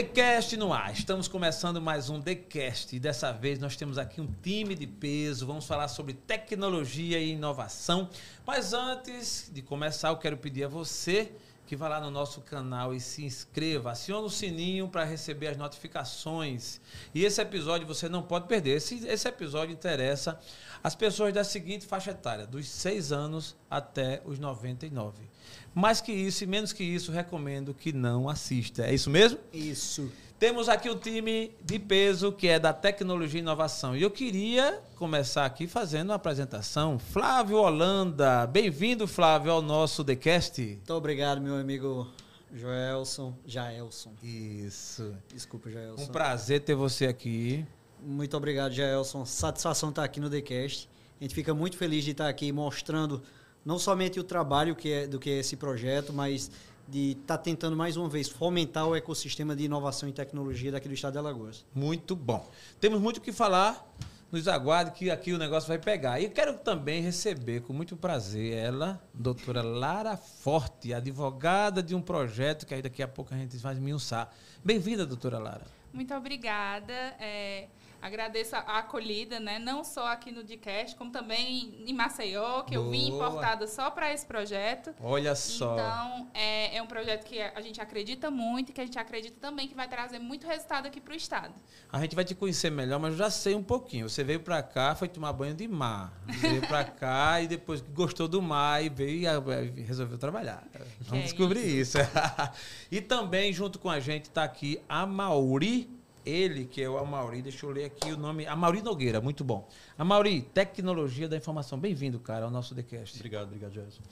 TheCast no ar. Estamos começando mais um TheCast e dessa vez nós temos aqui um time de peso. Vamos falar sobre tecnologia e inovação. Mas antes de começar, eu quero pedir a você que vá lá no nosso canal e se inscreva, acione o sininho para receber as notificações. E esse episódio você não pode perder. Esse, esse episódio interessa as pessoas da seguinte faixa etária, dos 6 anos até os 99. Mais que isso e menos que isso, recomendo que não assista. É isso mesmo? Isso. Temos aqui o time de peso que é da tecnologia e inovação. E eu queria começar aqui fazendo uma apresentação. Flávio Holanda, bem-vindo, Flávio, ao nosso TheCast. Muito obrigado, meu amigo Joelson. Jaelson. Isso. Desculpa, Jaelson. Um prazer ter você aqui. Muito obrigado, Jaelson. Satisfação estar aqui no TheCast. A gente fica muito feliz de estar aqui mostrando não somente o trabalho que é, do que é esse projeto, mas de estar tá tentando mais uma vez fomentar o ecossistema de inovação e tecnologia daqui do estado de Alagoas. Muito bom. Temos muito o que falar. Nos aguarde que aqui o negócio vai pegar. E quero também receber com muito prazer ela, doutora Lara Forte, advogada de um projeto que aí daqui a pouco a gente vai miuçar. Bem-vinda, doutora Lara. Muito obrigada. É... Agradeço a acolhida, né? Não só aqui no Dicast, como também em Maceió, que Boa. eu vim importada só para esse projeto. Olha só. Então, é, é, um projeto que a gente acredita muito e que a gente acredita também que vai trazer muito resultado aqui para o Estado. A gente vai te conhecer melhor, mas eu já sei um pouquinho. Você veio para cá, foi tomar banho de mar. Veio para cá e depois gostou do mar e veio e resolveu trabalhar. Vamos é descobrir isso. isso. e também, junto com a gente, está aqui a Mauri ele, que é o Amauri, deixa eu ler aqui o nome. Amauri Nogueira, muito bom. Amauri, Tecnologia da Informação. Bem-vindo, cara, ao nosso TheCast. Obrigado, obrigado, Gerson.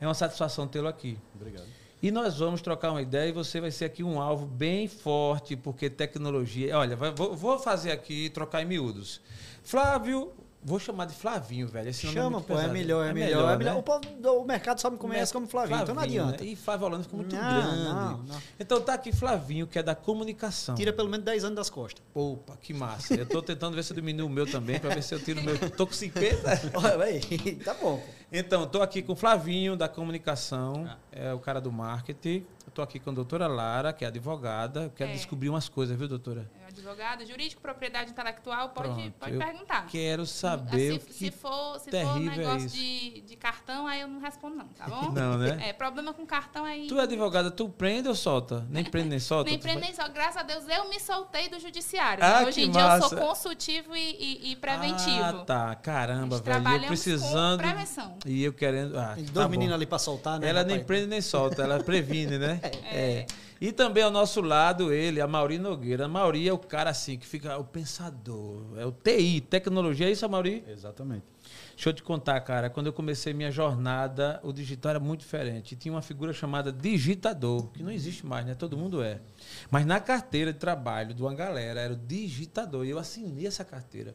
É uma satisfação tê-lo aqui. Obrigado. E nós vamos trocar uma ideia e você vai ser aqui um alvo bem forte, porque tecnologia. Olha, vou, fazer aqui, trocar em miúdos. Flávio Vou chamar de Flavinho, velho. Esse nome é Chama, é pô, é melhor, é, é melhor. melhor, é melhor. Né? O povo do mercado só me conhece como Flavinho, Flavinho, então não adianta. Né? E Flávio Holanda ficou muito não, grande. Não, não. Então tá aqui Flavinho, que é da comunicação. Tira pelo menos 10 anos das costas. Opa, que massa. Eu tô tentando ver se eu diminuo o meu também, para ver se eu tiro o meu. Tô com 50. Olha, tá bom. Então, tô aqui com o Flavinho, da comunicação, ah. é o cara do marketing. Estou aqui com a doutora Lara, que é advogada. Eu quero é. descobrir umas coisas, viu, doutora? É advogada, jurídico, propriedade intelectual, pode, pode perguntar. Quero saber. Assim, se, for, se for um é negócio é de, de cartão, aí eu não respondo, não, tá bom? Não, né? É, problema com cartão aí. Tu é advogada, tu prende ou solta? Nem prende nem solta? nem prende nem solta. Graças a Deus, eu me soltei do judiciário. Ah, Hoje em massa. dia eu sou consultivo e, e, e, preventivo. Ah, tá. Caramba, velho. Eu precisando. Com prevenção. E eu querendo. Ah, Tem dois tá meninos ali pra soltar, né? Ela rapaz? nem prende nem solta, ela previne, né? é. é. E também ao nosso lado, ele, a Mauri Nogueira. A Mauri é o cara assim que fica o pensador, é o TI, tecnologia, é isso, Mauri? Exatamente. Deixa eu te contar, cara, quando eu comecei minha jornada, o digital era muito diferente. Tinha uma figura chamada digitador, que não existe mais, né? Todo mundo é. Mas na carteira de trabalho de uma galera era o digitador, e eu assinei essa carteira.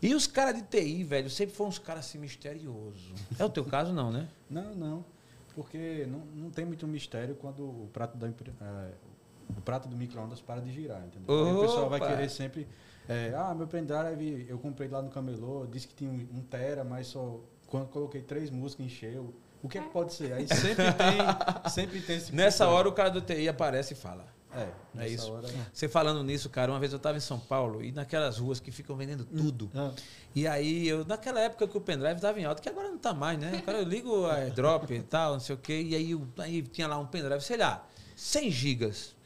E os caras de TI, velho, sempre foram uns caras assim misteriosos. É o teu caso, não, né? Não, não porque não, não tem muito mistério quando o prato, da, é, o prato do micro-ondas para de girar, entendeu? o pessoal vai querer sempre... É, ah, meu pendrive eu comprei lá no camelô, disse que tinha um, um tera, mas só quando coloquei três músicas encheu. O que é que pode ser? Aí sempre tem, sempre tem esse Nessa hora o cara do TI aparece e fala. É, é isso. Hora... Você falando nisso, cara, uma vez eu estava em São Paulo e naquelas ruas que ficam vendendo hum. tudo. Hum. E aí, eu, naquela época que o pendrive estava em alta, que agora não está mais, né? Cara, eu ligo a drop e tal, não sei o quê, e aí, aí tinha lá um pendrive, sei lá, 100 gigas.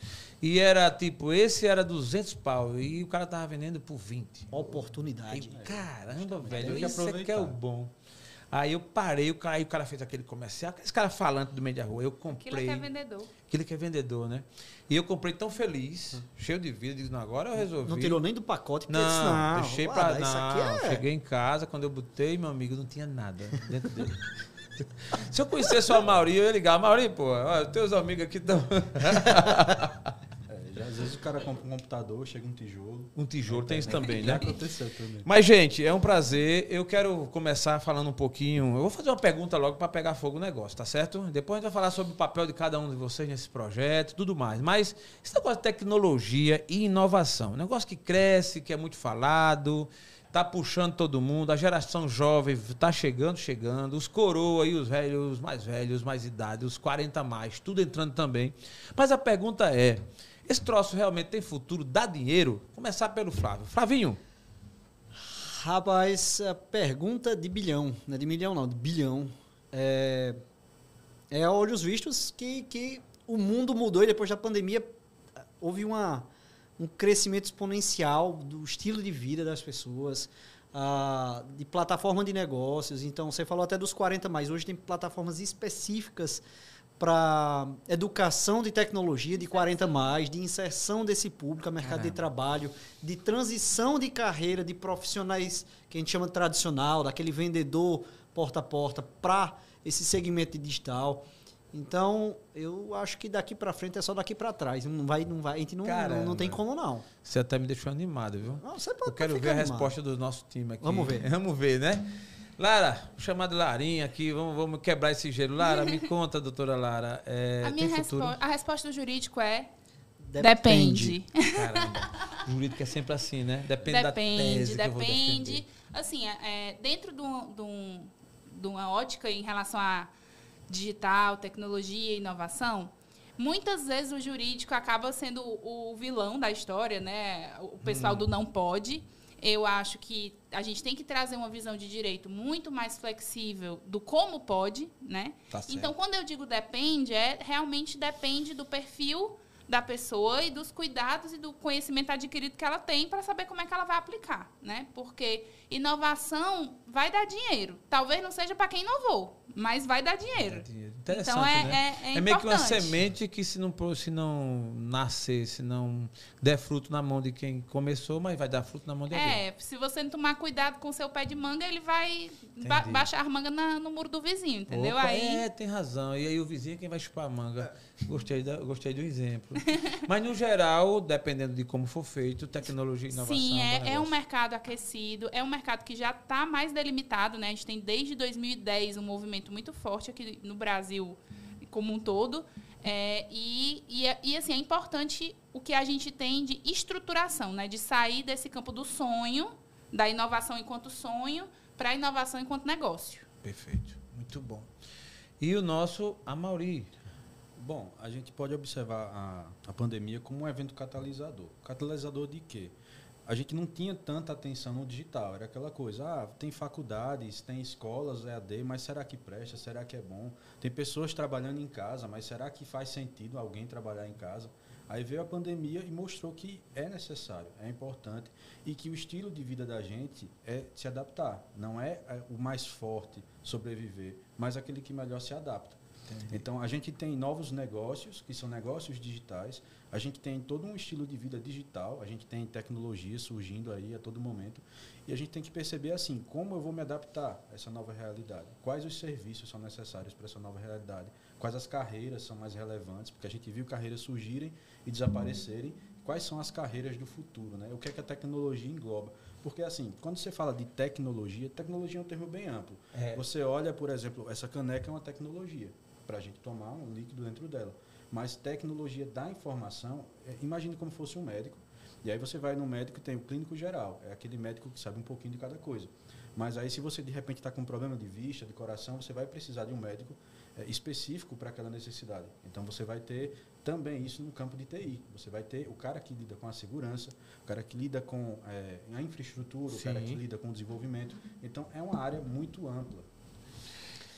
E era tipo, esse era 200 pau e o cara tava vendendo por 20. Oportunidade. Aí, caramba, velho, isso é que é o bom. Aí eu parei, o cara, aí o cara fez aquele comercial, aqueles caras falando do meio da rua. Eu comprei. Aquilo que é vendedor. Aquilo que é vendedor, né? E eu comprei tão feliz, hum. cheio de vida, digo, não, agora eu resolvi. Não tirou nem do pacote, porque não, disse, não deixei para não, é... cheguei em casa, quando eu botei, meu amigo, não tinha nada dentro dele. Se eu conhecesse o Mauri, eu ia ligar, Mauri, pô, ó, teus amigos aqui estão. Às vezes o cara compra um computador, chega um tijolo. Um tijolo, tem isso também, né? Já aconteceu também. Mas, gente, é um prazer. Eu quero começar falando um pouquinho. Eu vou fazer uma pergunta logo para pegar fogo o negócio, tá certo? Depois a gente vai falar sobre o papel de cada um de vocês nesse projeto tudo mais. Mas esse negócio de tecnologia e inovação, um negócio que cresce, que é muito falado tá puxando todo mundo, a geração jovem tá chegando, chegando, os coroa e os velhos, os mais velhos, mais idade, os 40 mais, tudo entrando também. Mas a pergunta é, Esse troço realmente tem futuro, dá dinheiro? Começar pelo Flávio. Flavinho. Rapaz, pergunta de bilhão, não é de milhão não, de bilhão. É, é a olhos vistos que, que o mundo mudou e depois da pandemia houve uma, um crescimento exponencial do estilo de vida das pessoas, de plataforma de negócios. Então, você falou até dos 40 mais. Hoje tem plataformas específicas para educação de tecnologia de 40 mais, de inserção desse público ao mercado Caramba. de trabalho, de transição de carreira de profissionais que a gente chama de tradicional, daquele vendedor porta a porta para esse segmento digital. Então, eu acho que daqui para frente é só daqui para trás. Não vai, não vai, a gente não, não, não, tem como não. Você até me deixou animado, viu? Não, você pode eu quero ver animado. a resposta do nosso time aqui. Vamos ver. Vamos ver, né? Lara, chamado Larinha aqui, vamos, vamos quebrar esse gelo. Lara, me conta, doutora Lara. É, a, minha respo a resposta do jurídico é Depende. Depende. Caramba. O jurídico é sempre assim, né? Depende, depende da tese Depende. assim, é, dentro de, um, de, um, de uma ótica em relação a digital, tecnologia e inovação, muitas vezes o jurídico acaba sendo o vilão da história, né? O pessoal hum. do não pode. Eu acho que a gente tem que trazer uma visão de direito muito mais flexível do como pode, né? Tá então, quando eu digo depende, é realmente depende do perfil da pessoa e dos cuidados e do conhecimento adquirido que ela tem para saber como é que ela vai aplicar, né? Porque inovação vai dar dinheiro. Talvez não seja para quem inovou, mas vai dar dinheiro. Então é, né? é, é, é meio que uma semente que se não, se não nascer, se não der fruto na mão de quem começou, mas vai dar fruto na mão de alguém. É, se você não tomar cuidado com o seu pé de manga, ele vai ba baixar a manga na, no muro do vizinho, entendeu? Opa, aí... É, tem razão. E aí o vizinho é quem vai chupar a manga. Gostei, da, gostei do exemplo. mas no geral, dependendo de como for feito, tecnologia e inovação. Sim, é, é um mercado aquecido, é um mercado que já está mais delimitado, né? A gente tem desde 2010 um movimento muito forte aqui no Brasil como um todo. É, e, e, e, assim, é importante o que a gente tem de estruturação, né? De sair desse campo do sonho, da inovação enquanto sonho, para a inovação enquanto negócio. Perfeito. Muito bom. E o nosso Amauri. Bom, a gente pode observar a, a pandemia como um evento catalisador. Catalisador de quê? A gente não tinha tanta atenção no digital. Era aquela coisa, ah, tem faculdades, tem escolas EAD, mas será que presta? Será que é bom? Tem pessoas trabalhando em casa, mas será que faz sentido alguém trabalhar em casa? Aí veio a pandemia e mostrou que é necessário, é importante e que o estilo de vida da gente é se adaptar. Não é, é o mais forte sobreviver, mas aquele que melhor se adapta. Entendi. Então a gente tem novos negócios, que são negócios digitais, a gente tem todo um estilo de vida digital, a gente tem tecnologia surgindo aí a todo momento, e a gente tem que perceber assim, como eu vou me adaptar a essa nova realidade? Quais os serviços são necessários para essa nova realidade? Quais as carreiras são mais relevantes? Porque a gente viu carreiras surgirem e desaparecerem. Quais são as carreiras do futuro, né? O que é que a tecnologia engloba? Porque, assim, quando você fala de tecnologia, tecnologia é um termo bem amplo. É. Você olha, por exemplo, essa caneca é uma tecnologia para a gente tomar um líquido dentro dela. Mas tecnologia da informação, é, imagine como fosse um médico. E aí você vai no médico e tem o clínico geral, é aquele médico que sabe um pouquinho de cada coisa. Mas aí se você de repente está com um problema de vista, de coração, você vai precisar de um médico é, específico para aquela necessidade. Então você vai ter também isso no campo de TI. Você vai ter o cara que lida com a segurança, o cara que lida com é, a infraestrutura, Sim. o cara que lida com o desenvolvimento. Então é uma área muito ampla.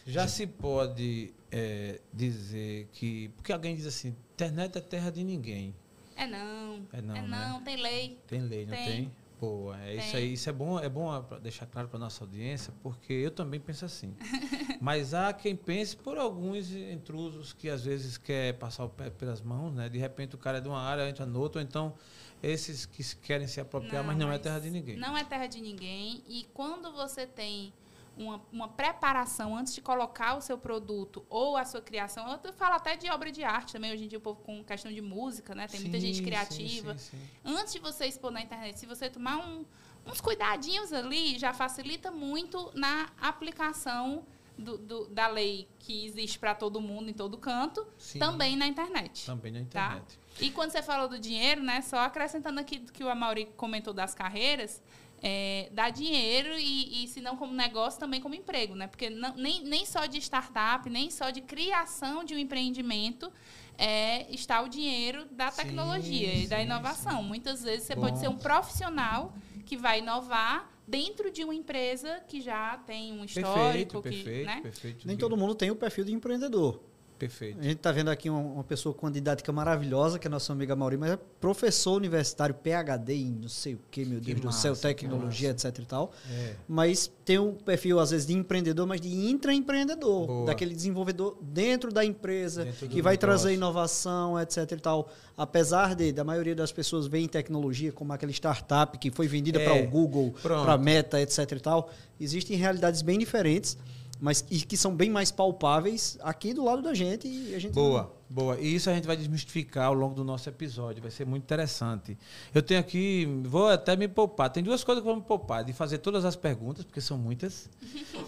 Já se pode é, dizer que. Porque alguém diz assim: internet é terra de ninguém. É não. É não. É né? não, tem lei. Tem lei, não tem? tem? Pô, é tem. isso aí. Isso é bom, é bom deixar claro para nossa audiência, porque eu também penso assim. Mas há quem pense por alguns intrusos que às vezes quer passar o pé pelas mãos, né? De repente o cara é de uma área, entra no outro, ou então esses que querem se apropriar, não, mas não é mas é terra de ninguém. Não é terra de ninguém. E quando você tem uma, uma, preparação antes de colocar o seu produto ou a sua criação. Eu falo até de obra de arte também, hoje em dia, o povo com questão de música, né? Tem sim, muita gente criativa. Sim, sim, antes de você expor na internet, se você tomar um, uns cuidadinhos ali, já facilita muito na aplicação do, do, da lei que existe para todo mundo, em todo canto, também na internet. Também na tá? internet. Tá? E quando você falou do dinheiro, né? Só acrescentando aqui que o Amaury comentou das carreiras, é, dá dinheiro e, e, se não como negócio, também como emprego, né? Porque não, nem, nem só de startup, nem só de criação de um empreendimento é, está o dinheiro da tecnologia sim, e da inovação. Sim. Muitas vezes você Bom. pode ser um profissional que vai inovar dentro de uma empresa que já tem um histórico. Perfeito, que, perfeito, né? perfeito. Nem todo mundo tem o perfil de empreendedor. Perfeito. A gente está vendo aqui uma, uma, pessoa com uma didática maravilhosa, que é a nossa amiga Mauri, mas é professor universitário, PhD em não sei o que, meu Deus que do massa, céu, tecnologia, etc e tal. É. Mas tem um perfil, às vezes, de empreendedor, mas de intraempreendedor. Boa. Daquele desenvolvedor dentro da empresa, dentro que vai negócio. trazer inovação, etc e tal. Apesar de, da maioria das pessoas verem tecnologia como aquela startup que foi vendida é. para o Google, para a Meta, etc e tal, existem realidades bem diferentes mas e que são bem mais palpáveis aqui do lado da gente e a gente boa não... boa. E isso a gente vai desmistificar ao longo do nosso episódio. Vai ser muito interessante. Eu tenho aqui vou até me poupar. Tem duas coisas que eu vou me poupar de fazer todas as perguntas porque são muitas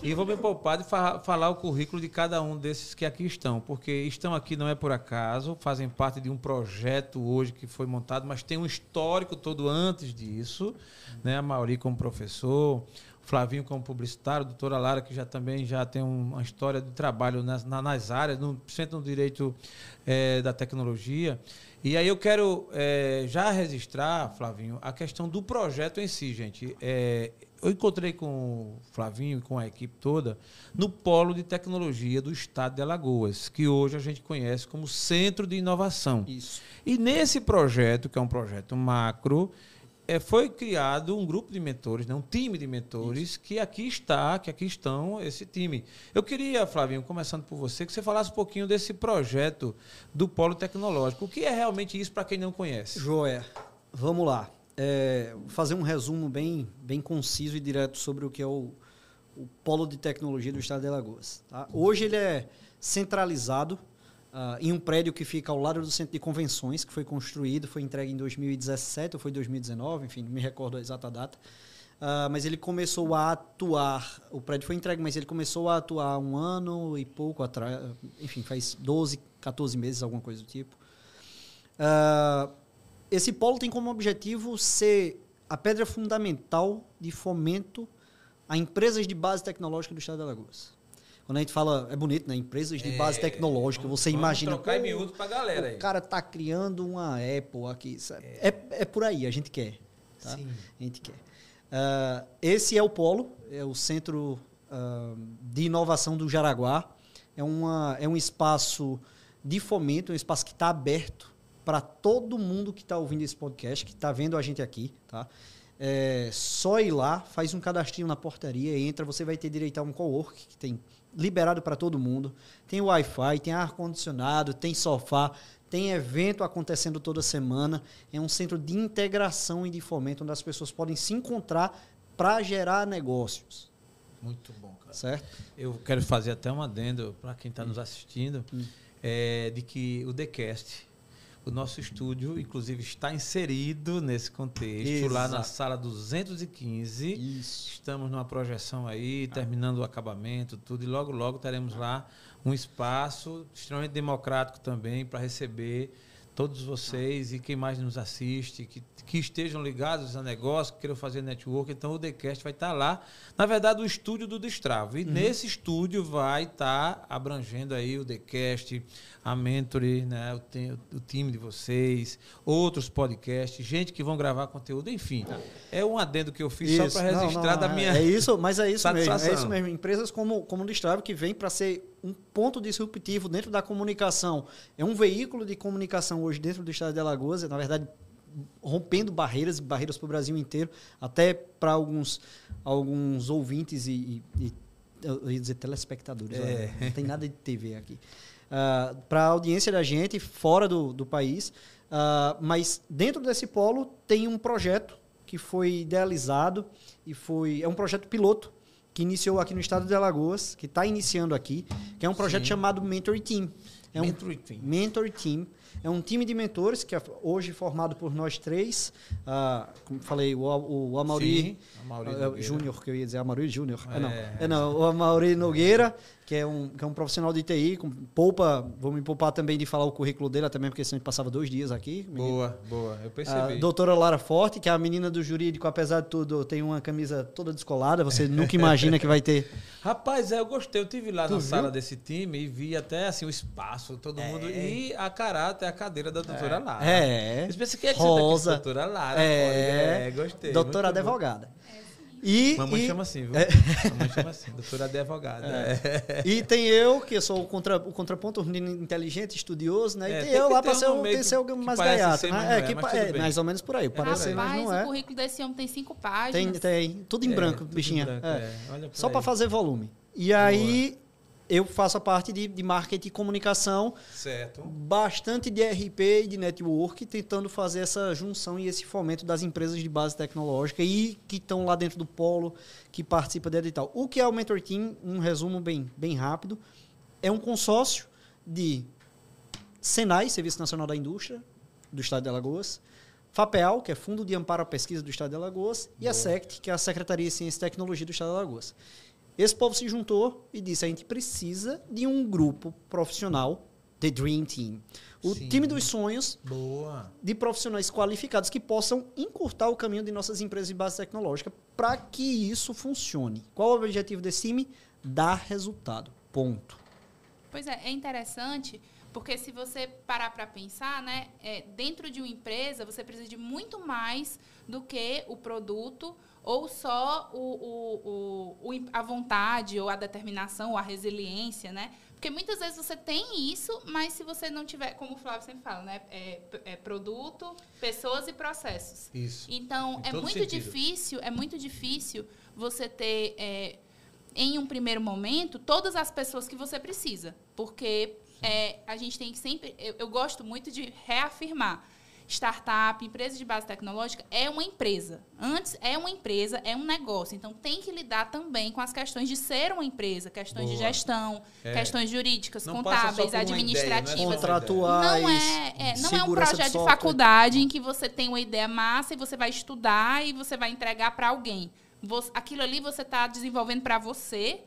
e vou me poupar de fa falar o currículo de cada um desses que aqui estão porque estão aqui não é por acaso fazem parte de um projeto hoje que foi montado mas tem um histórico todo antes disso né? A Mauri como professor Flavinho como publicitário, a doutora Lara, que já também já tem uma história de trabalho nas, nas áreas, no centro do direito é, da tecnologia. E aí eu quero é, já registrar, Flavinho, a questão do projeto em si, gente. É, eu encontrei com o Flavinho e com a equipe toda no Polo de Tecnologia do Estado de Alagoas, que hoje a gente conhece como Centro de Inovação. Isso. E nesse projeto, que é um projeto macro, é, foi criado um grupo de mentores, né, um time de mentores, Isso. que aqui está, que aqui estão esse time. Eu queria, Flavinho, começando por você, que você falasse um pouquinho desse projeto do Polo Tecnológico. O que é realmente isso para quem não conhece? Joé, vamos lá. É, fazer um resumo bem, bem conciso e direto sobre o que é o, o Polo de Tecnologia do Estado de Alagoas. Tá? Hoje ele é centralizado Uh, em um prédio que fica ao lado do centro de convenções, que foi construído, foi entregue em 2017 ou foi 2019, enfim, não me recordo a exata data. Uh, mas ele começou a atuar, o prédio foi entregue, mas ele começou a atuar um ano e pouco atrás, enfim, faz 12, 14 meses, alguma coisa do tipo. Uh, esse polo tem como objetivo ser a pedra fundamental de fomento a empresas de base tecnológica do estado de Alagoas. Quando a gente fala, é bonito, né? Empresas de é, base tecnológica, você imagina. Trocar em miúdo pra galera aí. O cara tá criando uma Apple aqui. É. é, é por aí, a gente quer. Tá? Sim. A gente quer. Uh, esse é o Polo, é o Centro uh, de Inovação do Jaraguá. É, uma, é um espaço de fomento, um espaço que está aberto para todo mundo que está ouvindo esse podcast, que está vendo a gente aqui. Tá? É só ir lá, faz um cadastrinho na portaria, entra, você vai ter direito a um co-work que tem liberado para todo mundo. Tem Wi-Fi, tem ar-condicionado, tem sofá, tem evento acontecendo toda semana. É um centro de integração e de fomento onde as pessoas podem se encontrar para gerar negócios. Muito bom, cara. Certo? Eu quero fazer até um adendo para quem está nos assistindo, hum. é, de que o TheCast o nosso estúdio, inclusive, está inserido nesse contexto, Exato. lá na sala 215. Isso. Estamos numa projeção aí, terminando o acabamento, tudo, e logo, logo teremos lá um espaço extremamente democrático também para receber todos vocês e quem mais nos assiste, que, que estejam ligados a negócio, que queiram fazer network, então o TheCast vai estar lá. Na verdade, o estúdio do Destravo. E uhum. nesse estúdio vai estar abrangendo aí o TheCast, a Mentory, né, o, o, time de vocês, outros podcasts, gente que vão gravar conteúdo, enfim. É um adendo que eu fiz isso. só para registrar não, não, da minha. É isso, mas é isso mesmo. É isso mesmo. Empresas como, como o Destravo que vem para ser um ponto disruptivo dentro da comunicação. É um veículo de comunicação hoje dentro do estado de Alagoas, na verdade, rompendo barreiras, barreiras para o Brasil inteiro, até para alguns, alguns ouvintes e, e, eu ia dizer telespectadores, é. não tem nada de TV aqui. Uh, ah, para a audiência da gente fora do, do país, uh, mas dentro desse polo tem um projeto que foi idealizado e foi é um projeto piloto que iniciou aqui no estado de Alagoas, que está iniciando aqui, que é um projeto Sim. chamado Mentor Team. É Mentor um Team. Mentor Team. É um time de mentores que é hoje formado por nós três. Uh, como falei, o, o Amauri, uh, Júnior, que eu ia dizer, Amauri Júnior. É, não, é não, o Amauri Nogueira, que é um, que é um profissional de TI, com, poupa, vou me poupar também de falar o currículo dele, também porque senão a gente passava dois dias aqui. Boa, boa, eu percebi. A doutora Lara Forte, que é a menina do jurídico, apesar de tudo, tem uma camisa toda descolada, você nunca imagina que vai ter. Rapaz, é, eu gostei, eu tive lá tu na viu? sala desse time e vi até assim o espaço, todo é. mundo, e a caráter, a cadeira da doutora é. Lara. É. Eu pensei que é Rosa. doutora Lara. É, é gostei. Doutora advogada. E, Mamãe e, chama assim, viu? É, Mamãe chama assim, doutora advogada. É. E tem eu, que sou o, contra, o contraponto, um menino inteligente, estudioso, né? E é, tem, tem eu lá para ser, um ser o mais gaiato, né? É, que, é, mais ou menos por aí. Parece, Rapaz, mas não é. o currículo desse homem tem cinco páginas. Tem, tem. Tudo em branco, bichinha. Em branco, Só para fazer volume. E aí, eu faço a parte de, de marketing e comunicação. Certo. Bastante de RP e de network, tentando fazer essa junção e esse fomento das empresas de base tecnológica e que estão lá dentro do polo, que participa da edital. O que é o Mentor Team? Um resumo bem, bem rápido. É um consórcio de Senai, Serviço Nacional da Indústria, do Estado de Alagoas, FAPEAL, que é Fundo de Amparo à Pesquisa do Estado de Alagoas, Boa. e a SECT, que é a Secretaria de Ciência e Tecnologia do Estado de Alagoas. Esse povo se juntou e disse: a gente precisa de um grupo profissional, The Dream Team. O Sim. time dos sonhos Boa. de profissionais qualificados que possam encurtar o caminho de nossas empresas de base tecnológica para que isso funcione. Qual o objetivo desse time? Dar resultado. Ponto. Pois é, é interessante porque se você parar para pensar, né, é, dentro de uma empresa você precisa de muito mais do que o produto ou só o, o, o, a vontade, ou a determinação, ou a resiliência, né? Porque muitas vezes você tem isso, mas se você não tiver, como o Flávio sempre fala, né? É, é produto, pessoas e processos. Isso. Então, em é muito sentido. difícil, é muito difícil você ter, é, em um primeiro momento, todas as pessoas que você precisa. Porque é, a gente tem que sempre. Eu, eu gosto muito de reafirmar startup, empresa de base tecnológica, é uma empresa. Antes, é uma empresa, é um negócio. Então, tem que lidar também com as questões de ser uma empresa, questões Boa. de gestão, é. questões jurídicas, não contábeis, administrativas. Ideia, não é contratuais. Não é, é não é um projeto de, de faculdade em que você tem uma ideia massa e você vai estudar e você vai entregar para alguém. Você, aquilo ali você está desenvolvendo para você.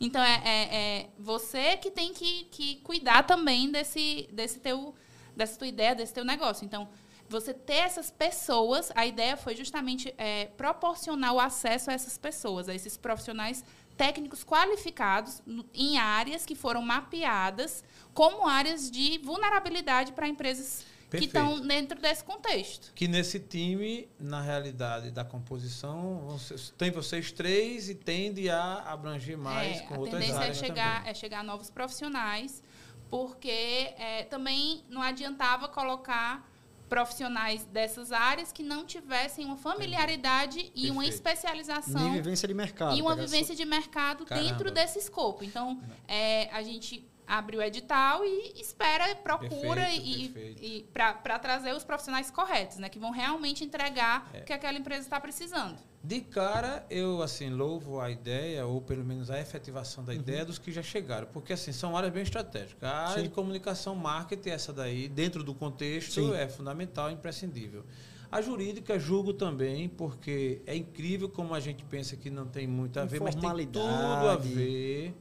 Então, é, é, é, você que tem que, que cuidar também desse, desse teu dessa tua ideia, desse teu negócio. Então, você ter essas pessoas, a ideia foi justamente é, proporcionar o acesso a essas pessoas, a esses profissionais técnicos qualificados em áreas que foram mapeadas como áreas de vulnerabilidade para empresas Perfeito. que estão dentro desse contexto. Que nesse time, na realidade da composição, tem vocês três e tende a abranger mais é, com outras áreas. A tendência é chegar, é chegar a novos profissionais porque é, também não adiantava colocar profissionais dessas áreas que não tivessem uma familiaridade Entendi. e Perfeito. uma especialização. E vivência de mercado. E uma vivência de mercado Caramba. dentro desse escopo. Então, é, a gente abre o edital e espera, procura perfeito, e, e para trazer os profissionais corretos, né? Que vão realmente entregar é. o que aquela empresa está precisando. De cara, eu assim louvo a ideia, ou pelo menos a efetivação da uhum. ideia dos que já chegaram, porque assim são áreas bem estratégicas. A área Sim. de comunicação, marketing, essa daí, dentro do contexto, Sim. é fundamental, imprescindível. A jurídica julgo também, porque é incrível como a gente pensa que não tem muito a ver, mas tem tudo a ver.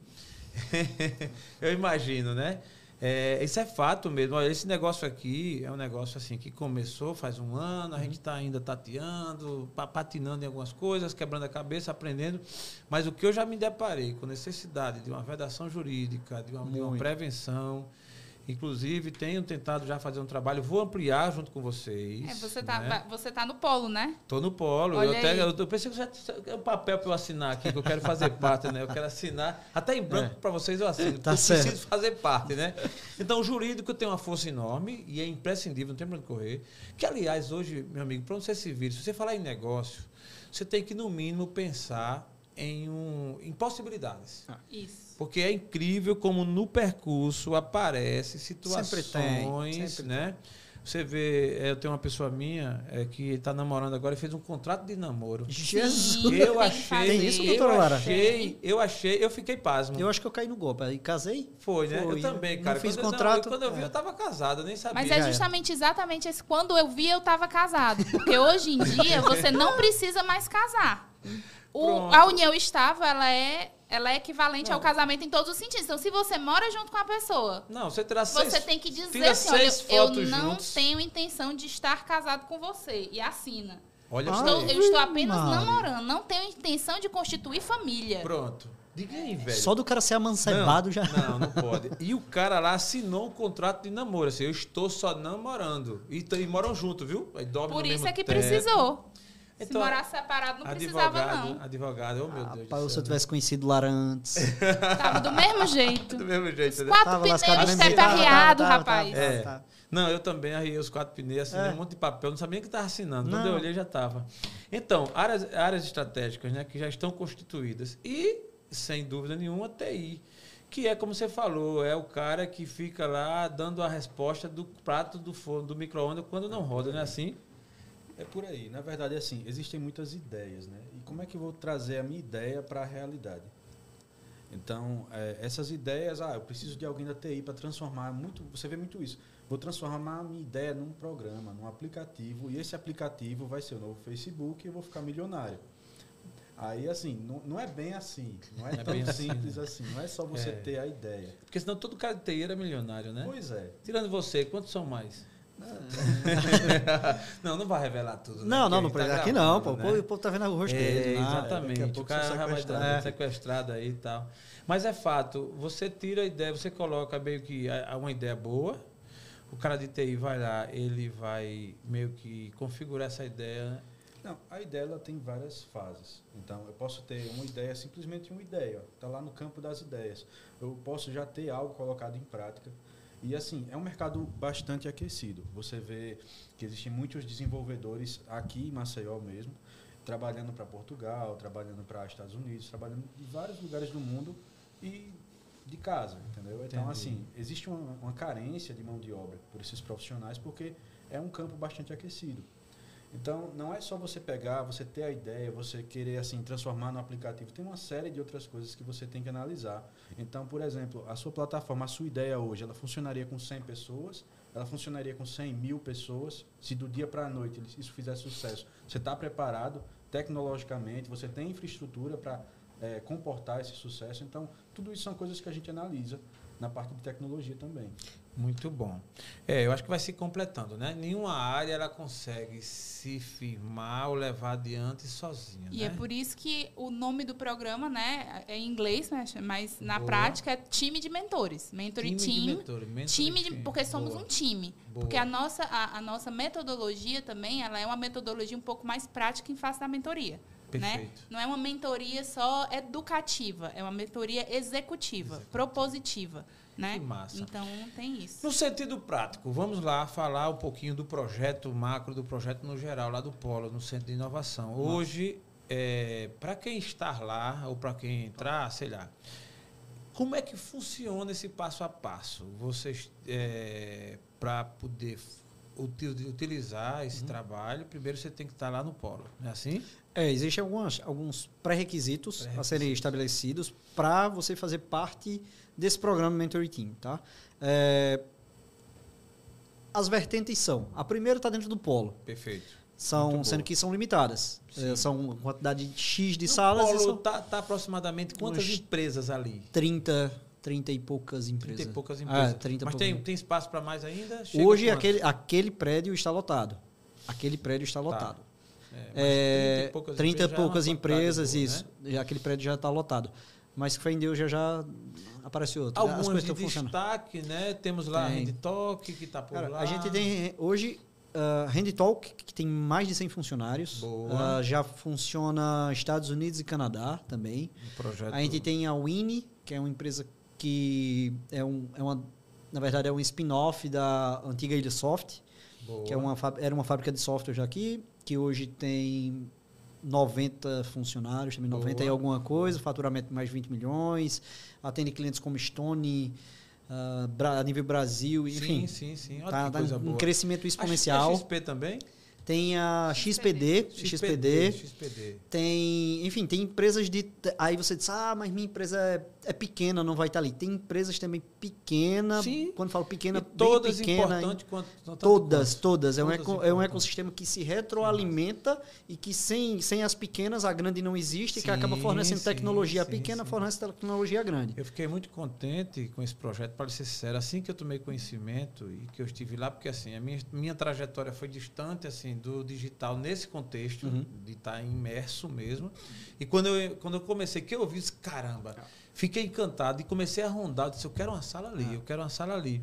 eu imagino, né? É, isso é fato mesmo. Olha, esse negócio aqui é um negócio assim que começou faz um ano, a uhum. gente está ainda tateando, patinando em algumas coisas, quebrando a cabeça, aprendendo. Mas o que eu já me deparei com necessidade de uma vedação jurídica, de uma, de uma prevenção, Inclusive, tenho tentado já fazer um trabalho, vou ampliar junto com vocês. É, você está né? você tá no polo, né? Estou no polo. Olha eu, até, eu, eu pensei que já é um papel para eu assinar aqui, que eu quero fazer parte, né? Eu quero assinar. Até em branco é. para vocês eu assino. Tá eu certo. preciso fazer parte, né? Então, o jurídico tem uma força enorme e é imprescindível, não tem para onde correr. Que, aliás, hoje, meu amigo, para você se vir, se você falar em negócio, você tem que, no mínimo, pensar em, um, em possibilidades. Ah. Isso. Porque é incrível como no percurso aparece situações, sempre tem, sempre né? Você vê, é, eu tenho uma pessoa minha é, que está namorando agora e fez um contrato de namoro. Jesus! Eu achei. Tem isso, doutora Lara? Eu achei, eu achei, eu fiquei pasmo. Eu acho que eu caí no golpe. Aí casei. Foi, né? Foi. Eu também, cara. Não fiz quando, contrato. Eu, quando eu vi, é. eu tava casado, eu nem sabia. Mas é justamente exatamente esse. Quando eu vi, eu estava casado. Porque hoje em dia você não precisa mais casar. O- a união estável, ela é, ela é equivalente Não. ao casamento em todos os sentidos. Então, se você mora junto com a pessoa, Não, você terá seis. você tem que dizer assim, olha, seis eu não juntos. tenho intenção de estar casado com você. E assina. Olha só. Estou- aí. eu estou apenas Maria. namorando. Não tenho intenção de constituir família. Pronto. Diga aí, velho. Só do cara ser amancebado não, já. Não, não pode. E o cara lá assinou um contrato de namoro. Assim, eu estou só namorando. E, e moram junto, viu? Aí dorme Por no isso mesmo é que teto. precisou. Então, Se morar separado, não precisava, advogado, não. advogado, oh meu Deus. Rapaz, do se céu, eu tivesse conhecido Lara antes. Tava do mesmo jeito. Do mesmo jeito, né? Quatro Tava pneus arriado, tava, rapaz. tava, É. tava. Não, eu também arriei os quatro pneus, assinei É. um monte de papel, não sabia nem que estava assinando. Quando eu olhei, já estava. Então, áreas, áreas estratégicas né, que já estão constituídas. E, sem dúvida nenhuma, TI. Que é, como você falou, é o cara que fica lá dando a resposta do prato do forno, do micro-ondas, quando não roda, não é assim? É por aí. Na verdade, é assim, existem muitas ideias, né? E como é que eu vou trazer a minha ideia para a realidade? Então, é, essas ideias, ah, eu preciso de alguém da TI para transformar muito, você vê muito isso. Vou transformar a minha ideia num programa, num aplicativo, e esse aplicativo vai ser o novo Facebook e eu vou ficar milionário. Aí, assim, não, não é bem assim. Não é, é tão bem assim, simples assim. Não é só você É. ter a ideia. Porque senão todo cara de TI era milionário, né? Pois é. Tirando você, quantos são mais? não, não vai revelar tudo. né? Não, não, não gente Aqui tá não, pô. né? O povo tá vendo o rosto É, dele. exatamente. daqui a O cara sou já vai sequestrado. estar É. sequestrado aí e tal. Mas é fato, você tira a ideia, você coloca meio que a- a uma ideia boa, o cara de TI vai lá, ele vai meio que configurar essa ideia. Não, a ideia ela tem várias fases. Então, eu posso ter uma ideia, simplesmente uma ideia. Está lá no campo das ideias. Eu posso já ter algo colocado em prática. E assim, é um mercado bastante aquecido. Você vê que existem muitos desenvolvedores aqui em Maceió mesmo, trabalhando para Portugal, trabalhando para Estados Unidos, trabalhando em vários lugares do mundo e de casa, entendeu? Então, Entendi. assim, existe uma, uma carência de mão de obra por esses profissionais porque é um campo bastante aquecido. Então, não é só você pegar, você ter a ideia, você querer assim transformar no aplicativo. Tem uma série de outras coisas que você tem que analisar. Então, por exemplo, a sua plataforma, a sua ideia hoje, ela funcionaria com 100 pessoas, ela funcionaria com 100 mil pessoas. Se do dia para a noite isso fizer sucesso, você está preparado tecnologicamente, você tem infraestrutura para eh, comportar esse sucesso. Então, tudo isso são coisas que a gente analisa na parte de tecnologia também. Muito bom. É, eu acho que vai se completando, né? Nenhuma área ela consegue se firmar ou levar adiante sozinha, E né? é por isso que o nome do programa, né, é em inglês, né, mas na Boa. prática é time de mentores. Mentor e de team. mentor, mentor e time de, porque somos Boa. um time. Boa. Porque a nossa, a, a nossa metodologia também, ela é uma metodologia um pouco mais prática em face da mentoria. Né? Perfeito. Não é uma mentoria só educativa, é uma mentoria executiva, Executiva. propositiva. Né? Que massa. Então tem isso. No sentido prático, vamos lá falar um pouquinho do projeto macro, do projeto no geral, lá do Polo, no Centro de Inovação. Hoje, para quem está lá, ou para quem entrar, sei lá, como é que funciona esse passo a passo? Vocês, para poder utilizar esse trabalho, primeiro você tem que estar lá no Polo, não é assim? É, existem algumas, alguns pré-requisitos a Pré-requisitos. serem estabelecidos para você fazer parte desse programa Mentoring Team. Tá? É, as vertentes são: a primeira está dentro do polo, Perfeito. são, sendo que são limitadas. É, são quantidade X de No salas e Polo são tá, aproximadamente quantas empresas ali? 30, 30 e poucas empresas. 30 e poucas Ah, empresas. 30 e Mas poucas tem, tem espaço para mais ainda? Chega Hoje aquele, aquele prédio está lotado. Aquele prédio está lotado. É, mas É, 30 e poucas 30 e empresas é poucas quantidade empresas, boa, isso. né? Aquele prédio já está lotado. Mas fé em Deus já já apareceu outro. As Algumas coisas de estão funcionando. destaque, né? Temos lá a Tem. Rede Talk, que está por Cara, lá. a gente tem hoje a Handy Talk, que tem mais de 100 funcionários. Boa. Ah, já funciona Estados Unidos e Canadá também. um projeto. A gente tem a Winnie, que é uma empresa que é, um, é uma, na verdade, é um spin-off da antiga Ilhasoft, Boa. que é uma, era uma fábrica de software já aqui, que hoje tem 90 funcionários, também 90 e Boa. alguma coisa, faturamento de mais de 20 milhões, atende clientes como Stone, uh, a nível Brasil, enfim. Sim, sim, sim. Olha tá, tá um crescimento exponencial. A XP também? Tem a XPD, XPD, XPD, XPD, Tem, enfim, tem empresas de. Aí você diz, ah, mas minha empresa é, é pequena, não vai estar ali. Tem empresas também pequena. Sim. Quando falo pequena, e todas pequena. Importante quanto, todas, quanto. todas. É um, eco, é um ecossistema que se retroalimenta sim, e que sem, sem as pequenas a grande não existe, sim, que acaba fornecendo sim, tecnologia pequena, fornece tecnologia grande. Eu fiquei muito contente com esse projeto, para ser sincero. Assim que eu tomei conhecimento e que eu estive lá, porque assim, a minha, minha trajetória foi distante assim do digital nesse contexto, uhum. de estar tá imerso mesmo. E quando eu, quando eu comecei, que eu vi, caramba, fiquei encantado e comecei a rondar. Eu disse, eu quero uma sala ali, eu quero uma sala ali.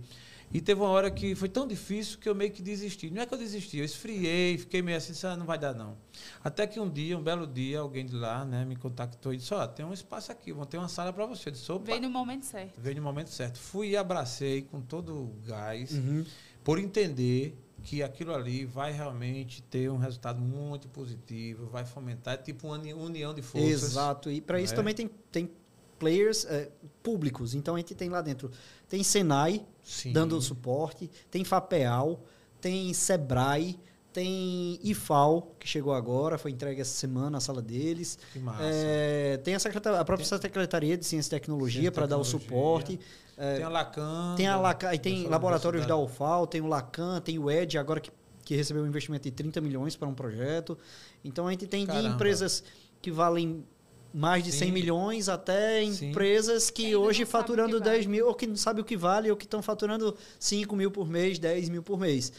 E teve uma hora que foi tão difícil que eu meio que desisti. Não é que eu desisti, eu esfriei, fiquei meio assim, ah, não vai dar não. Até que um dia, um belo dia, alguém de lá né, me contactou e disse, ó, oh, tem um espaço aqui, vão ter uma sala para você. Eu disse, Veio no momento certo. Veio no momento certo. Fui e abracei com todo o gás, uhum. por entender que aquilo ali vai realmente ter um resultado muito positivo, vai fomentar, é tipo uma união de forças. Exato, e para isso é? também tem, tem players é, públicos. Então a gente tem lá dentro, tem Senai Sim. dando suporte, tem Fapeal, tem Sebrae, tem IFAL, que chegou agora, foi entregue essa semana a sala deles. Que massa. É, tem a, a própria tem... Secretaria de Ciência e Tecnologia para dar o suporte. É, tem a Lacan. Tem a Lacan, e tem laboratórios da UFAL, tem o Lacan, tem o ED, agora que, que recebeu um investimento de 30 milhões para um projeto. Então a gente tem Caramba. de empresas que valem mais de Sim. 100 milhões até empresas que hoje faturando 10 mil, ou que não sabe o que vale, ou que estão faturando 5 mil por mês, 10 mil por mês.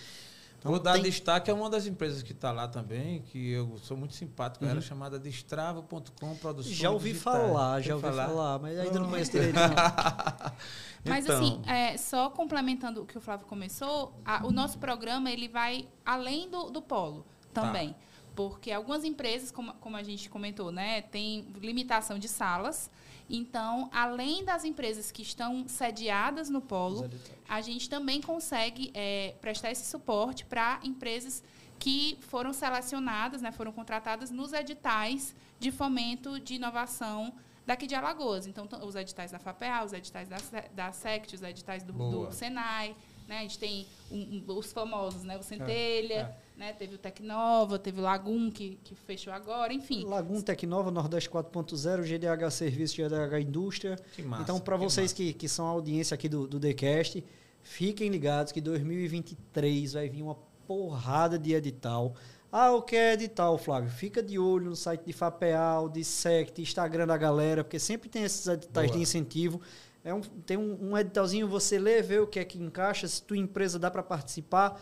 Então, Vou dar tem... destaque a uma das empresas que está lá também, que eu sou muito simpático, uhum. era chamada Destrava.com Produções Já ouvi digitais. falar, já ouvi falar? falar, mas ainda não conheço direito. Mas então. assim, é, só complementando o que o Flávio começou, a, o nosso programa ele vai além do, do polo também. Tá. Porque algumas empresas, como, como a gente comentou, né, tem limitação de salas. Então, além das empresas que estão sediadas no polo, a gente também consegue é, prestar esse suporte para empresas que foram selecionadas, né, foram contratadas nos editais de fomento de inovação daqui de Alagoas. Então, os editais da FAPEA, os editais da, da SECT, os editais do, do Senai. Né? A gente tem um, um, os famosos, né? o Centelha. É, é. Né? Teve o Tecnova, teve o Lagum, que, que fechou agora, enfim. Lagum, Tecnova, Nordeste 4.0, GDH Serviço, GDH Indústria. Que massa, então, para vocês que, que são a audiência aqui do, do TheCast, fiquem ligados que 2023 vai vir uma porrada de edital. Ah, o que é edital, Flávio? Fica de olho no site de FAPEAL, de SECT, Instagram da galera, porque sempre tem esses editais Boa. de incentivo. É um, tem um, um editalzinho, você lê, vê o que é que encaixa, se tua empresa dá para participar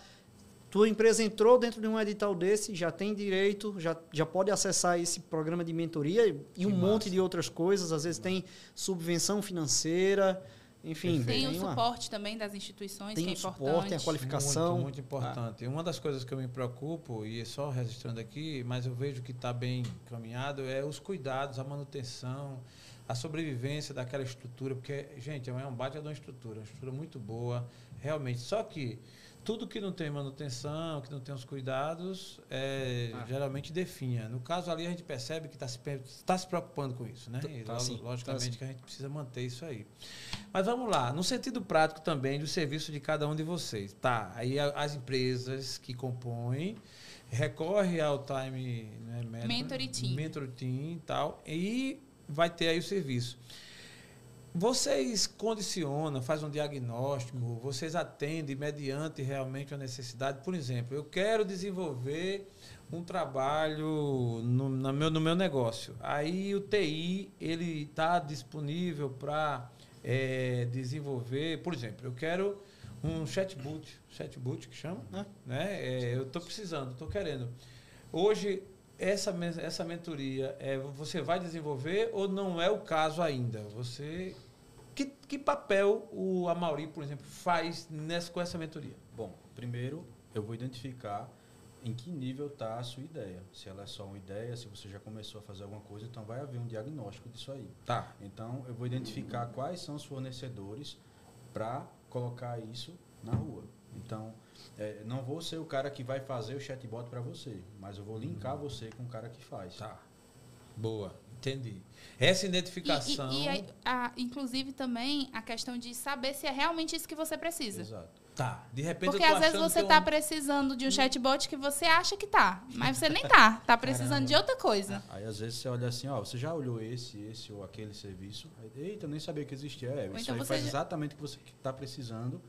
tua empresa entrou dentro de um edital desse, já tem direito, já, já pode acessar esse programa de mentoria e que um massa. monte de outras coisas. Às vezes tem subvenção financeira, enfim. Tem, tem o uma, suporte também das instituições, tem que é o importante. suporte, tem a qualificação. Muito, muito importante. Ah. Uma das coisas que eu me preocupo, e é só registrando aqui, mas eu vejo que está bem caminhado, é os cuidados, a manutenção, a sobrevivência daquela estrutura, porque, gente, é um bate de uma estrutura, uma estrutura muito boa, realmente. Só que tudo que não tem manutenção, que não tem os cuidados, é, ah. geralmente definha. No caso ali, a gente percebe que está se, tá se preocupando com isso, né? Tá, tá sim, logicamente tá que a gente precisa manter isso aí. Mas vamos lá, no sentido prático também do serviço de cada um de vocês. Tá, aí as empresas que compõem recorre ao time né, mentor, team. mentor team e tal, e vai ter aí o serviço. Vocês condicionam, fazem um diagnóstico, vocês atendem mediante realmente a necessidade. Por exemplo, eu quero desenvolver um trabalho no, no, meu, no meu negócio. Aí o TI ele está disponível para é, desenvolver, por exemplo, eu quero um chatbot, chatbot que chama, né? né? É, eu estou precisando, estou querendo. Hoje essa, essa mentoria é, você vai desenvolver ou não é o caso ainda? Você que, que papel o Amauri, por exemplo, faz nessa, com essa mentoria? Bom, primeiro eu vou identificar em que nível está a sua ideia. Se ela é só uma ideia, se você já começou a fazer alguma coisa, então vai haver um diagnóstico disso aí. Tá. Então eu vou identificar quais são os fornecedores para colocar isso na rua. Então, é, não vou ser o cara que vai fazer o chatbot para você, mas eu vou linkar você com o cara que faz. Tá. Boa. Entendi. Essa identificação. E, e, e a, a, inclusive também a questão de saber se é realmente isso que você precisa. Exato. Tá. De repente Porque às vezes você está um... precisando de um chatbot que você acha que tá, mas você nem tá. Tá precisando Caramba. de outra coisa. Aí às vezes você olha assim, ó, você já olhou esse, esse ou aquele serviço. Eita, eu nem sabia que existia. É, isso então aí faz já... exatamente o que você está precisando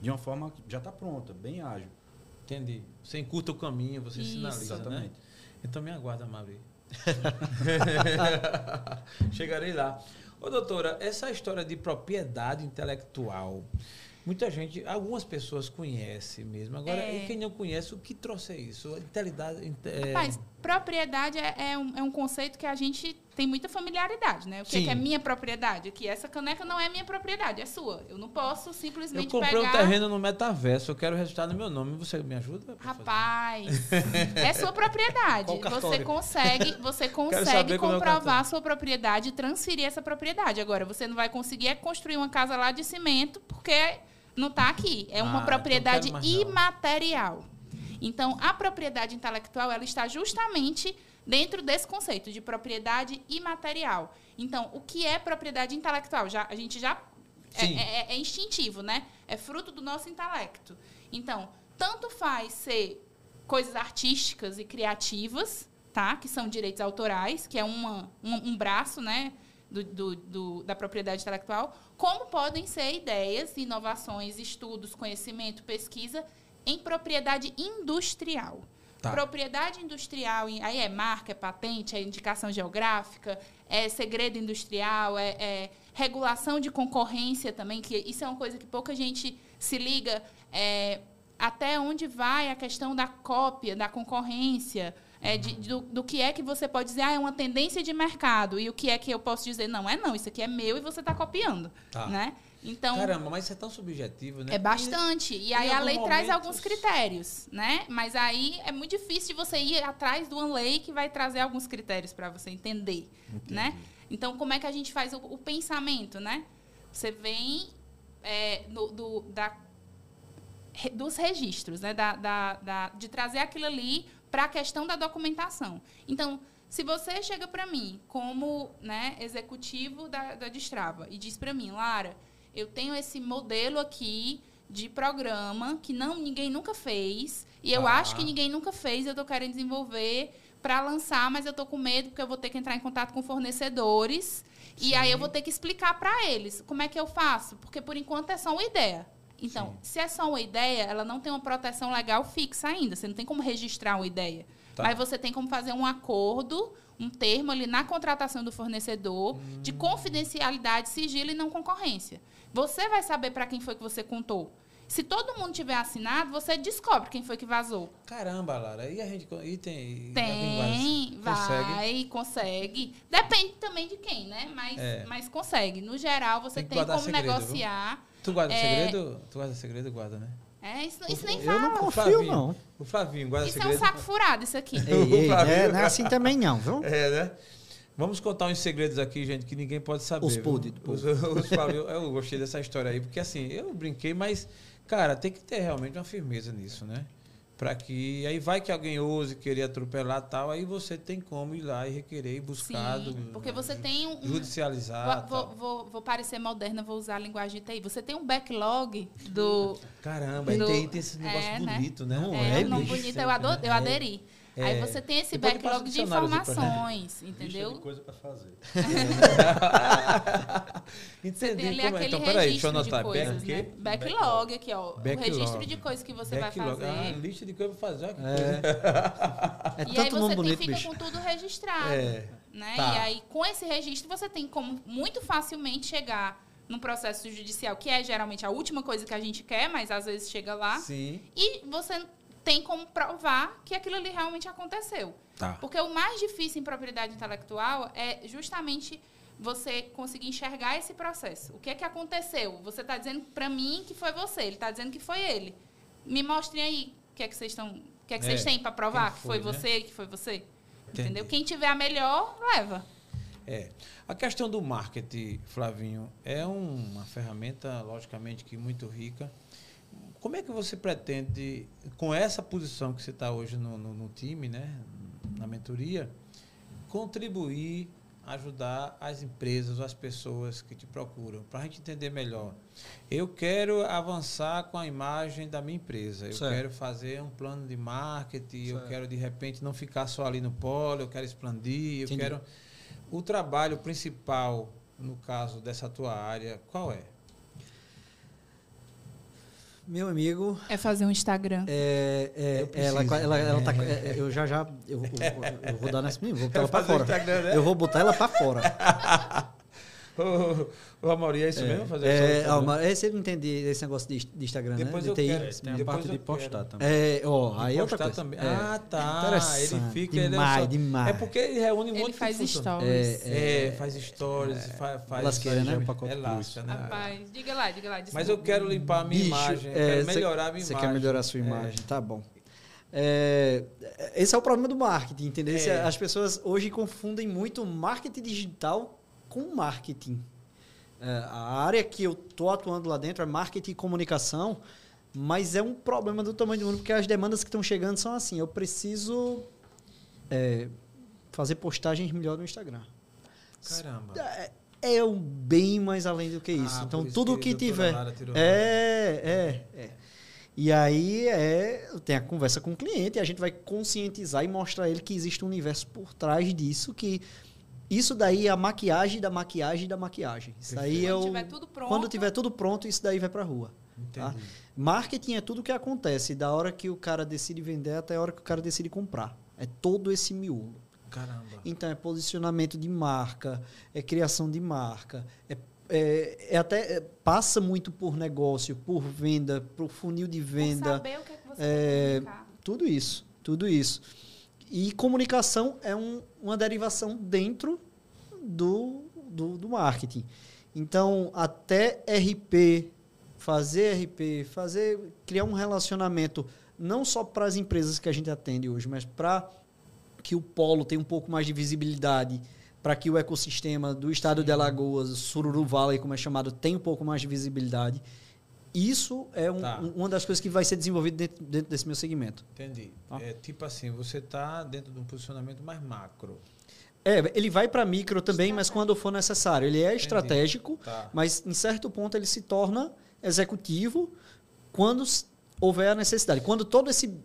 de uma forma que já está pronta, bem ágil. Entendi. Você encurta o caminho, você isso. sinaliza, né? Exatamente. Né? Então me aguarda, Mari. Chegarei lá. Ô, doutora, essa história de propriedade intelectual, Muita gente, algumas pessoas conhecem mesmo. Agora, é. quem não conhece, o que trouxe isso? É... Mas propriedade é, é, um, é um conceito que a gente tem muita familiaridade, né? O que é, que é, minha propriedade? Que essa caneca não é minha propriedade, é sua. Eu não posso simplesmente pegar... Eu comprei pegar... um terreno no metaverso, eu quero registrar no meu nome. Você me ajuda? Rapaz, é sua propriedade. Você consegue, você consegue é comprovar a sua propriedade e transferir essa propriedade. Agora, você não vai conseguir é construir uma casa lá de cimento, porque não está aqui. É uma ah, então propriedade então imaterial. Então, a propriedade intelectual ela está justamente dentro desse conceito de propriedade imaterial. Então, o que é propriedade intelectual? Já, a gente já é, é, é, instintivo, né? É fruto do nosso intelecto. Então, tanto faz ser coisas artísticas e criativas, tá? Que são direitos autorais, que é uma, um, um braço, né? Do, do, do, da propriedade intelectual, como podem ser ideias, inovações, estudos, conhecimento, pesquisa em propriedade industrial. Tá. Propriedade industrial, aí é marca, é patente, é indicação geográfica, é segredo industrial, é, é, regulação de concorrência também, que isso é uma coisa que pouca gente se liga. É, até onde vai a questão da cópia, da concorrência, é, de, do, do, que é que você pode dizer, ah, é uma tendência de mercado, e o que é que eu posso dizer, não, é não, isso aqui é meu e você está copiando. Tá. Né? Então, Caramba, mas isso é tão subjetivo, né? É bastante. E, e aí a lei momentos... traz alguns critérios, né? Mas aí é muito difícil de você ir atrás de uma lei que vai trazer alguns critérios para você entender, Entendi. né? Então, como é que a gente faz o, o pensamento, né? Você vem é, no, do, da, dos registros, né? Da, da, da, de trazer aquilo ali para a questão da documentação. Então, se você chega para mim como né, executivo da, da Destrava e diz para mim, Lara, eu tenho esse modelo aqui de programa que não ninguém nunca fez e eu ah. acho que ninguém nunca fez, eu estou querendo desenvolver para lançar, mas eu estou com medo porque eu vou ter que entrar em contato com fornecedores Sim. e aí eu vou ter que explicar para eles como é que eu faço, porque por enquanto é só uma ideia. Então, Sim. se é só uma ideia, ela não tem uma proteção legal fixa ainda. Você não tem como registrar uma ideia. Tá. Mas você tem como fazer um acordo, um termo ali na contratação do fornecedor hum. de confidencialidade, sigilo e não concorrência. Você vai saber para quem foi que você contou. Se todo mundo tiver assinado, você descobre quem foi que vazou. Caramba, Lara. E a gente e tem. Tem, vai, consegue? consegue. Depende também de quem, né? Mas, é. mas consegue. No geral, você tem, tem como segredo, negociar. Viu? Tu guarda é... segredo? Tu guarda segredo, guarda, né? É, isso, isso nem fala. Eu não confio, não. O Flavinho guarda isso segredo. Isso é um saco furado, isso aqui. Ei, ei, é, não é assim também não, viu? É, né? Vamos contar uns segredos aqui, gente, que ninguém pode saber. Os podres. Os, os, eu gostei dessa história aí, porque assim, eu brinquei, mas, cara, tem que ter realmente uma firmeza nisso, né? Para que. Aí vai que alguém ouse querer atropelar tal, aí você tem como ir lá e requerer e buscar. Sim, porque você tem um. Judicializar. Vou, vou, vou, parecer moderna, vou usar a linguagem de TI. Você tem um backlog do. Caramba, do, aí tem esse negócio é, né? bonito, né? Não é, é, não bonito, eu, adoro, eu aderi. É. Aí você tem esse backlog de informações, entendeu? De coisa para fazer. Entendi. Você tem ali como é. aquele então, peraí, deixa eu anotar. de coisas, né? Backlog aqui, ó. Backlog. O registro de coisas que você Backlog. vai fazer. Ah, lista de coisas para fazer. Olha que é. é e aí você bonito, tem, fica bicho. com tudo registrado. É. Né? Tá. E aí, com esse registro, você tem como muito facilmente chegar num processo judicial, que é geralmente a última coisa que a gente quer, mas às vezes chega lá. Sim. E você tem como provar que aquilo ali realmente aconteceu. Tá. Porque o mais difícil em propriedade intelectual é justamente você conseguir enxergar esse processo. O que é que aconteceu? Você está dizendo para mim que foi você, ele está dizendo que foi ele. Me mostrem aí o que é que vocês estão, o que é que é, vocês têm para provar que foi, que foi né? você, que foi você. Entendi. Entendeu? Quem tiver a melhor, leva. É. A questão do marketing, Flavinho, é uma ferramenta, logicamente, que muito rica como é que você pretende, com essa posição que você está hoje no, no, no, time, né, na mentoria, contribuir ajudar as empresas ou as pessoas que te procuram, para a gente entender melhor. Eu quero avançar com a imagem da minha empresa. Eu certo. quero fazer um plano de marketing. Certo. Eu quero de repente não ficar só ali no polo. Eu quero expandir. Eu quero o trabalho principal no caso dessa tua área. Qual é? Meu amigo. É fazer um Instagram. É, é, ela, ela, ela tá. É, eu já já. Eu, eu, eu vou dar nesse. Vou botar ela pra fora. Né? Eu vou botar ela pra fora. Ô, Amaury, é isso é, mesmo? Fazer é, Alma, é, você não entende esse negócio de, de Instagram, depois né? De TI. Quero, tem a parte de postar também. É, ó, aí é outra coisa. também. É. Ah, tá. Ele fica... Demais, ele é, demais. é porque ele reúne muito Ele faz stories. É, é, faz stories, é, faz... faz lasqueira, né? É lasca, né? Rapaz, diga lá, diga lá. Desculpa. Mas eu quero limpar a minha Bicho, imagem, quero melhorar a minha você imagem. Você quer melhorar a sua imagem, tá bom. É, esse é o problema do marketing, entendeu? É. As pessoas hoje confundem muito marketing digital com marketing. É, a área que eu estou atuando lá dentro é marketing e comunicação, mas é um problema do tamanho do mundo, porque as demandas que estão chegando são assim: eu preciso é, fazer postagens melhor no Instagram. Caramba. É, é um bem mais além do que isso. Ah, então, tudo que, que tiver. É, é, é. E aí é, tem a conversa com o cliente, e a gente vai conscientizar e mostrar a ele que existe um universo por trás disso que isso daí é a maquiagem da maquiagem da maquiagem. Isso daí quando é o, tiver tudo pronto. Quando tiver tudo pronto, isso daí vai para rua. Tá? Marketing é tudo que acontece, da hora que o cara decide vender até a hora que o cara decide comprar. É todo esse miolo. Caramba. Então é posicionamento de marca, é criação de marca, é, é, é até é, passa muito por negócio, por venda, por funil de venda. Por saber o que, é que você é, Tudo isso, tudo isso. E comunicação é um, uma derivação dentro do, do, do, marketing. Então, até RP, fazer RP, fazer, criar um relacionamento não só para as empresas que a gente atende hoje, mas para que o polo tenha um pouco mais de visibilidade, para que o ecossistema do estado de Alagoas, Sururu Valley, como é chamado, tenha um pouco mais de visibilidade. Isso é um, tá. uma das coisas que vai ser desenvolvido dentro, dentro desse meu segmento. Entendi. Tá? É tipo assim, você está dentro de um posicionamento mais macro. É, ele vai para micro também, mas quando for necessário. Ele é Entendi. estratégico, tá. mas em certo ponto ele se torna executivo quando houver a necessidade. Quando todo esse,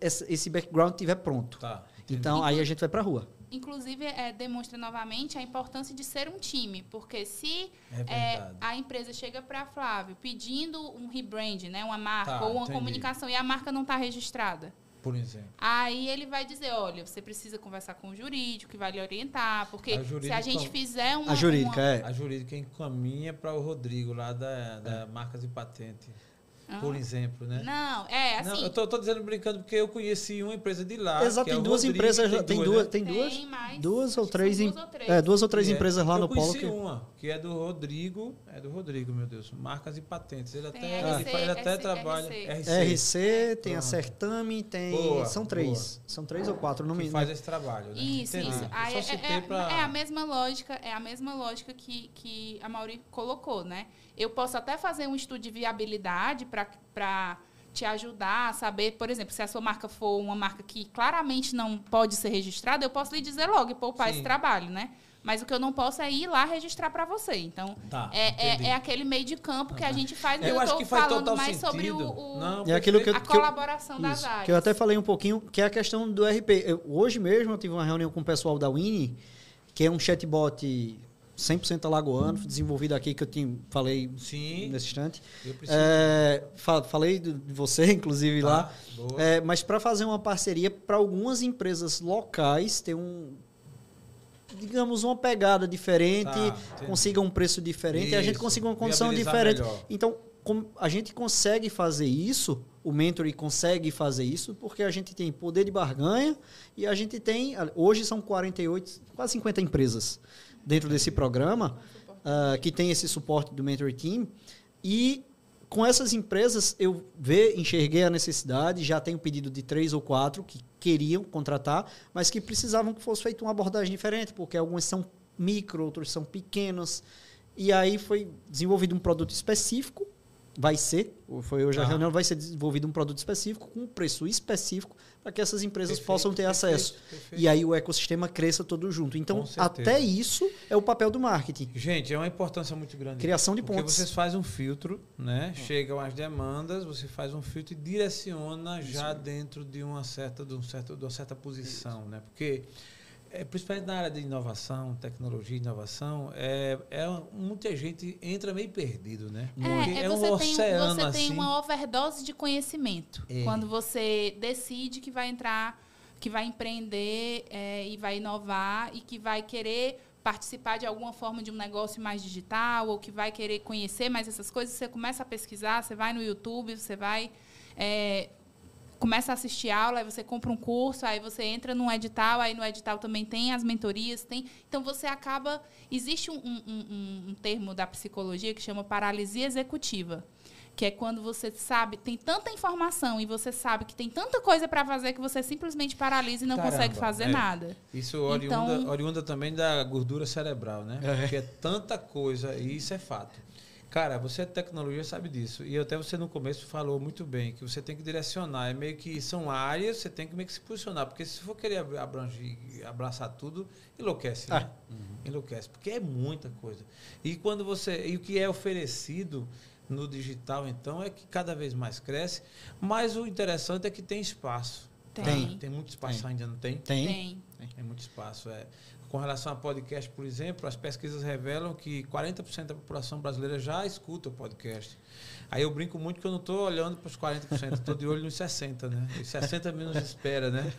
esse background estiver pronto. Tá. Então aí a gente vai para a rua inclusive é, demonstra novamente a importância de ser um time, porque se é é, a empresa chega para Flávio pedindo um rebrand, né, uma marca tá, ou uma entendi. comunicação e a marca não está registrada, por exemplo. Aí ele vai dizer, olha, você precisa conversar com o jurídico que vai lhe orientar, porque a se a gente fizer uma... A jurídica, uma... é. A jurídica encaminha para o Rodrigo, lá da, da é. Marcas e Patente por exemplo, né? Não, é assim. Não, eu tô, tô, dizendo brincando porque eu conheci uma empresa de lá. Exato, é tem duas Rodrigo, empresas, tem, tem duas, né? tem duas, tem mais, duas ou três, duas ou três, é, duas ou três é, empresas lá no polo. Eu conheci uma que é do Rodrigo, é do Rodrigo, meu Deus, marcas e patentes. Ele tem até RC, ele faz até RC, trabalho RC, RC tem a Certame, tem boa, são três, boa. são três ou quatro, não que me faz esse trabalho. Né? Isso, Entendi. isso. Aí, é, é, pra... é, a mesma lógica, é a mesma lógica que que a Mauri colocou, né? Eu posso até fazer um estudo de viabilidade para te ajudar a saber, por exemplo, se a sua marca for uma marca que claramente não pode ser registrada, eu posso lhe dizer logo e poupar Sim. esse trabalho, né? Mas o que eu não posso é ir lá registrar para você. Então, tá, é, é, é, aquele meio de campo que a gente faz. Eu, eu acho que faz falando mais sentido. sobre o, o não, é aquilo que eu, a colaboração que eu, das isso, áreas. Que eu até falei um pouquinho, que é a questão do RP. Eu, hoje mesmo eu tive uma reunião com o pessoal da Winnie, que é um chatbot 100% alagoano, desenvolvido aqui, que eu tinha, falei Sim, nesse instante. É, falei de você, inclusive, tá, lá. É, mas para fazer uma parceria para algumas empresas locais ter um digamos uma pegada diferente, tá, consiga um preço diferente isso, e a gente consiga uma condição diferente. Melhor. Então, a gente consegue fazer isso, o Mentoring consegue fazer isso, porque a gente tem poder de barganha e a gente tem, hoje são 48, quase 50 empresas dentro desse programa, uh, que tem esse suporte do Mentor Team. E com essas empresas, eu ve, enxerguei a necessidade, já tenho pedido de três ou quatro que queriam contratar, mas que precisavam que fosse feita uma abordagem diferente, porque algumas são micro, outros são pequenos. E aí foi desenvolvido um produto específico vai ser, foi hoje a reunião, vai ser desenvolvido um produto específico com um preço específico para que essas empresas perfeito, possam ter perfeito, acesso. Perfeito. E aí o ecossistema cresça todo junto. Então, até isso é o papel do marketing. Gente, é uma importância muito grande. Criação de pontos. Porque você faz um filtro, né? Hum. Chegam as demandas, você faz um filtro e direciona já dentro de uma certa, de um certo, de uma certa posição, né? Porque é, principalmente na área de inovação, tecnologia e inovação, é, é, muita gente entra meio perdido, né? É, é, é um oceano tem, Você assim. tem uma overdose de conhecimento. É. Quando você decide que vai entrar, que vai empreender é, e vai inovar e que vai querer participar de alguma forma de um negócio mais digital ou que vai querer conhecer mais essas coisas, você começa a pesquisar, você vai no YouTube, você vai é, começa a assistir aula, aí você compra um curso, aí você entra num edital, aí no edital também tem as mentorias, tem. Então você acaba. Existe um, um, um, um termo da psicologia que chama paralisia executiva. Que é quando você sabe, tem tanta informação e você sabe que tem tanta coisa para fazer que você simplesmente paralisa e não Caramba, consegue fazer é. nada. Isso oriunda, então, oriunda também da gordura cerebral, né? É. Porque é tanta coisa, e isso é fato. Cara, você é tecnologia, sabe disso. E até você no começo falou muito bem que você tem que direcionar. É meio que são áreas, você tem que meio que se posicionar. Porque se for querer abranger, abraçar tudo, enlouquece, né? Ah. Uhum. Enlouquece. Porque é muita coisa. E quando você. E o que é oferecido no digital, então, é que cada vez mais cresce. Mas o interessante é que tem espaço. Tem. Tem muito espaço tem. ainda, não tem? Tem. Tem. Tem muito espaço. É. Com relação a podcast, por exemplo, as pesquisas revelam que 40% da população brasileira já escuta o podcast. Aí eu brinco muito que eu não estou olhando para os 40%, estou de olho nos 60%, né? E 60 menos espera, né?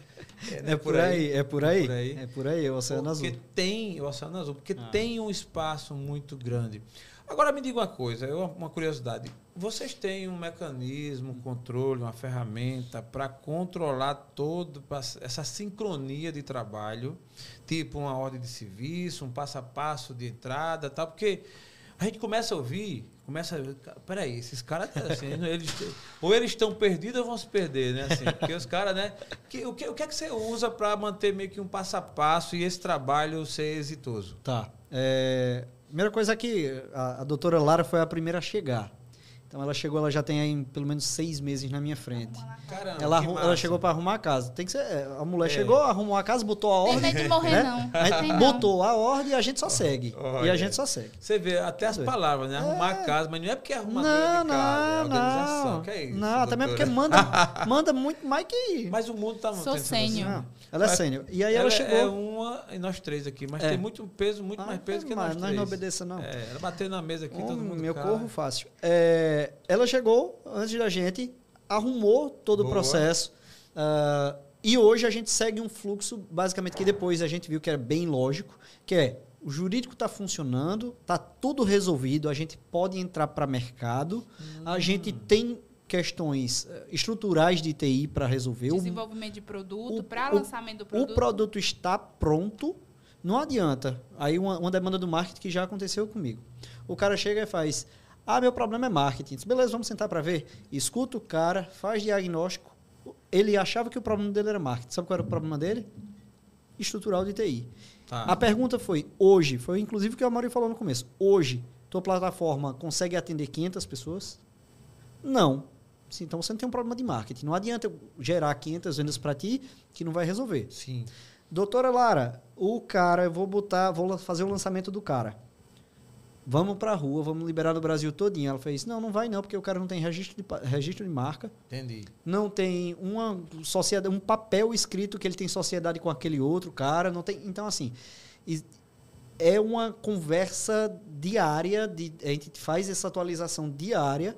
É, né? é por, aí, aí, é por aí. É por aí, é por aí o Oceano porque Azul. Tem, o Oceano Azul, porque ah. tem um espaço muito grande. Agora me diga uma coisa, uma curiosidade. Vocês têm um mecanismo, um controle, uma ferramenta para controlar toda essa sincronia de trabalho, tipo uma ordem de serviço, um passo a passo de entrada, tal, porque a gente começa a ouvir, começa a. Peraí, esses caras, assim, eles, ou eles estão perdidos ou vão se perder, né? Assim, porque os caras, né? Que, o, que, o que é que você usa para manter meio que um passo a passo e esse trabalho ser exitoso? Tá. É, Primeira coisa é que a, a doutora Lara foi a primeira a chegar. Então ela chegou, ela já tem aí pelo menos seis meses na minha frente. Caramba, ela, ela chegou para arrumar a casa. Tem que ser. É, a mulher é. chegou, arrumou a casa, botou a ordem. Tem medo de morrer, né? não. Aí botou a ordem e a gente só segue. e a gente só segue. Você vê até as palavras, né? Arrumar é. a casa, mas não é porque é arrumar não, de casa, é organização. Não, que é isso, não também porque manda, manda muito mais que. Mas o mundo tá Sou sênior. Ela é sênior. E aí ela, ela chegou. É uma e nós três aqui, mas é. tem muito peso, muito ah, mais peso que nós. Nós não obedeça, não. É, ela bateu na mesa aqui, todo mundo. Meu corro fácil. É, ela chegou antes da gente, arrumou todo Boa. o processo. Uh, e hoje a gente segue um fluxo, basicamente, que depois a gente viu que era bem lógico, que é o jurídico está funcionando, está tudo resolvido, a gente pode entrar para mercado, hum. a gente tem questões eh, estruturais de TI para resolver. Desenvolvimento de produto, para lançamento do produto. O produto está pronto, não adianta. Aí uma, uma, demanda do marketing que já aconteceu comigo. O cara chega e faz, ah, meu problema é marketing. Diz, Beleza, vamos sentar para ver. Escuta o cara, faz diagnóstico. Ele achava que o problema dele era marketing. Sabe qual era o problema dele? Estrutural de TI. Tá. A pergunta foi, hoje, foi inclusive o que o Amaury falou no começo. Hoje, tua plataforma consegue atender 500 pessoas? Não. Então você não tem um problema de marketing. Não adianta eu gerar 500 vendas para ti que não vai resolver. Sim. Doutora Lara, o cara, eu vou botar, vou fazer o lançamento do cara. Vamos para a rua, vamos liberar no Brasil todinho. Ela fez, não, não vai não, porque o cara não tem registro de, registro de marca. Entendi. Não tem uma sociedade, um papel escrito que ele tem sociedade com aquele outro cara. Não tem, então, assim, é uma conversa diária, de, a gente faz essa atualização diária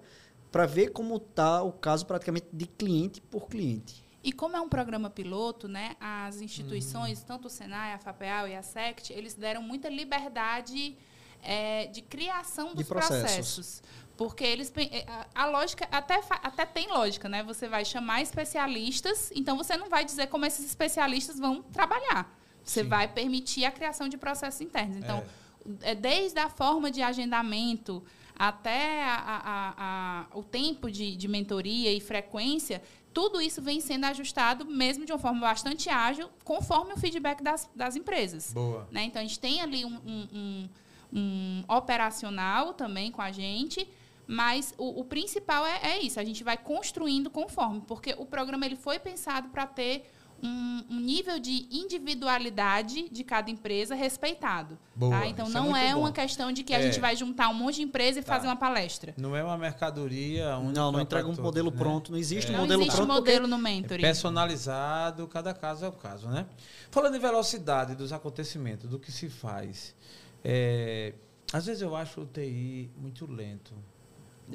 para ver como está o caso praticamente de cliente por cliente. E como é um programa piloto, né, as instituições, uhum. tanto o Senai, a FAPEAL e a SECT, eles deram muita liberdade é, de criação dos de processos. processos. Porque eles é, a lógica até, até tem lógica, né? Você vai chamar especialistas, então você não vai dizer como esses especialistas vão trabalhar. Você Sim. vai permitir a criação de processos internos. Então, é. é desde a forma de agendamento, até a, a, a, o tempo de, de mentoria e frequência, tudo isso vem sendo ajustado, mesmo de uma forma bastante ágil, conforme o feedback das, das empresas. Boa. Né? Então, a gente tem ali um, um, um, um operacional também com a gente, Mas o, o principal é, é, isso, a gente vai construindo conforme, porque o programa ele foi pensado para ter um, um, nível de individualidade de cada empresa respeitado. Tá? Então, Isso é não é, é uma questão de que a gente é. vai juntar um monte de empresa e tá. fazer uma palestra. Não é uma mercadoria. Não, não entrega um modelo né? pronto. Não existe é. um modelo não existe pronto. modelo no mentoring. É personalizado, cada caso é o caso, né? Falando em velocidade dos acontecimentos, do que se faz. É, às vezes eu acho o TI muito lento.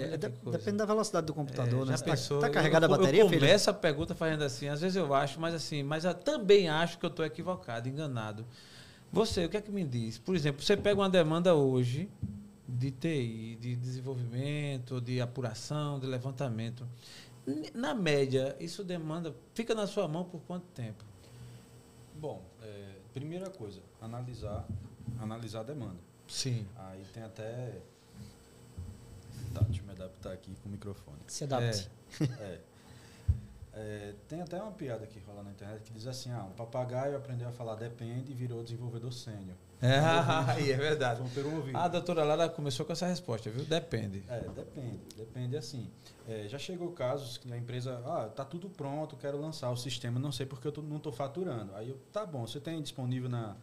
É, depende da velocidade do computador, é, né? Está tá carregada a bateria, eu começo a pergunta fazendo assim, às vezes eu acho, mas assim, mas eu também acho que eu estou equivocado, enganado. Você, o que é que me diz? Por exemplo, você pega uma demanda hoje de TI, de desenvolvimento, de apuração, de levantamento. Na média, isso demanda, fica na sua mão por quanto tempo? Bom, é, primeira coisa, analisar, analisar a demanda. Sim. Aí tem até Tá, deixa eu me adaptar aqui com o microfone. Se adapte. É, é. É, tem até uma piada que rola na internet que diz assim: ah, um papagaio aprendeu a falar depende e virou desenvolvedor sênior. É, é verdade. A doutora Lara começou com essa resposta, viu? Depende. É, depende. Depende assim. É, já chegou casos que a empresa, ah, tá tudo pronto, quero lançar o sistema, não sei porque eu tô, não estou faturando. Aí eu, tá bom, você tem disponível na,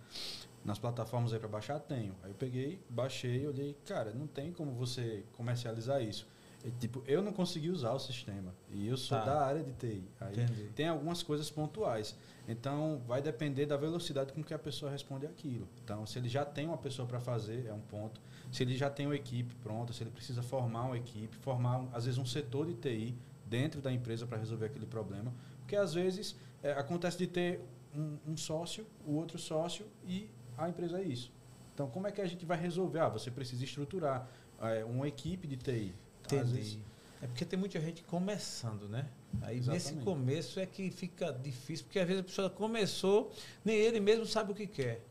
nas plataformas aí para baixar? Tenho. Aí eu peguei, baixei, olhei, cara, não tem como você comercializar isso. E, tipo, eu não consegui usar o sistema. E eu sou tá. da área de TI. Aí Entendi. tem algumas coisas pontuais. Então, vai depender da velocidade com que a pessoa responde aquilo. Então, se ele já tem uma pessoa para fazer, é um ponto. Se ele já tem uma equipe pronta, se ele precisa formar uma equipe, formar, às vezes, um setor de TI dentro da empresa para resolver aquele problema. Porque, às vezes, é, acontece de ter um, um sócio, o outro sócio e a empresa é isso. Então, como é que a gente vai resolver? Ah, você precisa estruturar é, uma equipe de TI. Entendi. Vezes... É porque tem muita gente começando, né? Aí Exatamente. nesse começo é que fica difícil, porque às vezes a pessoa começou, nem ele mesmo sabe o que quer.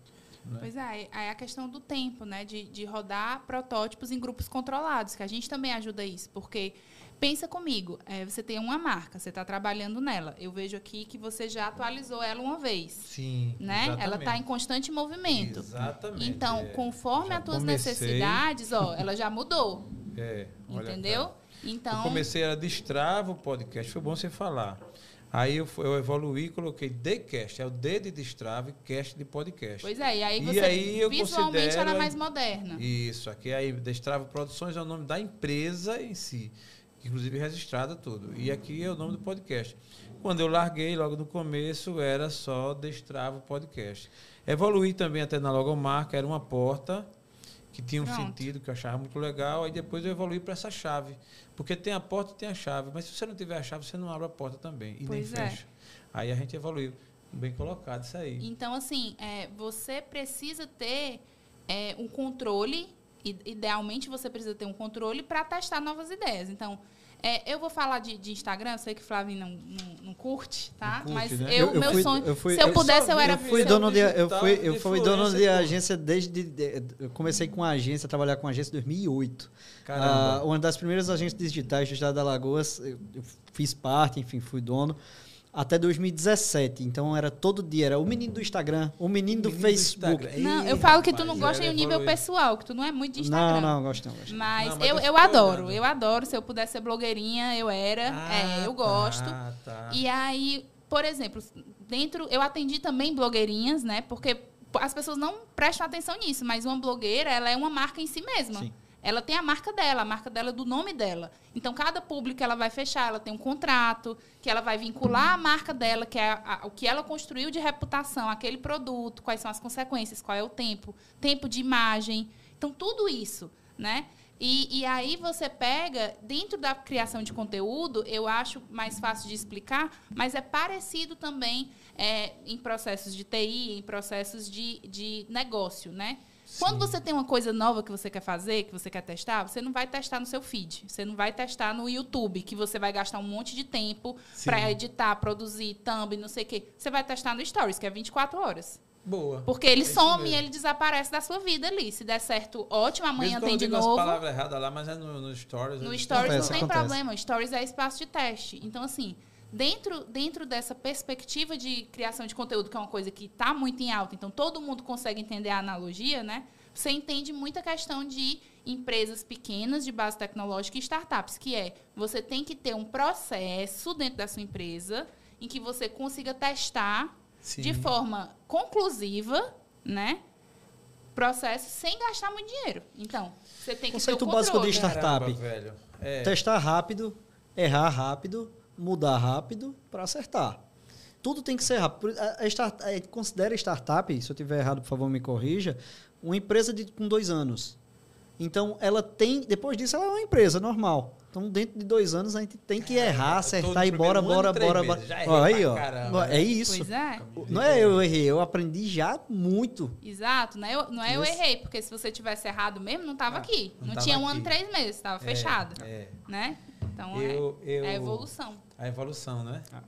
Né? Pois é, aí é a questão do tempo, né? De, de rodar protótipos em grupos controlados, que a gente também ajuda isso, porque Pensa comigo, é, você tem uma marca, você está trabalhando nela. Eu vejo aqui que você já atualizou ela uma vez. Sim. Né? Exatamente. Ela está em constante movimento. Exatamente. Então, é. conforme as tuas comecei... necessidades, ó, ela já mudou. É. Entendeu? Então. Eu comecei a destrava o podcast, foi bom você falar. Aí eu, eu evoluí e coloquei Dcast, é o D de destrave, cast de podcast. Pois é, e aí você e aí visualmente ela é mais moderna. Isso, aqui aí Destrave Produções é o nome da empresa em si inclusive registrada tudo. E aqui é o nome do podcast. Quando eu larguei, logo no começo, era só Destravo Podcast. Evoluí também até na logomarca, era uma porta que tinha um Pronto. sentido que eu achava muito legal. Aí depois eu evoluí para essa chave. Porque tem a porta e tem a chave. Mas se você não tiver a chave, você não abre a porta também. E pois nem é. fecha. Aí a gente evoluiu. Bem colocado isso aí. Então, assim, é, você precisa ter é, um controle. Idealmente, você precisa ter um controle para testar novas ideias. Então, é, eu vou falar de, de, Instagram, eu sei que o Flavinho não, não, não curte, tá? Curte, Mas né? eu, eu, meu fui, sonho. Eu fui, se eu, pudesse, eu era. Eu fui dono de, eu fui, eu fui dono de agência desde. Eu comecei com a agência, a trabalhar com a agência em 2008. Ah, uma das primeiras agências digitais do estado da Lagoas, eu, eu fiz parte, enfim, fui dono até 2017. Então era todo dia, era o menino do Instagram, o menino, o menino do Facebook. Do não, eu falo que tu não gosta em um nível pessoal, que tu não é muito de Instagram. Não, não, gosto não. Gosto. Mas, não, mas eu, eu adoro, eu adoro. Se eu pudesse ser blogueirinha, eu era. Ah, é, eu gosto. Tá, tá. E aí, por exemplo, dentro. Eu atendi também blogueirinhas, né? Porque as pessoas não prestam atenção nisso, mas uma blogueira, ela é uma marca em si mesma. Sim ela tem a marca dela, a marca dela é do nome dela. Então, cada público ela vai fechar, ela tem um contrato, que ela vai vincular a marca dela, que é a, a, o que ela construiu de reputação, aquele produto, quais são as consequências, qual é o tempo, tempo de imagem. Então, tudo isso, né? E, e aí você pega, dentro da criação de conteúdo, eu acho mais fácil de explicar, mas é parecido também é, em processos de TI, em processos de, de negócio, né? Quando você tem uma coisa nova que você quer fazer, que você quer testar, você não vai testar no seu feed. Você não vai testar no YouTube, que você vai gastar um monte de tempo para editar, produzir, thumb, não sei o quê. Você vai testar no Stories, que é 24 horas. Boa. Porque ele é some e ele desaparece da sua vida ali. Se der certo, ótimo, amanhã tem de novo. As palavras erradas lá, mas é no, no Stories. No Stories não, não tem acontece. problema. Stories é espaço de teste. Então, assim, dentro, dentro dessa perspectiva de criação de conteúdo, que é uma coisa que está muito em alta, então todo mundo consegue entender a analogia, né? você entende muita questão de empresas pequenas de base tecnológica e startups, que é você tem que ter um processo dentro da sua empresa em que você consiga testar Sim. de forma conclusiva, né? Processo sem gastar muito dinheiro. Então, você tem que Conceito ter o básico de startup. Caramba, é. Testar rápido, errar rápido, mudar rápido para acertar. Tudo tem que ser rápido. A, start, a, considera startup, se eu tiver errado, por favor, me corrija, uma empresa de, com dois anos. Então, ela tem. Depois disso, ela é uma empresa normal. Então, dentro de dois anos, a gente tem que errar, acertar e bora, bora, bora, bora. aí, ó. Caramba, é isso. Pois é. Não é eu errei, eu aprendi já muito. Exato. Não é eu, não é eu errei, porque se você tivesse errado mesmo, não estava ah, aqui. Não, não tinha um aqui. ano, três meses, estava é, fechado. É. Né? Então, eu, é, eu, é a evolução. A evolução, né? Ah.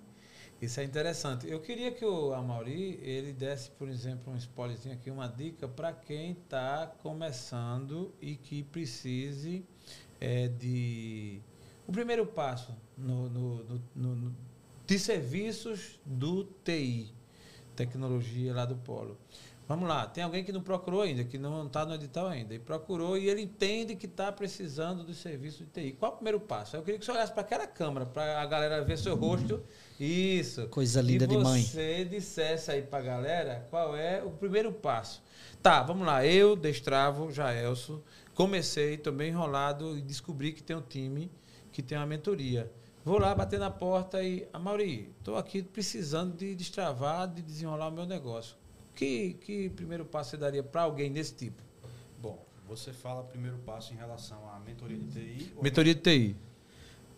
Isso é interessante. Eu queria que o Amauri ele desse, por exemplo, um spoilerzinho aqui, uma dica para quem está começando e que precise é, de o primeiro passo no, no, no, no, de serviços do TI, tecnologia lá do Polo. Vamos lá, tem alguém que não procurou ainda, que não está no edital ainda, e procurou e ele entende que está precisando do serviço de TI. Qual é o primeiro passo? Eu queria que você olhasse para aquela câmera, para a galera ver seu rosto. Isso. Coisa linda de mãe. E você dissesse aí para a galera qual é o primeiro passo. Tá, vamos lá. Eu, Destravo, Jaelso, comecei, também enrolado e descobri que tem um time que tem uma mentoria. Vou lá bater na porta e, a Mauri, estou aqui precisando de destravar, de desenrolar o meu negócio. Que, que primeiro passo você daria para alguém desse tipo? Bom, você fala primeiro passo em relação à mentoria de TI? Mentoria de TI.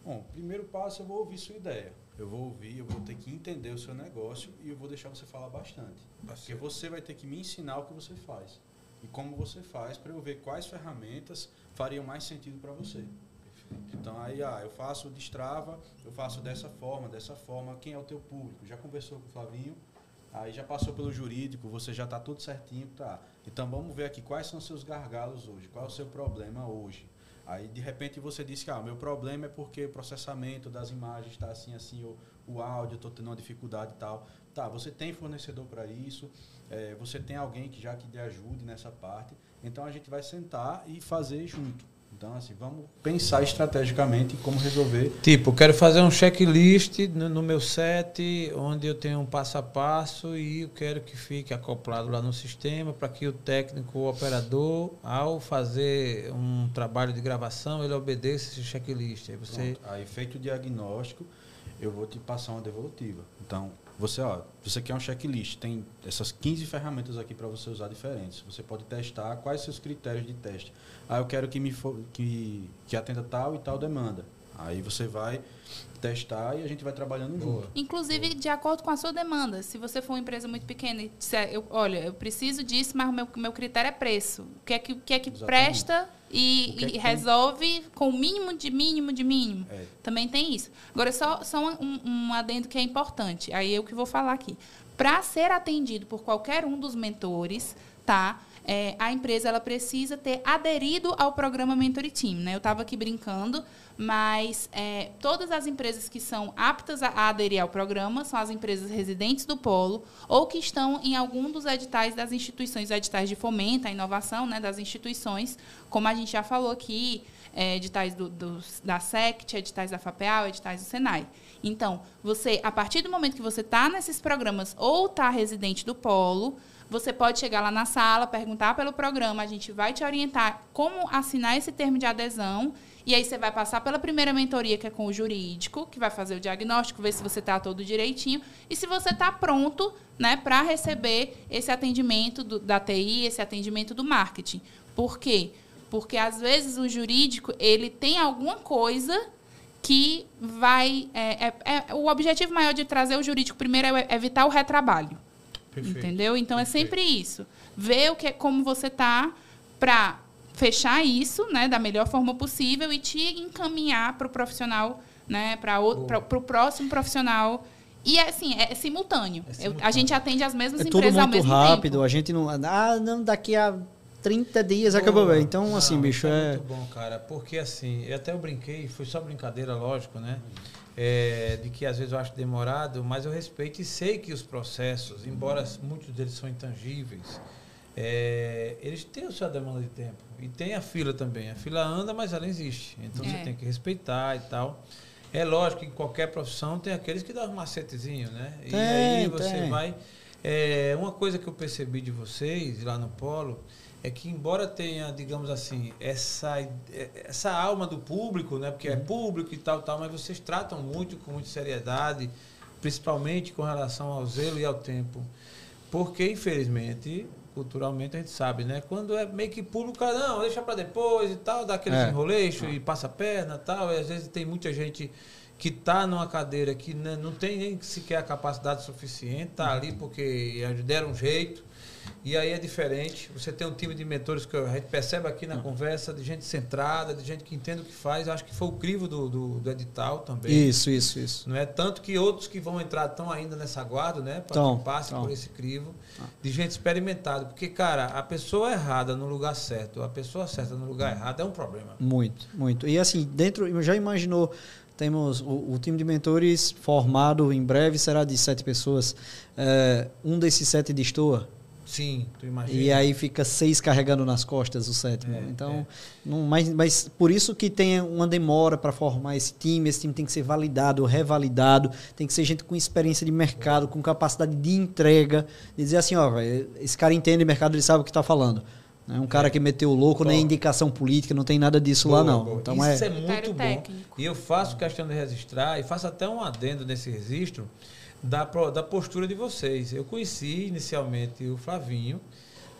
Bom, primeiro passo eu vou ouvir sua ideia. Eu vou ouvir, eu vou ter que entender o seu negócio e eu vou deixar você falar bastante. Porque você vai ter que me ensinar o que você faz e como você faz para eu ver quais ferramentas fariam mais sentido para você. Então aí, ah, eu faço destrava, eu faço dessa forma, dessa forma. Quem é o teu público? Já conversou com o Flavinho? Aí já passou pelo jurídico, você já está tudo certinho, tá? Então vamos ver aqui quais são os seus gargalos hoje, qual é o seu problema hoje. Aí de repente você disse que ah, meu problema é porque o processamento das imagens está assim, assim, o, o áudio, estou tendo uma dificuldade e tal. Tá, você tem fornecedor para isso, é, você tem alguém que já que lhe ajude nessa parte. Então a gente vai sentar e fazer junto. Então, assim, vamos pensar estrategicamente como resolver. Tipo, quero fazer um checklist no, no, meu set, onde eu tenho um passo a passo e eu quero que fique acoplado lá no sistema para que o técnico, o operador, ao fazer um trabalho de gravação, ele obedeça esse checklist. Aí, você... Aí feito o diagnóstico, eu vou te passar uma devolutiva. Então, você, ó, você quer um checklist, tem essas 15 ferramentas aqui para você usar diferentes. Você pode testar quais seus critérios de teste. Ah, eu quero que me for, que, que atenda tal e tal demanda. Aí você vai testar e a gente vai trabalhando Boa. junto. Inclusive, Boa. de acordo com a sua demanda. Se você for uma empresa muito pequena e disser, eu, olha, eu preciso disso, mas o meu, meu critério é preço. O que é que, o que, é que presta e, é e resolve com o mínimo de mínimo de mínimo. É. Também tem isso. Agora, só, só um, um adendo que é importante. Aí eu que vou falar aqui. Para ser atendido por qualquer um dos mentores, tá? É, a empresa ela precisa ter aderido ao programa Mentoring Team. Né? Eu estava aqui brincando, mas é, todas as empresas que são aptas a, aderir ao programa são as empresas residentes do polo ou que estão em algum dos editais das instituições, editais de fomento à inovação né, das instituições, como a gente já falou aqui, é, editais do, do, da SECT, editais da FAPEAL, editais do SENAI. Então, você, a partir do momento que você está nesses programas ou está residente do polo, você pode chegar lá na sala, perguntar pelo programa, a gente vai te orientar como assinar esse termo de adesão e aí você vai passar pela primeira mentoria, que é com o jurídico, que vai fazer o diagnóstico, ver se você está todo direitinho e se você está pronto né, para receber esse atendimento do, da TI, esse atendimento do marketing. Por quê? Porque às vezes o jurídico ele tem alguma coisa que vai. É, é, é, o objetivo maior de trazer o jurídico primeiro é evitar o retrabalho. Perfeito. Entendeu? Então Perfeito. é sempre isso. Ver o que, como você está para fechar isso né, da melhor forma possível e te encaminhar para o profissional, né, para o próximo profissional. E é assim, é simultâneo. É simultâneo. Eu, a gente atende as mesmas é empresas ao mesmo tempo. muito rápido, a gente não. Ah, não, daqui a 30 dias Pô, acabou. Então, não, assim, bicho, é. É muito bom, cara. Porque assim, eu até eu brinquei, foi só brincadeira, lógico, né? É, de que às vezes eu acho demorado, mas eu respeito e sei que os processos, embora muitos deles são intangíveis, é, eles têm a sua demanda de tempo. E tem a fila também. A fila anda, mas ela existe. Então é. você tem que respeitar e tal. É lógico que em qualquer profissão tem aqueles que dão um macetezinho, né? Tem, e aí você tem. vai. É, uma coisa que eu percebi de vocês lá no Polo é que embora tenha, digamos assim, essa, essa alma do público, né? Porque é uhum. público e tal, tal, mas vocês tratam muito com muita seriedade, principalmente com relação ao zelo e ao tempo. Porque, infelizmente, culturalmente a gente sabe, né? Quando é meio que público, não, deixa para depois e tal, dá aquele é. enroleixo e passa a perna e tal. E às vezes tem muita gente que está numa cadeira que não tem nem sequer a capacidade suficiente, está ali porque deram um jeito e aí é diferente. Você tem um time de mentores que a gente percebe aqui na conversa, de gente centrada, de gente que entende o que faz. Acho que foi o crivo do, do, do edital também. Isso, isso, isso. Não é tanto que outros que vão entrar estão ainda nessa guarda, né? Para que passe por esse crivo ah. de gente experimentada. Porque, cara, a pessoa errada no lugar certo, a pessoa certa no lugar errado é um problema. Muito, muito. E assim, dentro, já imaginou temos o, o, time de mentores formado em breve será de sete pessoas. É, um desses sete destoa. Sim, tu imagina. E aí fica seis carregando nas costas o sétimo. É, então, é. Não, mas, mas por isso que tem uma demora para formar esse time. Esse time tem que ser validado, revalidado. Tem que ser gente com experiência de mercado, com capacidade de entrega. De dizer assim, ó, esse cara entende mercado, ele sabe o que está falando. Não é um cara é. que meteu o louco, bom. nem indicação política, não tem nada disso boa, lá, não. Boa. Então, Isso é, é muito bom. E eu faço questão de registrar, e faço até um adendo nesse registro, da, da postura de vocês. Eu conheci inicialmente o Flavinho.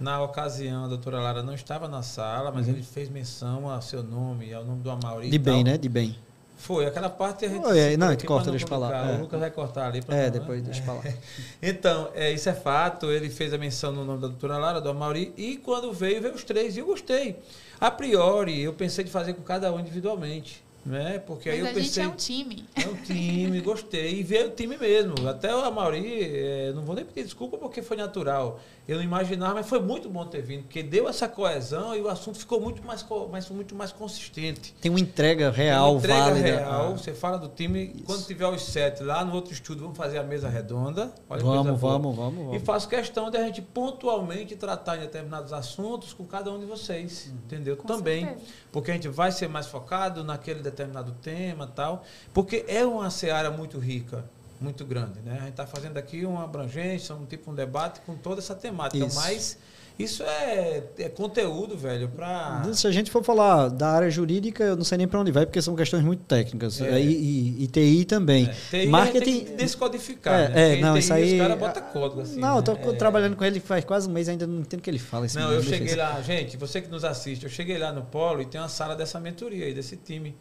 Na ocasião, a doutora Lara não estava na sala, mas uhum. ele fez menção ao seu nome, ao nome do Amaury. De bem, né? De bem. Foi, aquela parte a gente. É, não, a gente corta, deixa pra lá. É. O Lucas vai cortar ali para É, não, depois né? deixa pra lá. então, é, isso é fato. Ele fez a menção no nome da doutora Lara, do Amaury, e quando veio, veio os três. E eu gostei. A priori, eu pensei de fazer com cada um individualmente. Né? Porque Mas aí eu a pensei, gente é um time. É um time, gostei. E veio o time mesmo. Até o Amaury, é, não vou nem pedir desculpa porque foi natural. Eu não imaginava, mas foi muito bom ter vindo, porque deu essa coesão e o assunto ficou muito mais, mais, muito mais consistente. Tem uma entrega real, uma entrega válida. real. Você fala do time, Isso. quando tiver os sete lá no outro estúdio, vamos fazer a mesa redonda. Olha vamos, vamos, vamos, vamos. E faço questão de a gente pontualmente tratar em determinados assuntos com cada um de vocês, uhum. entendeu? Com Também, certeza. porque a gente vai ser mais focado naquele determinado tema tal, porque é uma seara muito rica muito grande. Né? A gente está fazendo aqui uma abrangência, um tipo um debate com toda essa temática. Isso. Mas isso é, é conteúdo, velho, para. Se a gente for falar da área jurídica, eu não sei nem para onde vai, porque são questões muito técnicas. É. E, e, e, TI também. É. TI Marketing. Tem que descodificar. É, né? é não, TI, isso aí. Os caras botam código assim. Não, eu tô né? trabalhando com ele faz quase um mês, ainda não entendo o que ele fala. Não, eu cheguei lá, gente, você que nos assiste, eu cheguei lá no Polo e tem uma sala dessa mentoria aí, desse time.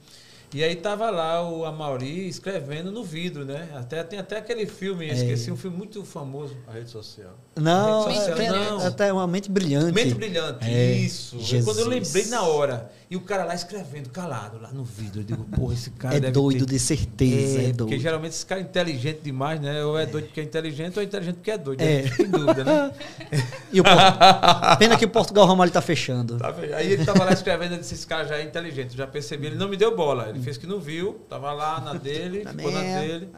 E aí tava lá o Amauri escrevendo no vidro, né? Até, tem até aquele filme, é. esqueci, um filme muito famoso. A rede social. Não, rede social, é, não. até uma mente brilhante. Mente brilhante, é. isso. Jesus. Quando eu lembrei na hora. E o cara lá escrevendo, calado, lá no vidro. Eu digo, porra, esse cara É doido, ter... de certeza, é, é doido. Porque geralmente esse cara é inteligente demais, né? Ou é doido porque é inteligente, ou é inteligente porque é doido. É. Tem dúvida, né? e o Port... Pena que o Portugal Ramalho tá fechando. Tá Aí ele tava lá escrevendo, eu disse, esse cara já é inteligente, já percebi. Ele não me deu bola. Ele fez que não viu, tava lá na dele, ficou na dele.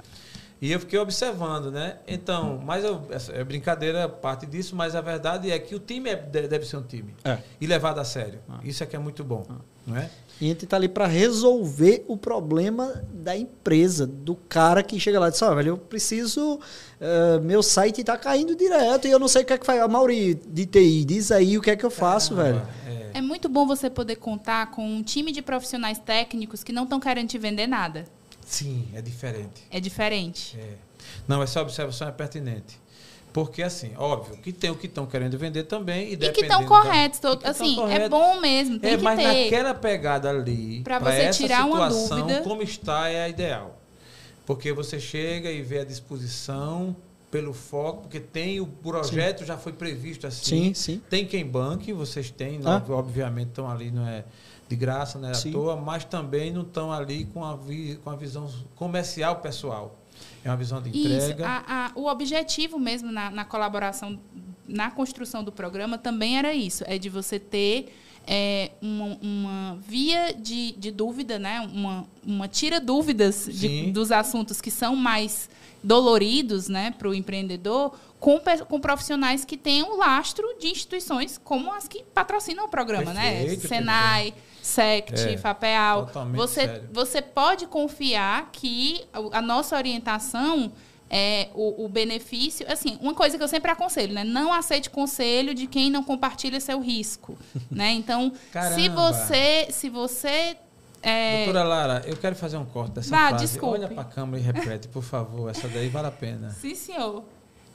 E eu fiquei observando, né? Então, mas eu, é brincadeira parte disso, mas a verdade é que o time é, deve ser um time. É. E levado a sério. Ah. Isso é que é muito bom. Ah. Não é? E a gente está ali para resolver o problema da empresa, do cara que chega lá e diz, oh, velho, eu preciso. Uh, meu site está caindo direto e eu não sei o que é que faz. A Mauri de TI, diz aí o que é que eu faço, velho. É. é muito bom você poder contar com um time de profissionais técnicos que não estão querendo te vender nada. Sim, é diferente. É diferente. É. Não, essa observação é pertinente. Porque, assim, óbvio, que tem o que estão querendo vender também. E, e que estão corretos. Da, assim, corretos. é bom mesmo. Tem é, que mas ter. naquela pegada ali, para você tirar situação, uma dúvida. como está, é a ideal. Porque você chega e vê a disposição pelo foco, porque tem o projeto sim. já foi previsto assim. Sim, sim. Tem quem banque, vocês têm, ah. obviamente estão ali, não é de graça, né, à toa, mas também não estão ali com a, vi, com a visão comercial pessoal. É uma visão de entrega. Isso, a, a, o objetivo mesmo na, na, colaboração, na construção do programa também era isso, é de você ter é, uma, uma, via de, de dúvida, né? uma, uma tira dúvidas de, dos assuntos que são mais doloridos né, para o empreendedor com, com profissionais que tenham lastro de instituições como as que patrocinam o programa, né? perfeito, né? Senai, SECT, é, FAPEAL. Você, você pode confiar que a nossa orientação é, o, o, benefício. Assim, uma coisa que eu sempre aconselho, né? Não aceite conselho de quem não compartilha seu risco. né? Então, Caramba. se você. Se você é... Doutora Lara, eu quero fazer um corte dessa Vá, frase. Desculpe. Olha para a câmera e repete, por favor. Essa daí vale a pena. Sim, senhor.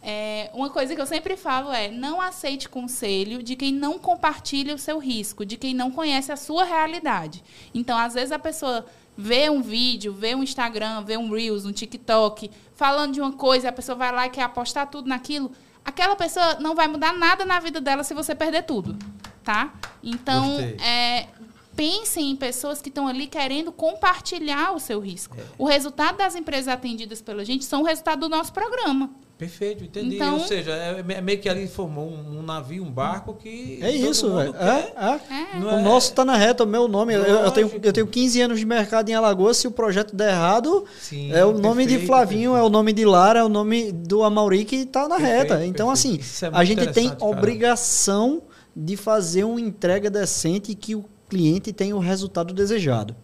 É, uma coisa que eu sempre falo é: não aceite conselho de quem não compartilha o seu risco, de quem não conhece a sua realidade. Então, às vezes, a pessoa vê um vídeo, vê um Instagram, vê um Reels, um TikTok, falando de uma coisa, a pessoa vai lá e quer apostar tudo naquilo. Aquela pessoa não vai mudar nada na vida dela se você perder tudo, tá? Então, é, pensem em pessoas que estão ali querendo compartilhar o seu risco. É. O resultado das empresas atendidas pela gente são o resultado do nosso programa. Perfeito, entendi. Então, Ou seja, é, é meio que ali formou um, um navio, um barco que. É isso, velho. É, é. O é... nosso está na reta, o meu nome. Eu, eu, tenho, eu tenho 15 anos de mercado em Alagoas. Se o projeto der errado, Sim, é o perfeito, nome de Flavinho, perfeito. é o nome de Lara, é o nome do Amauri que está na perfeito, reta. Então, assim, é a gente tem cara. obrigação de fazer uma entrega decente que o cliente tenha o resultado desejado.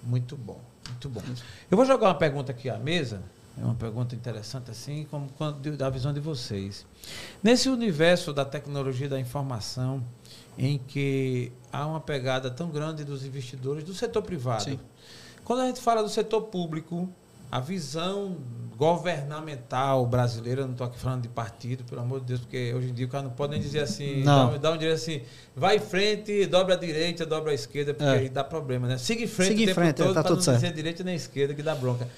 Muito bom, muito bom. Eu vou jogar uma pergunta aqui à mesa é uma pergunta interessante, assim, como da visão de vocês. Nesse universo da tecnologia da informação, em que há uma pegada tão grande dos investidores do setor privado. Sim. Quando a gente fala do setor público, a visão governamental brasileira, não estou aqui falando de partido, pelo amor de Deus, porque hoje em dia o cara não pode nem dizer assim, não. dá, um direito assim, vai em frente, dobra a direita, dobra a esquerda, porque é. aí dá problema, né? Siga em frente Siga o tempo frente, todo tá para não certo. direita nem esquerda, que dá bronca.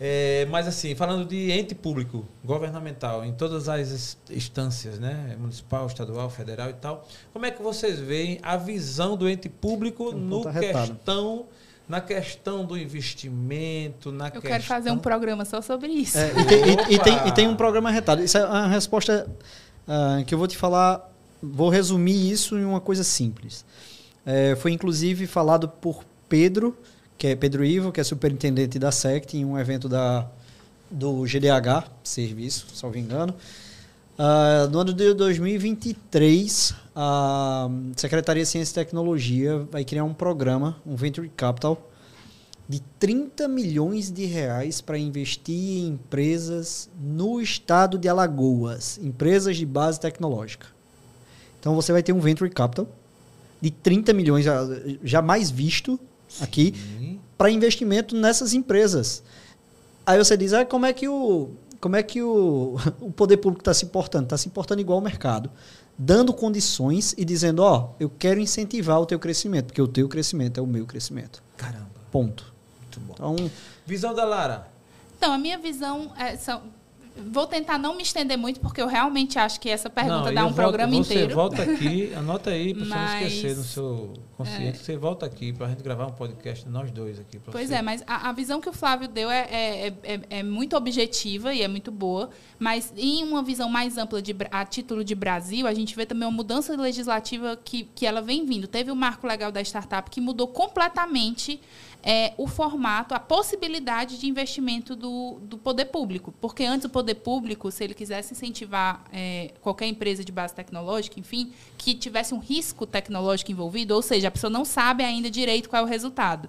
É, mas assim, falando de ente público, governamental, em todas as instâncias, né? Municipal, estadual, federal e tal, como é que vocês veem a visão do ente público um no questão, na questão do investimento, na Eu questão... quero fazer um programa só sobre isso. É, e, tem, e, e, tem, e, tem, um programa retado. Isso é uma resposta uh, que eu vou te falar, vou resumir isso em uma coisa simples. É, foi inclusive falado por Pedro que é Pedro Ivo, que é superintendente da SECT, em um evento da, do GDH, serviço, salvo engano. Uh, no ano de 2023, a Secretaria de Ciência e Tecnologia vai criar um programa, um Venture Capital, de 30 milhões de reais para investir em empresas no estado de Alagoas, empresas de base tecnológica. Então você vai ter um Venture Capital de 30 milhões, jamais visto aqui, para investimento nessas empresas. Aí você diz, ah, como é que o, como é que o, o poder público está se portando? Está se portando igual ao mercado, dando condições e dizendo, ó, oh, eu quero incentivar o teu crescimento, porque o teu crescimento é o meu crescimento. Caramba. Ponto. Muito bom. Então, visão da Lara. Então, a minha visão é, são, Vou tentar não me estender muito, porque eu realmente acho que essa pergunta não, dá um volto, programa você inteiro. Você volta aqui, anota aí para mas, você não esquecer no seu consciente. É, você volta aqui para a gente gravar um podcast, nós dois aqui. Pois você. é, mas a, a, visão que o Flávio deu é, é, é, é, muito objetiva e é muito boa, mas em uma visão mais ampla de, a título de Brasil, a gente vê também uma mudança legislativa que, que ela vem vindo. Teve o marco legal da startup que mudou completamente é, o formato, a possibilidade de investimento do, do poder público. Porque antes o poder público, se ele quisesse incentivar é, qualquer empresa de base tecnológica, enfim, que tivesse um risco tecnológico envolvido, ou seja, a pessoa não sabe ainda direito qual é o resultado,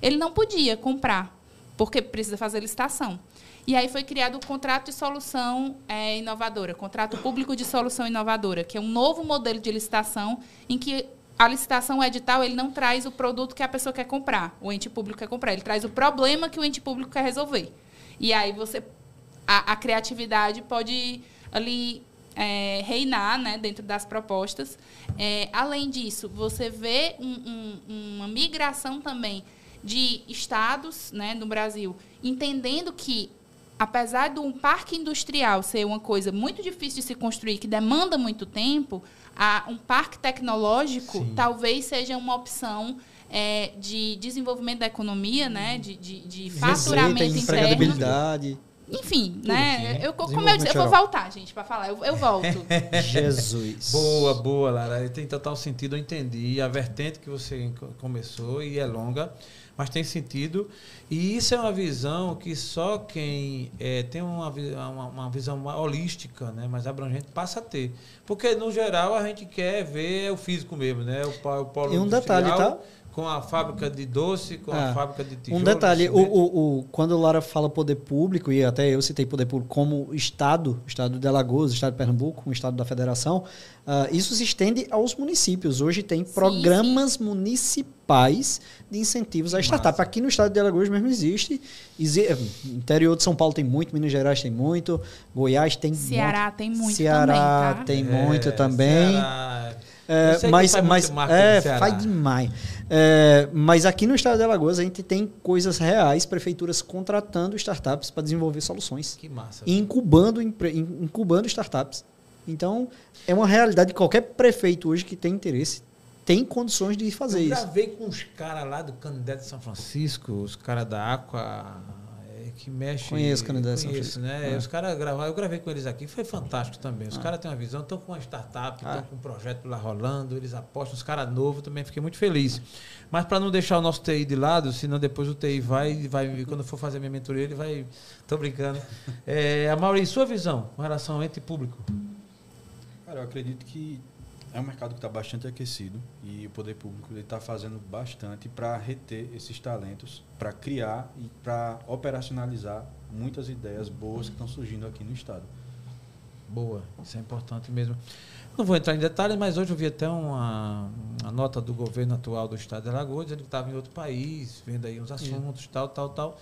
ele não podia comprar, porque precisa fazer licitação. E aí foi criado o contrato de solução é, inovadora, contrato público de solução inovadora, que é um novo modelo de licitação em que a licitação, o edital, ele não traz o produto que a pessoa quer comprar, o ente público quer comprar. Ele traz o problema que o ente público quer resolver. E aí você a, a criatividade pode ali é, reinar né, dentro das propostas. É, além disso, você vê um, um, uma migração também de estados né, no Brasil, entendendo que apesar de um parque industrial ser uma coisa muito difícil de se construir, que demanda muito tempo, a, um parque tecnológico Sim. talvez seja uma opção é, de desenvolvimento da economia, né? de, de, de faturamento Receita, interno. enfim, Tudo né? Eu, como eu disse, eu vou voltar, gente, para falar. Eu, eu volto. Jesus. Boa, boa, Lara. Tem total sentido, eu entendi. A vertente que você começou e é longa, mas tem sentido. E isso é uma visão que só quem é, tem uma, uma, uma, visão holística, né, mais abrangente, passa a ter. Porque, no geral, a gente quer ver o físico mesmo, né? O, o polo e um detalhe, tá? Com a fábrica de doce, com a é. fábrica de tijolo. Um detalhe, o, o, o, quando o Lara fala poder público, e até eu citei poder público como Estado, Estado de Alagoas, Estado de Pernambuco, um Estado da Federação, uh, isso se estende aos municípios. Hoje tem sim, programas sim. municipais de incentivos à startup. Aqui no Estado de Alagoas mesmo existe. Exi interior de São Paulo tem muito, Minas Gerais tem muito, Goiás tem Ceará muito. tem muito Ceará também, tá? tem é, muito também. Ceará... É, mas mas é, faz demais. É, mas aqui no estado de Alagoas a gente tem coisas reais, prefeituras contratando startups para desenvolver soluções. Que massa. E incubando, incubando startups. Então, é uma realidade. Qualquer prefeito hoje que tem interesse tem condições de fazer isso. Eu gravei com os caras lá do Candidato de São Francisco, os caras da Aqua que mexe. Conheço o Canadá conheço, né? É. Os caras gravaram, eu gravei com eles aqui, foi fantástico também. Os ah. caras têm uma visão, estão com uma startup, estão ah. com um projeto lá rolando, eles apostam, os caras novos também, fiquei muito feliz. Mas para não deixar o nosso TI de lado, senão depois o TI vai, vai quando for fazer a minha mentoria, ele vai. Tô brincando. É, a Mauri, sua visão com relação ao ente público? Cara, eu acredito que é um mercado que está bastante aquecido e o poder público está fazendo bastante para reter esses talentos, para criar e para operacionalizar muitas ideias boas que estão surgindo aqui no estado. Boa, isso é importante mesmo. Não vou entrar em detalhes, mas hoje eu vi até uma, uma nota do governo atual do estado de Alagoas dizendo que estava em outro país, vendo aí uns assuntos, Sim. tal, tal, tal.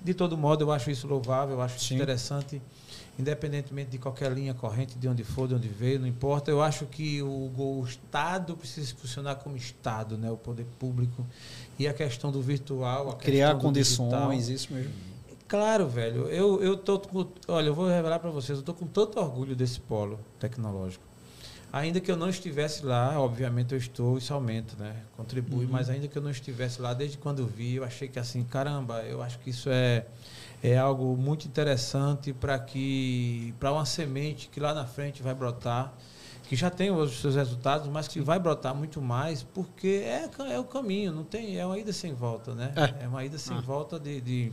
De todo modo, eu acho isso louvável, eu acho isso interessante independentemente de qualquer linha corrente, de onde for, de onde veio, não importa. Eu acho que o, Estado precisa funcionar como Estado, né? o poder público. E a questão do virtual. Criar condições, isso mesmo. Claro, velho. Eu, eu tô com, olha, eu vou revelar para vocês, eu estou com tanto orgulho desse polo tecnológico. Ainda que eu não estivesse lá, obviamente eu estou, isso aumenta, né? Contribui, uhum. mas ainda que eu não estivesse lá, desde quando eu vi, eu achei que assim, caramba, eu acho que isso é é algo muito interessante para que para uma semente que lá na frente vai brotar, que já tem os seus resultados, mas que vai brotar muito mais, porque é, é o caminho, não tem, é uma ida sem volta, né? É, é uma ida sem ah. volta de, de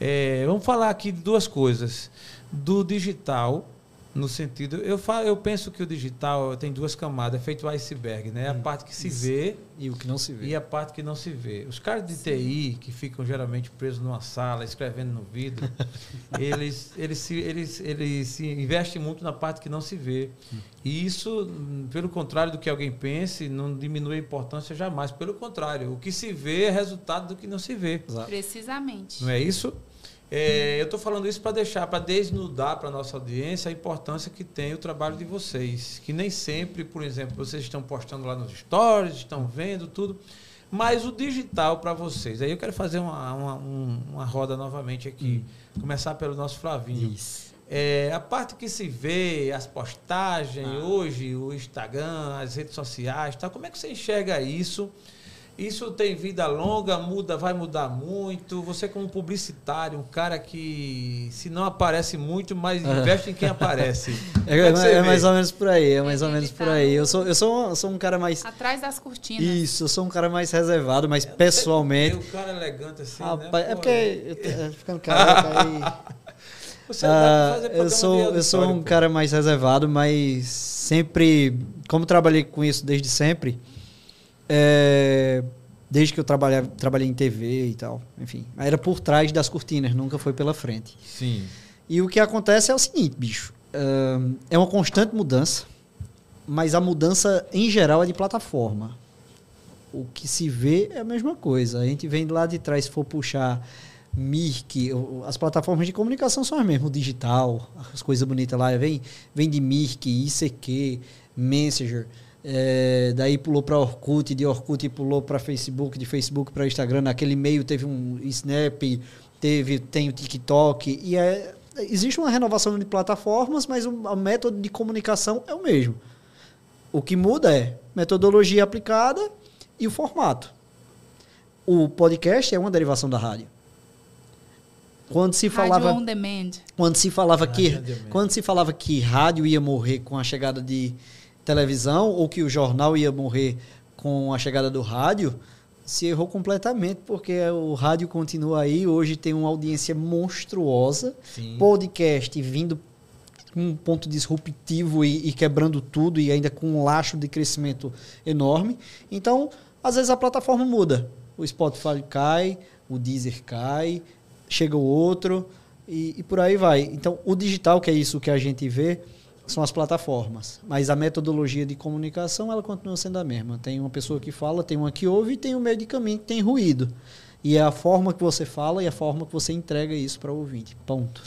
é, vamos falar aqui de duas coisas, do digital no sentido, eu falo, eu penso que o digital tem duas camadas, é feito iceberg, né? A hum, parte que se vê e o que não se vê. E a parte que não se vê. Os caras de Sim. TI que ficam geralmente presos numa sala, escrevendo no vidro, eles, eles, se, eles, eles se investem muito na parte que não se vê. Hum. E isso, pelo contrário do que alguém pense, não diminui a importância jamais. Pelo contrário, o que se vê é resultado do que não se vê. Exato. Precisamente. Não é isso? É, eu estou falando isso para deixar, para desnudar para a nossa audiência a importância que tem o trabalho de vocês. Que nem sempre, por exemplo, vocês estão postando lá nos stories, estão vendo tudo. Mas o digital para vocês. Aí eu quero fazer uma, uma, uma roda novamente aqui. Hum. Começar pelo nosso Flavinho. Isso. É, a parte que se vê, as postagens, ah. hoje, o Instagram, as redes sociais, tá, como é que você enxerga isso? Isso tem vida longa, muda, vai mudar muito. Você como publicitário, um cara que se não aparece muito, mas investe em quem aparece. É, é, é, é mais ou menos por aí, é mais ou menos por aí. Eu sou, eu sou, sou um cara mais atrás das cortinas. Isso, eu sou um cara mais reservado, mas é, pessoalmente. O cara elegante assim, Rapaz, né? É porque eu tô ficando careca aí. Você ah, eu sou eu sou um cara mais reservado, mas sempre, como trabalhei com isso desde sempre, é, desde que eu trabalhava, trabalhei em TV e tal. Enfim, era por trás das cortinas, nunca foi pela frente. Sim. E o que acontece é o seguinte, bicho. é uma constante mudança, mas a mudança em geral é de plataforma. O que se vê é a mesma coisa. A gente vem lá de trás, se for puxar Mirk, as plataformas de comunicação são as mesmas, o digital, as coisas bonitas lá, vem, vem de Mirk, ICQ, Messenger. É, daí pulou para Orkut, de Orkut pulou para Facebook, de Facebook para Instagram. Naquele meio teve um Snap, teve, tem o TikTok. E é, existe uma renovação de plataformas, mas o, o método de comunicação é o mesmo. O que muda é metodologia aplicada e o formato. O podcast é uma derivação da rádio. quando se falava rádio on demand. quando se falava que quando se falava que rádio ia morrer com a chegada de televisão ou que o jornal ia morrer com a chegada do rádio, se errou completamente, porque o rádio continua aí, hoje tem uma audiência monstruosa, Sim. podcast vindo um ponto disruptivo e, e, quebrando tudo e ainda com um laço de crescimento enorme. Então, às vezes a plataforma muda. O Spotify cai, o Deezer cai, chega o outro e, e por aí vai. Então, o digital, que é isso que a gente vê, são as plataformas. Mas a metodologia de comunicação ela continua sendo a mesma. Tem uma pessoa que fala, tem uma que ouve e tem um meio de caminho que tem ruído. E é a forma que você fala e a forma que você entrega isso para o ouvinte. Ponto.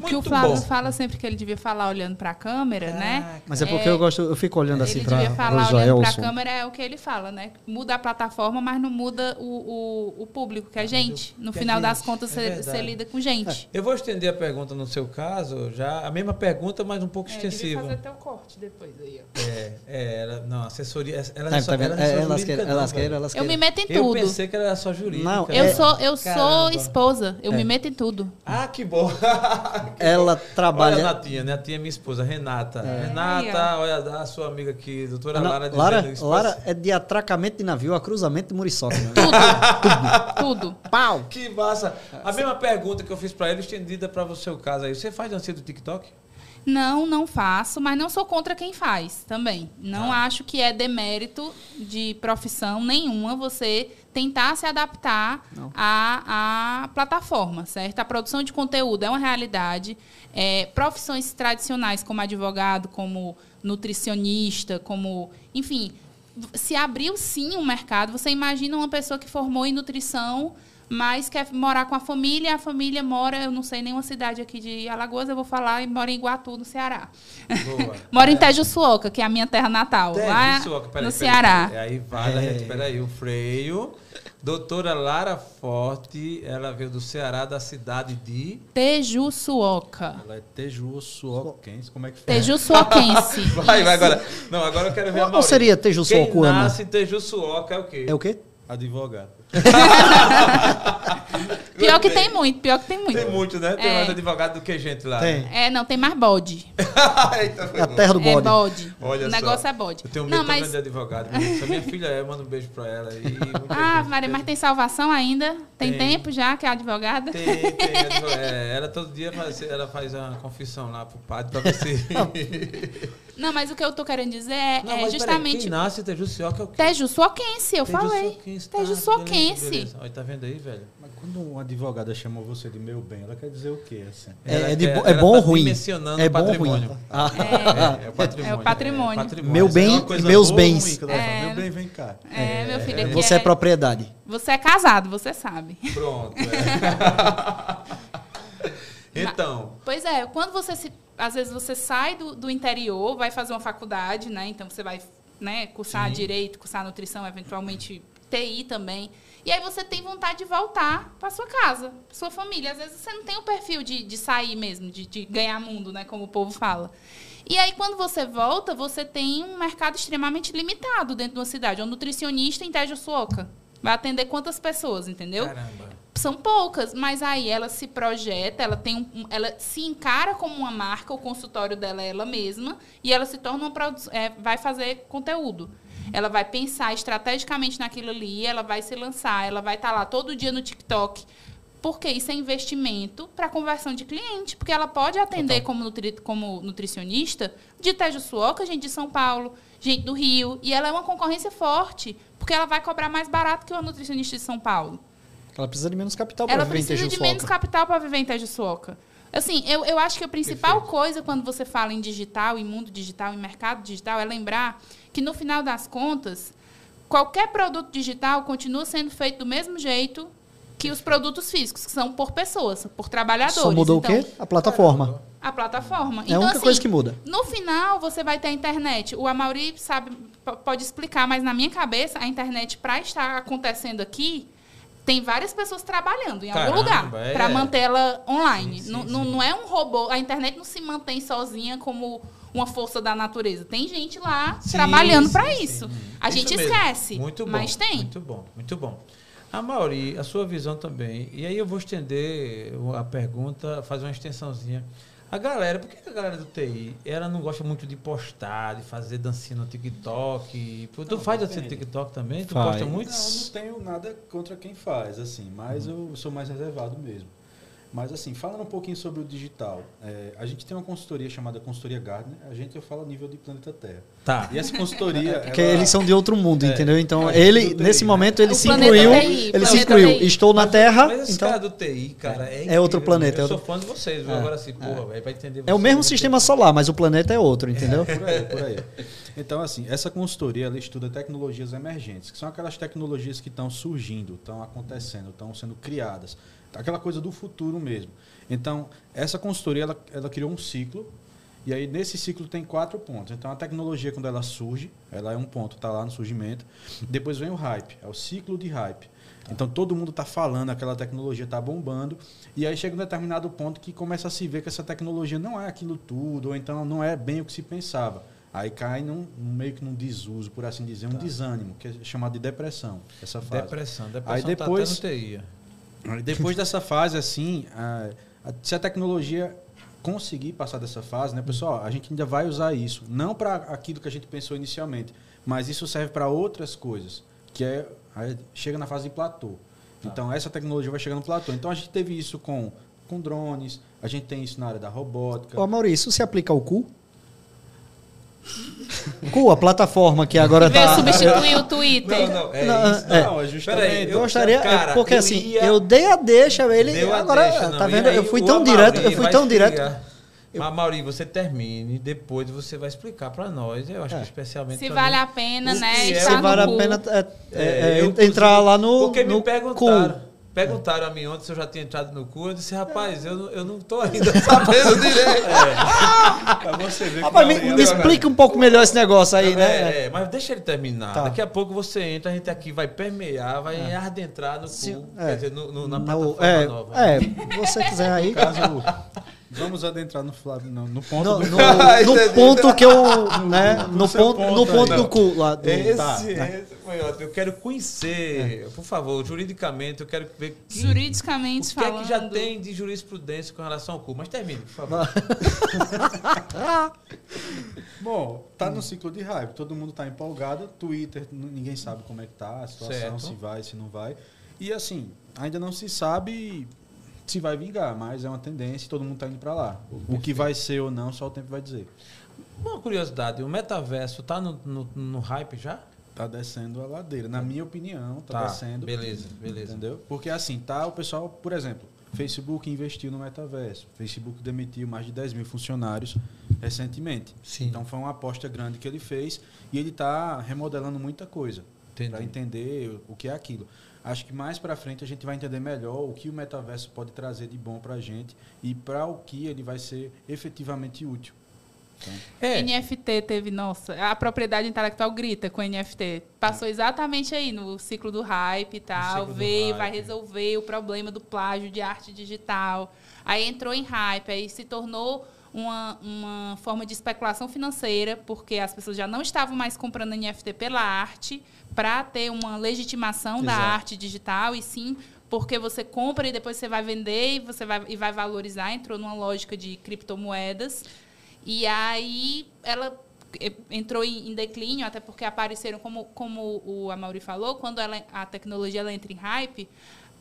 Muito que o Flávio bom. fala sempre que ele devia falar olhando para a câmera, né? Mas é porque é, eu gosto, eu fico olhando assim para Ele devia falar olhando para a câmera é o que ele fala, né? Muda a plataforma, mas não muda o, o, o público, que é a gente. No final gente, das contas, é você, lida com gente. É, eu vou estender a pergunta no seu caso, já a mesma pergunta, mas um pouco é, extensiva. fazer até o corte depois aí, ó. É, é ela, não, assessoria, ela não, é só, tá ela é, é elas querem, elas querem, elas querem. Eu me meto em tudo. Eu pensei que era só jurídica. Não, eu sou eu sou esposa, eu me meto em tudo. Ah, que bom. ela trabalha trabalha. Olha a Natinha, né? A tia é minha esposa, Renata. É. Renata, olha a sua amiga aqui, doutora Lara. Lara, dizendo, Lara é de atracamento de navio a cruzamento de Muriçoca. Né? Tudo. Tudo. Pau. Que massa. A mesma pergunta que eu fiz para ele, estendida para o seu caso aí. Você faz dancinha do TikTok? Não, não faço, mas não sou contra quem faz também. Não ah. acho que é demérito de profissão nenhuma você tentar se adaptar à, à plataforma, certo? A produção de conteúdo é uma realidade. É, profissões tradicionais como advogado, como nutricionista, como. Enfim, se abriu sim um mercado. Você imagina uma pessoa que formou em nutrição mas quer morar com a família, a família mora, eu não sei nenhuma cidade aqui de Alagoas, eu vou falar, e mora em Iguatu, no Ceará. mora é. em Tejuçuoca, que é a minha terra natal, lá no peraí, Ceará. Peraí, aí vai, é. gente, peraí, o freio. Doutora Lara Forte, ela veio do Ceará, da cidade de... Tejuçuoca. Ela é tejuçuoquense, como é que fala? Tejuçuoquense. vai, vai agora. Não, agora eu quero ver a Qual seria Tejuçuocuana? Quem nasce Tejuçuoca é o quê? É o quê? Advogado. pior que tem muito, pior que tem muito. Tem muito, né? Tem é. mais advogado do que gente lá. Tem. Né? É, não, tem mais bode. Eita, é a terra do bode. É bode. Olha o só. negócio é bode. Eu tenho medo não, mas... de advogado. Minha filha é, manda um beijo pra ela. E ah, Maria, mas tem salvação ainda? Tem, tem, tempo já que é advogada? Tem, tem. É, ela todo dia faz, ela faz uma confissão lá pro padre pra ver se... Não, mas o que eu tô querendo dizer é, não, é justamente. Peraí, quem nasce Tejuçuoca é o quê? Tejuçuoquense, eu falei. Tejuçuoquense. Olha, tá vendo aí, velho? Mas quando uma advogada chamou você de meu bem, ela quer dizer o quê? Assim? É, é, de, é bom ou tá ruim? É bom ou ruim? Ah. É, é, o patrimônio. É o patrimônio. patrimônio. Meu bem e meus bens. É, meu bem, vem cá. É, meu filho. Você é, propriedade. Você é casado, você sabe. Pronto. então. Pois é, quando você se às vezes você sai do, do interior, vai fazer uma faculdade, né? Então você vai né, cursar Sim. direito, cursar nutrição, eventualmente TI também. E aí você tem vontade de voltar para sua casa, para sua família. Às vezes você não tem o perfil de, de sair mesmo, de, de ganhar mundo, né? Como o povo fala. E aí, quando você volta, você tem um mercado extremamente limitado dentro de uma cidade. Um nutricionista em Tejuçuoca vai atender quantas pessoas, entendeu? Caramba são poucas, mas aí ela se projeta, ela tem um, ela se encara como uma marca, o consultório dela é ela mesma, e ela se torna uma é, vai fazer conteúdo. Ela vai pensar estrategicamente naquilo ali, ela vai se lançar, ela vai estar tá lá todo dia no TikTok. Porque isso é investimento para conversão de cliente. Porque ela pode atender como, nutri, como nutricionista de Tejuçuoca, gente de São Paulo, gente do Rio. E ela é uma concorrência forte, porque ela vai cobrar mais barato que uma nutricionista de São Paulo. Ela precisa de menos capital para viver em Tejuçuoca. Ela precisa de menos capital para viver em Tejuçuoca. Assim, eu, eu acho que a principal Perfeito. coisa quando você fala em digital, em mundo digital, em mercado digital, é lembrar que, no final das contas, qualquer produto digital continua sendo feito do mesmo jeito que os produtos físicos, que são por pessoas, por trabalhadores. Só mudou então, o quê? A plataforma. A plataforma. É então, a única assim, coisa que muda. No final, você vai ter a internet. O Amaury sabe, pode explicar, mas na minha cabeça, a internet, para estar acontecendo aqui, tem várias pessoas trabalhando em Caramba, algum lugar é. para mantê-la online. Sim, sim, não, sim. não é um robô. A internet não se mantém sozinha como uma força da natureza. Tem gente lá trabalhando para isso. A gente esquece. Muito bom, mas tem. Muito bom, muito bom. A Mauri, a sua visão também. E aí eu vou estender a pergunta, fazer uma extensãozinha. A galera, por que a galera do TI, ela não gosta muito de postar, de fazer dancinha no TikTok? Tu não, faz dancinha no TikTok também? Tu faz. posta muito? Não, eu não tenho nada contra quem faz, assim, mas hum. eu sou mais reservado mesmo. Mas assim, falando um pouquinho sobre o digital, é, a gente tem uma consultoria chamada Consultoria Gardner, a gente eu falo a nível de planeta Terra. Tá. E essa consultoria. Porque ela, eles são de outro mundo, é, entendeu? Então, ele, nesse momento, ele o se incluiu. TI, ele se incluiu. TI. Estou na Terra. Mas esse então, cara do TI, cara, é, é outro planeta. Eu é sou fã de vocês, é, agora assim, porra, é. vai entender É o mesmo sistema solar, mas o planeta é outro, entendeu? por aí, por aí. Então, assim, essa consultoria ela estuda tecnologias emergentes, que são aquelas tecnologias que estão surgindo, estão acontecendo, estão sendo criadas. Aquela coisa do futuro mesmo. Então, essa consultoria, ela, ela criou um ciclo, e aí nesse ciclo tem quatro pontos. Então, a tecnologia, quando ela surge, ela é um ponto, está lá no surgimento. Depois vem o hype, é o ciclo de hype. Então, todo mundo está falando, aquela tecnologia está bombando, e aí chega um determinado ponto que começa a se ver que essa tecnologia não é aquilo tudo, ou então não é bem o que se pensava. Aí cai num, meio que num desuso, por assim dizer, um tá. desânimo, que é chamado de depressão, essa fase. Depressão, depressão aí depois, tá Aí depois dessa fase, assim, a, se a tecnologia conseguir passar dessa fase, né, pessoal, a gente ainda vai usar isso, não para aquilo que a gente pensou inicialmente, mas isso serve para outras coisas, que é chega na fase de platô. Tá. Então essa tecnologia vai chegar no platô. Então a gente teve isso com com drones, a gente tem isso na área da robótica. Ô, Maurício, isso se aplica ao cu? Cu, a plataforma que agora está. substituir o Twitter. Não, não, é não, isso. É. Não, é justamente. Peraí, eu gostaria. É cara, porque eu assim, ia, eu dei a deixa, ele. Agora, deixa, tá vendo? Eu fui tão direto, eu fui tão direto. Eu... Mas, Mauri, você termine, depois você vai explicar para nós. Eu acho é. que especialmente. Se vale a pena, né? É, se vale a pena é, é, é entrar lá no. Porque no me perguntaram. Cu. Perguntaram a mim ontem se eu já tinha entrado no cu. Eu disse, rapaz, eu, não, eu não tô ainda sabendo direito. É. Pra você ver rapaz, me, me explica um pouco melhor esse negócio aí, é, né? É, mas deixa ele terminar. Tá. Daqui a pouco você entra, a gente aqui vai permear, vai é. adentrar no cu. É. Quer dizer, no, no, na plataforma é, nova. É, você quiser aí. Caso, Vamos adentrar no Flávio, não, no ponto no, do... no, no ponto que eu, né, no ponto, ponto, no ponto do cu lá do, esse, tá, esse foi ótimo. Eu quero conhecer, é. por favor, juridicamente, eu quero ver que, juridicamente o que falando. é que já tem de jurisprudência com relação ao cu, mas termine, por favor. Bom, tá no ciclo de hype, todo mundo tá empolgado, Twitter, ninguém sabe como é que tá a situação, certo. se vai, se não vai. E assim, ainda não se sabe se vai vingar, mas é uma tendência e todo mundo está indo para lá. O que vai ser ou não, só o tempo vai dizer. Uma curiosidade, o metaverso está no, no, no, hype já? Tá descendo a ladeira. Na minha opinião, tá, tá descendo. Beleza, beleza. Entendeu? Porque assim, tá o pessoal, por exemplo, Facebook investiu no metaverso. Facebook demitiu mais de 10 mil funcionários recentemente. Sim. Então foi uma aposta grande que ele fez e ele está remodelando muita coisa para entender o que é aquilo. Acho que mais para frente a gente vai entender melhor o que o metaverso pode trazer de bom para a gente e para o que ele vai ser efetivamente útil. Então, é. NFT teve, nossa, a propriedade intelectual grita com NFT. Passou é. exatamente aí no ciclo do hype e tal, veio, vai resolver o problema do plágio de arte digital. Aí entrou em hype, aí se tornou uma, uma forma de especulação financeira, porque as pessoas já não estavam mais comprando NFT pela arte, para ter uma legitimação Exato. da arte digital, e sim porque você compra e depois você vai vender e você vai, e vai valorizar. Entrou numa lógica de criptomoedas. E aí ela entrou em, declínio, até porque apareceram, como, como o Amaury falou, quando ela, a tecnologia ela entra em hype,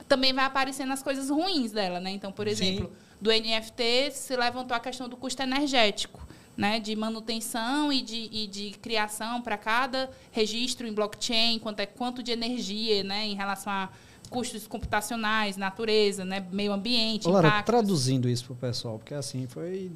também vai aparecendo as coisas ruins dela. Né? Então, por exemplo, Sim. do NFT se levantou a questão do custo energético né, de manutenção e de, e de criação para cada registro em blockchain, quanto é quanto de energia, né, em relação a custos computacionais, natureza, né, meio ambiente, Lara, traduzindo isso para o pessoal, porque assim foi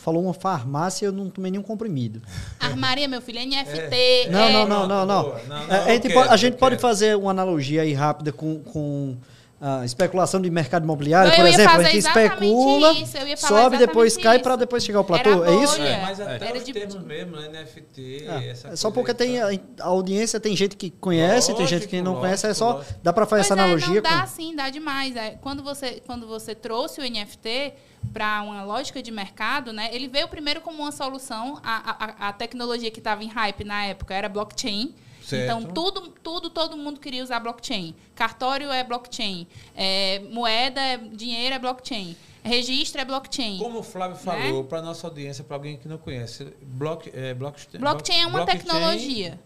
falou uma farmácia, eu não tomei nenhum comprimido. Armaria, meu filho, NFT. É. Não, é... não, não, não, não, não. não, não a gente, pode, a gente pode fazer uma analogia aí rápida com, com a especulação de mercado imobiliário, por exemplo, a gente especula, sobe, depois cai para depois chegar ao platô. É isso? É, mas até Era os de... termos mesmo, né? NFT, é. Só porque tem a, a, audiência, tem gente que conhece, lógico, tem gente que não lógico, conhece, é só lógico. dá para fazer pois essa analogia. É, não dá com... sim, dá demais. É, quando você quando você trouxe o NFT para uma lógica de mercado, né? Ele veio primeiro como uma solução, a, a, a tecnologia que estava em hype na época era blockchain Certo. Então, tudo, tudo, todo mundo queria usar blockchain. Cartório é blockchain. É, moeda, é, dinheiro é blockchain. Registro é blockchain. Como o Flávio né? falou, para nossa audiência, para alguém que não conhece, block, é, blockchain, blockchain é uma blockchain tecnologia.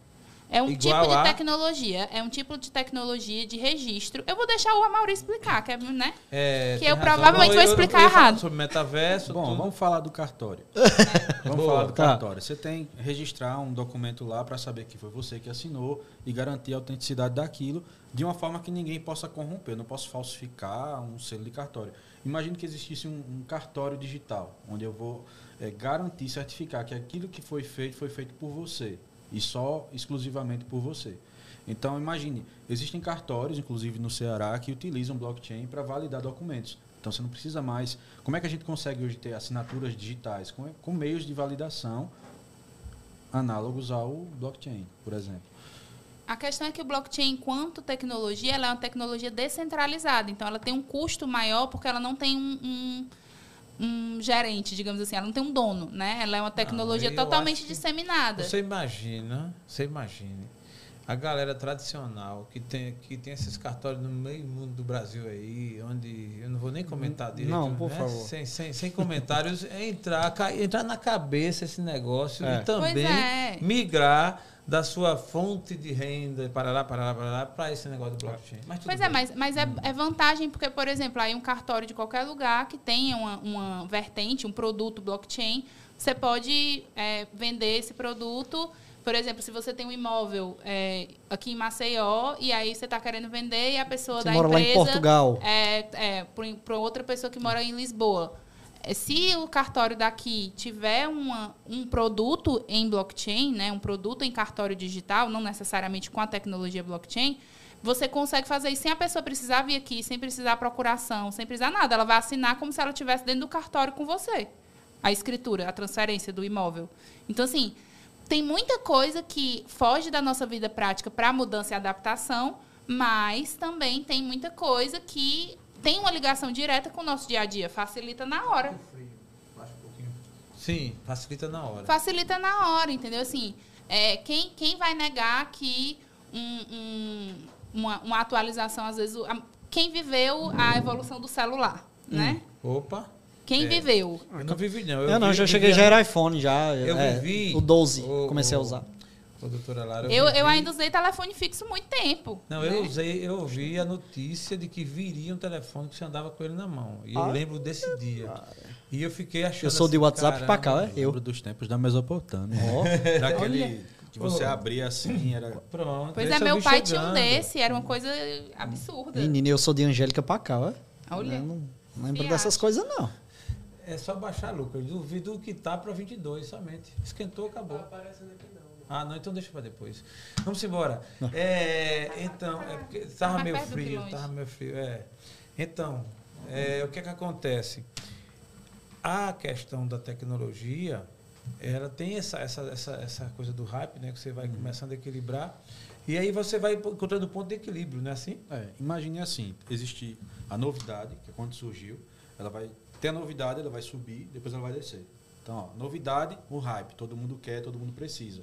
É um tipo de a... tecnologia, é um tipo de tecnologia de registro. Eu vou deixar o Amaury explicar, que é, né? É, que eu razão. provavelmente Bom, vou explicar eu, eu errado. Sobre metaverso. Bom, tudo. vamos falar do cartório. É. Vamos Boa, falar do tá. cartório. Você tem que registrar um documento lá para saber que foi você que assinou e garantir a autenticidade daquilo de uma forma que ninguém possa corromper. Eu não posso falsificar um selo de cartório. Imagine que existisse um, um cartório digital, onde eu vou é, garantir, certificar que aquilo que foi feito foi feito por você e só exclusivamente por você. Então, imagine, existem cartórios, inclusive no Ceará, que utilizam blockchain para validar documentos. Então, você não precisa mais. Como é que a gente consegue hoje ter assinaturas digitais? Com, com meios de validação análogos ao blockchain, por exemplo. A questão é que o blockchain, enquanto tecnologia, ela é uma tecnologia descentralizada. Então, ela tem um custo maior porque ela não tem um, um um gerente, digamos assim, ela não tem um dono, né? Ela é uma tecnologia não, totalmente disseminada. Você imagina, você imagine a galera tradicional que tem, que tem esses cartórios no meio mundo do Brasil aí, onde eu não vou nem comentar direito. Não, por né? favor. Sem, sem, sem comentários, entrar, entrar na cabeça esse negócio é. e também é. migrar da sua fonte de renda, parará, parará, parará, para esse negócio do blockchain. Mas pois é, bem. é, mas, mas é, é, vantagem porque, por exemplo, aí um cartório de qualquer lugar que tenha uma, uma vertente, um produto blockchain, você pode é, vender esse produto. Por exemplo, se você tem um imóvel é, aqui em Maceió e aí você está querendo vender e a pessoa você da mora empresa... Lá em Portugal. É, é para outra pessoa que mora em Lisboa se o cartório daqui tiver uma, um produto em blockchain, né, um produto em cartório digital, não necessariamente com a tecnologia blockchain, você consegue fazer isso sem a pessoa precisar vir aqui, sem precisar procuração, sem precisar nada. Ela vai assinar como se ela estivesse dentro do cartório com você. A escritura, a transferência do imóvel. Então, assim, tem muita coisa que foge da nossa vida prática para mudança e adaptação, mas também tem muita coisa que tem uma ligação direta com o nosso dia a dia, facilita na hora. Sim, facilita na hora. Facilita na hora, entendeu? Assim, é, quem, quem vai negar que um, um, uma, uma, atualização, às vezes, quem viveu a evolução do celular, hum. né? Opa! Quem é. viveu? Eu não vivi, não. Eu, eu não, vi, já cheguei, já era iPhone, já. Eu é, vivi. O 12, o, comecei a usar. Ô, doutora Lara, eu, eu, eu, ainda usei telefone fixo muito tempo. Não, né? eu usei, eu ouvi a notícia de que viria um telefone que você andava com ele na mão. E ah, eu lembro desse dia. E eu fiquei achando. Eu sou assim, de WhatsApp para cá, é? Eu lembro dos tempos da Mesopotâmia. Oh. Daquele que você abria assim, era. Pronto. Pois é, meu pai chegando. tinha um desse, era uma coisa absurda. Menina, eu sou de Angélica para cá, ó. Olha. Eu não lembro dessas coisas, não. É só baixar, Lucas. Duvido que tá para 22 somente. Esquentou, acabou. Tá aparecendo aqui não. Ah, não, então deixa para depois. Vamos embora. É, então, é porque tava meio frio, tava meio frio. É. Então, é, o que é que acontece? A questão da tecnologia, ela tem essa, essa, essa, essa coisa do hype, né? Que você vai uhum. começando a equilibrar. E aí você vai encontrando o ponto de equilíbrio, não é assim? É, imagine assim, existe a novidade, que é quando surgiu, ela vai ter a novidade, ela vai subir, depois ela vai descer. Então, ó, novidade, o hype, todo mundo quer, todo mundo precisa.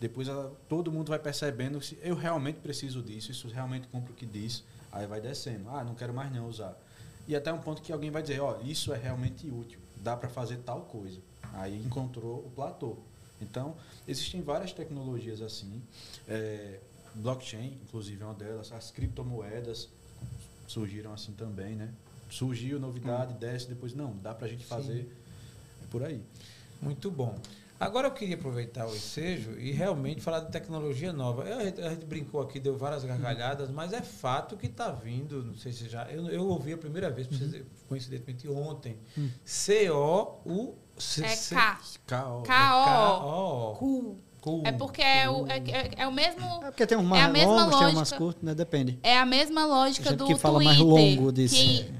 Depois ela, todo mundo vai percebendo se eu realmente preciso disso, isso realmente compro o que diz, aí vai descendo. Ah, não quero mais não usar. E até um ponto que alguém vai dizer, ó, oh, isso é realmente útil, dá para fazer tal coisa. Aí encontrou o platô. Então, existem várias tecnologias assim. É, blockchain, inclusive, é uma delas. As criptomoedas surgiram assim também, né? Surgiu novidade, hum. desce, depois, não, dá para a gente fazer. Sim. É por aí. Muito bom. Agora eu queria aproveitar o ensejo e realmente falar de tecnologia nova. Eu, a gente brincou aqui, deu várias gargalhadas, mas é fato que está vindo, não sei se já. Eu, eu ouvi a primeira vez, uhum. coincidentemente ontem. Uhum. C-O-U. É K. K-O. K-O. É porque é o, é, é, é, o mesmo. É porque tem um mais é lógica, tem umas curtas, né? Depende. É a mesma lógica do que fala Twitter, mais longo disso. Que,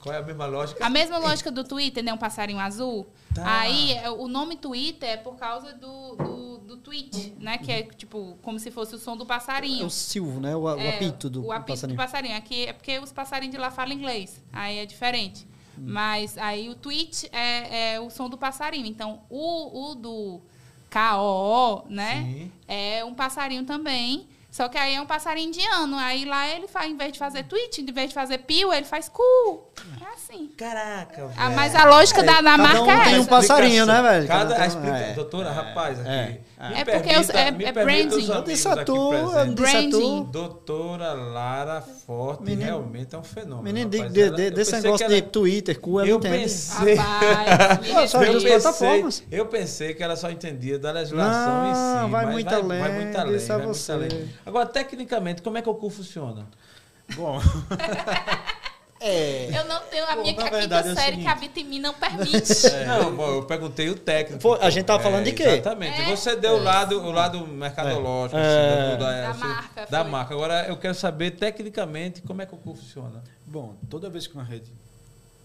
qual é a mesma lógica? A mesma lógica do Twitter, né? Um passarinho azul. Tá. Aí, é, o nome Twitter é por causa do, do, do, tweet, né? Que é, tipo, como se fosse o som do passarinho. É o silvo, né? O, o é, apito do O apito passarinho. do passarinho. Aqui é porque os passarinhos de lá falam inglês. Aí é diferente. Hum. Mas aí o tweet é, é, o som do passarinho. Então, o, o do K-O-O, né? Sim. É um passarinho também. Só que aí é um passarinho indiano. Aí lá ele faz, em vez de fazer tweet, em vez de fazer pio, ele faz cu. É assim. Caraca, ah, Mas a lógica é, da, da marca um é tem um passarinho, né, velho? Cada, cada um, é. Doutora, rapaz, aqui. É. É porque permita, é, é branding. Eu disse a tu, eu disse tu. Doutora Lara Forte menino, realmente é um fenômeno. Menino, de, de, de, desse negócio de Twitter, cu, ela eu entende. Pensei, Rapaz, só eu, plataformas. eu pensei que ela só entendia da legislação não, em si. Vai muito além. Vai muito além. Agora, tecnicamente, como é que o cu funciona? Bom... É. Eu não tenho a Pô, minha quinta verdade, é série que habita em mim não permite. É. Não, bom, eu perguntei o técnico. Pô, a gente tava falando de quê? Exatamente. É. Você deu o lado, o lado mercadológico, assim, da, da, marca. Da marca. Agora eu quero saber tecnicamente como é que o cu funciona. Bom, toda vez que uma rede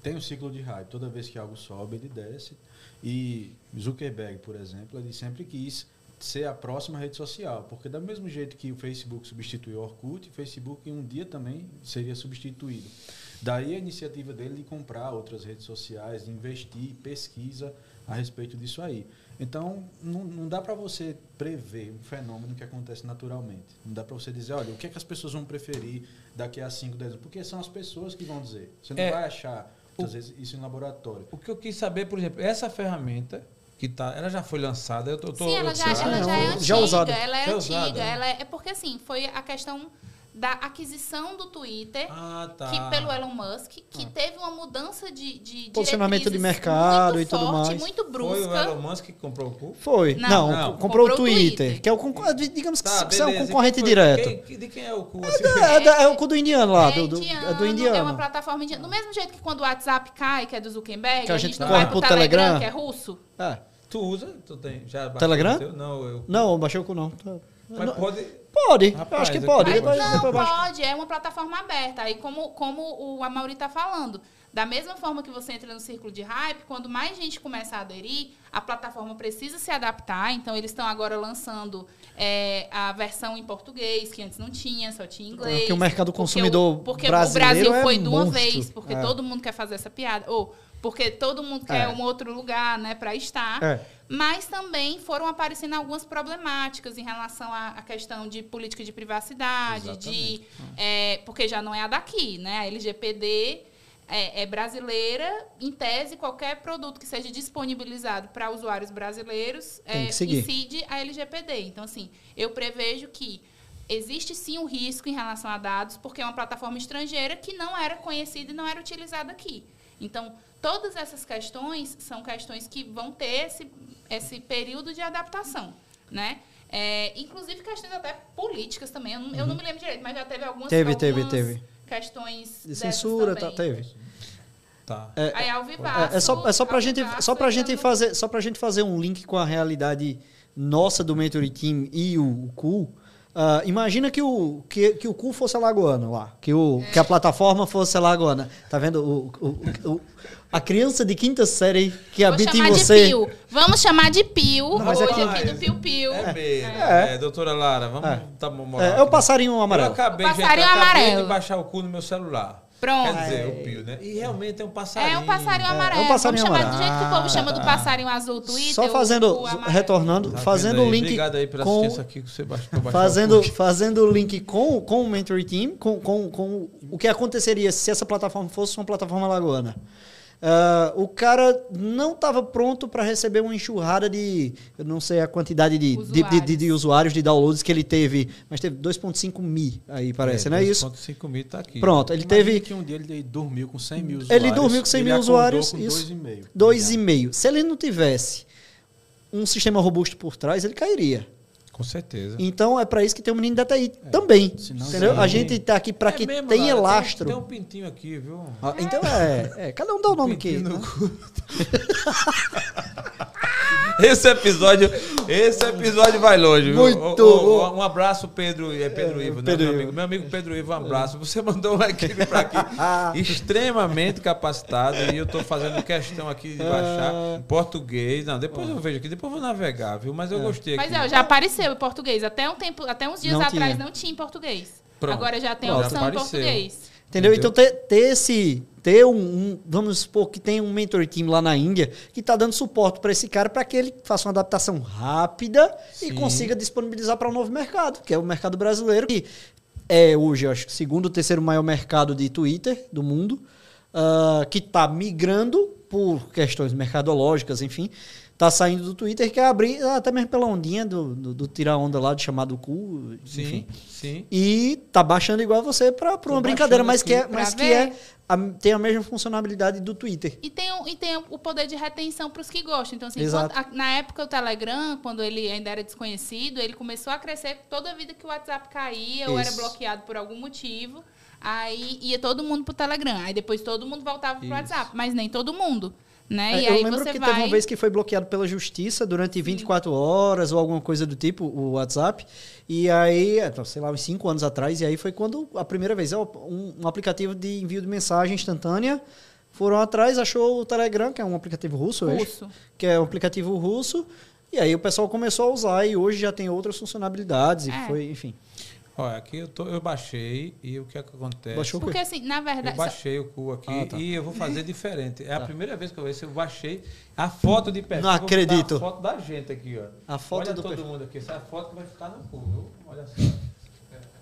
tem um ciclo de hype, toda vez que algo sobe, ele desce. E Zuckerberg, por exemplo, ele sempre quis ser a próxima rede social, porque do mesmo jeito que o Facebook substituiu o Orkut, o Facebook um dia também seria substituído. Daí a iniciativa dele de comprar outras redes sociais, de investir, pesquisa a respeito disso aí. Então, não, não dá para você prever um fenômeno que acontece naturalmente. Não dá para você dizer, olha, o que, é que as pessoas vão preferir daqui a 5, 10 anos? Porque são as pessoas que vão dizer. Você não é, vai achar, o, vezes, isso em laboratório. O que eu quis saber, por exemplo, essa ferramenta que tá, ela já foi lançada, eu tô, tô Sim, ela, eu já, ela já é antiga, já usada. ela é já antiga, usada, ela é, é porque assim, foi a questão da aquisição do Twitter ah, tá. que, pelo Elon Musk, que ah. teve uma mudança de, de posicionamento de mercado e tudo mais. Muito brusca. Foi o Elon Musk que comprou o cu? Foi. Não, não, não comprou, comprou, o Twitter, Twitter, que é o digamos tá, que é um concorrente direto. Quem, de quem é o cu? É, assim? é, é, é, o cu do indiano lá, é do, do, indiano, é do indiano. É uma plataforma indiana. Do mesmo jeito que quando o WhatsApp cai, que é do Zuckerberg, que a gente, a gente corre pro Telegram, Telegram, que é russo. É. Tu usa? Tu tem? Já Telegram? Não, eu. Não, baixei o cu não. Mas pode. Pode, Rapaz, acho que pode. Depois, não, depois pode, é uma plataforma aberta. Aí, como, como o Amaury está falando, da mesma forma que você entra no círculo de hype, quando mais gente começa a aderir, a plataforma precisa se adaptar. Então, eles estão agora lançando é, a versão em português, que antes não tinha, só tinha em inglês. Porque o mercado consumidor porque o, porque brasileiro o Brasil foi é de uma monstro. vez, porque é. todo mundo quer fazer essa piada. Ou porque todo mundo quer é. um outro lugar né, para estar. É. Mas também foram aparecendo algumas problemáticas em relação à, questão de política de privacidade, Exatamente. de é, porque já não é a daqui, né? A LGPD é, é, brasileira, em tese, qualquer produto que seja disponibilizado para usuários brasileiros é, incide a LGPD. Então, assim, eu prevejo que existe sim um risco em relação a dados, porque é uma plataforma estrangeira que não era conhecida e não era utilizada aqui. Então, todas essas questões são questões que vão ter esse, esse período de adaptação, né? É, inclusive questões até políticas também. Eu não, uhum. eu não, uhum. me lembro direito, mas já teve algumas, teve, algumas teve, teve. questões de censura, tá, teve. Tá. É, Aí ao vivaço, é, é só, é só pra gente, só pra gente fazer, só pra gente fazer um link com a realidade nossa do Mentoring Team e o, o Cool. Uh, imagina que o, que, que o cu fosse alagoano lá, que, o, é. que a plataforma fosse alagoana. Tá vendo? O, o, o, a criança de quinta série que Vou habita em você. Pio. Vamos chamar de Pio Não, hoje é que... aqui do Pio Pio. É mesmo. É. é. doutora Lara, vamos é. Tá é, é o passarinho amarelo. Eu acabei, o passarinho gente, eu acabei amarelo. de baixar o cu no meu celular. Pronto. Quer dizer, o pio, né? E realmente é um passarinho. É um passarinho amarelo. É, um passarinho Vamos amarelo. chamar do jeito que o povo chama do passarinho azul Twitter. Só fazendo, retornando, tá fazendo o link. Obrigado aí pela com, assistência aqui que você baixou. Fazendo, fazendo o link com, com o Mentoring Team, com, com, com o que aconteceria se essa plataforma fosse uma plataforma lagoana. Uh, o cara não estava pronto para receber uma enxurrada de, eu não sei a quantidade de usuários. De, de, de, usuários, de downloads que ele teve, mas teve 2,5 mil aí, parece, é, não é isso? 2,5 mil tá aqui. Pronto, ele Imagina teve. que um dia ele dormiu com 100 mil usuários. Ele dormiu com 100 mil usuários. Com isso. 2,5. 2,5. Se ele não tivesse um sistema robusto por trás, ele cairia. Com certeza. Então é para isso que tem o um menino da TI é. também. Senão, entendeu? Sim. A gente está aqui para é que mesmo, tenha lastro. Tem, tem, um pintinho aqui, viu? Ah, então é, é, Cada um dá o um nome que. Né? esse episódio, esse episódio vai longe. Viu? Muito. O, o, um abraço, Pedro, é Pedro é, Ivo, né? Pedro meu, amigo, meu amigo Pedro Ivo, um abraço. Você mandou uma equipe para aqui extremamente capacitada e eu estou fazendo questão aqui de baixar em português. Não, depois eu vejo aqui, depois eu vou navegar, viu? Mas eu gostei. Mas é, já apareceu em português. Até um tempo, até uns dias não atrás tinha. não tinha em português. Pronto. Agora já tem a opção em português. Entendeu? Então, ter, ter esse. Ter um, um, Vamos supor que tem um mentor team lá na Índia que está dando suporte para esse cara para que ele faça uma adaptação rápida Sim. e consiga disponibilizar para um novo mercado, que é o mercado brasileiro, que é hoje, acho que, segundo ou terceiro maior mercado de Twitter do mundo, uh, que está migrando por questões mercadológicas, enfim, tá saindo do Twitter, quer abrir até mesmo pela ondinha do, do, do tirar onda lá de chamado cu, sim, enfim. Sim. E tá baixando igual você para uma brincadeira, mas que é, mas que é a, tem a mesma funcionalidade do Twitter. E tem, e tem o poder de retenção para os que gostam. Então, assim, quando, a, na época o Telegram, quando ele ainda era desconhecido, ele começou a crescer toda a vida que o WhatsApp caía Isso. ou era bloqueado por algum motivo. Aí ia todo mundo pro Telegram. Aí depois todo mundo voltava pro Isso. WhatsApp. Mas nem todo mundo. Né? É, e eu lembro que vai... teve uma vez que foi bloqueado pela justiça durante 24 Sim. horas ou alguma coisa do tipo, o WhatsApp. E aí, é, sei lá, uns 5 anos atrás, e aí foi quando a primeira vez, um, um aplicativo de envio de mensagem instantânea, foram atrás, achou o Telegram, que é um aplicativo russo, russo. que é um aplicativo russo, e aí o pessoal começou a usar e hoje já tem outras funcionalidades, e é. foi, enfim. Olha, aqui eu, tô, eu baixei e o que é que acontece? Baixou Porque assim, na verdade... Eu baixei o cu aqui ah, tá. e eu vou fazer diferente. É tá. a primeira vez que eu vejo, eu baixei a foto de perfil. Não acredito. A foto da gente aqui, ó. A foto Olha do todo perfil. mundo aqui. Essa é a foto que vai ficar no cu, viu? Olha só.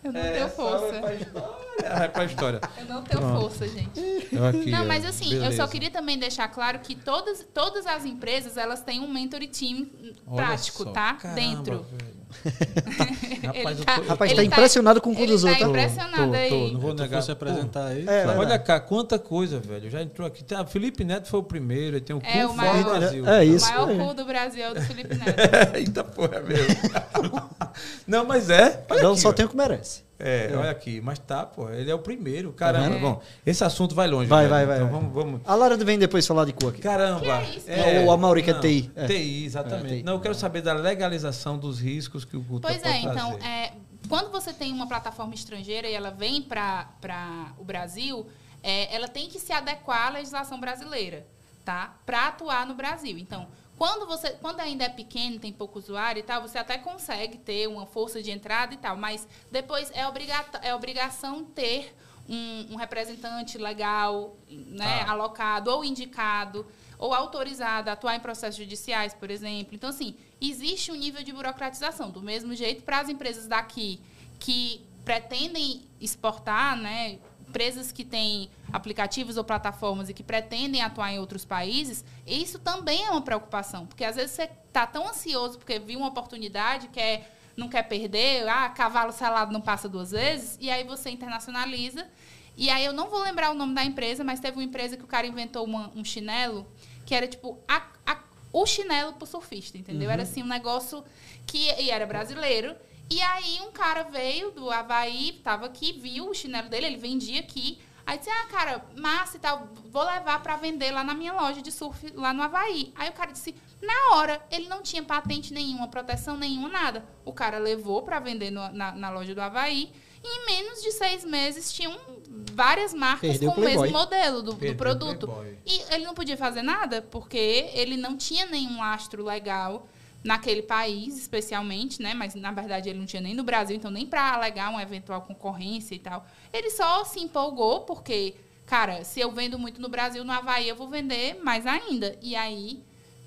Eu não é, tenho força. Vai pra história. Vai pra história. Eu não tenho Pronto. força, gente. Aqui, não, mas assim, beleza. eu só queria também deixar claro que todas, todas as empresas, elas têm um mentoring team prático, tá? Caramba, Dentro. Velho. rapaz, tá, rapaz, tá, tá impressionado com o cu dos outros. Tá impressionado tô, aí. Tô, não vou negar. se apresentar aí. É, olha cá, quanta coisa, velho. Já entrou aqui. Tá, Felipe Neto foi o primeiro, ele tem o cu é, o maior, do Brasil. É, isso. O maior é. cu do Brasil é o do Felipe Neto. Eita porra, mesmo. não, mas é. Não, aqui, só tem o que merece. É, é, olha aqui, mas tá, pô, ele é o primeiro. Caramba, é. bom, esse assunto vai longe. Vai, vai, vai. Então vamos, vamos. A Lara vem depois falar de cu aqui. Caramba. É, é, Ou a Maurica é TI. É. TI, exatamente. É, TI. Não, eu quero saber da legalização dos riscos que o cu Pois é, então, é, quando você tem uma plataforma estrangeira e ela vem para o Brasil, é, ela tem que se adequar à legislação brasileira, tá? Para atuar no Brasil. Então, quando você, quando ainda é pequeno, tem pouco usuário e tal, você até consegue ter uma força de entrada e tal, mas depois é, obriga é obrigação ter um, um representante legal, né, ah. alocado ou indicado ou autorizado a atuar em processos judiciais, por exemplo. Então, assim, existe um nível de burocratização. Do mesmo jeito, para as empresas daqui que pretendem exportar, né, empresas que têm aplicativos ou plataformas e que pretendem atuar em outros países, isso também é uma preocupação. Porque às vezes você está tão ansioso porque viu uma oportunidade, quer, não quer perder, ah, cavalo selado não passa duas vezes, e aí você internacionaliza. E aí eu não vou lembrar o nome da empresa, mas teve uma empresa que o cara inventou uma, um chinelo que era tipo a, a, o chinelo pro surfista, entendeu? Uhum. Era assim um negócio que e era brasileiro. E aí um cara veio do Havaí, tava aqui, viu o chinelo dele, ele vendia aqui. Aí disse, ah, cara, massa e tal, vou levar para vender lá na minha loja de surf, lá no Havaí. Aí o cara disse, na hora, ele não tinha patente nenhuma, proteção nenhuma, nada. O cara levou para vender no, na, na, loja do Havaí. E em menos de seis meses tinham várias marcas Perdeu com o mesmo modelo do, do produto. E ele não podia fazer nada, porque ele não tinha nenhum astro legal naquele país, especialmente, né? Mas na verdade ele não tinha nem no Brasil, então nem para alegar uma eventual concorrência e tal. Ele só se empolgou porque, cara, se eu vendo muito no Brasil, no Havaí eu vou vender mais ainda. E aí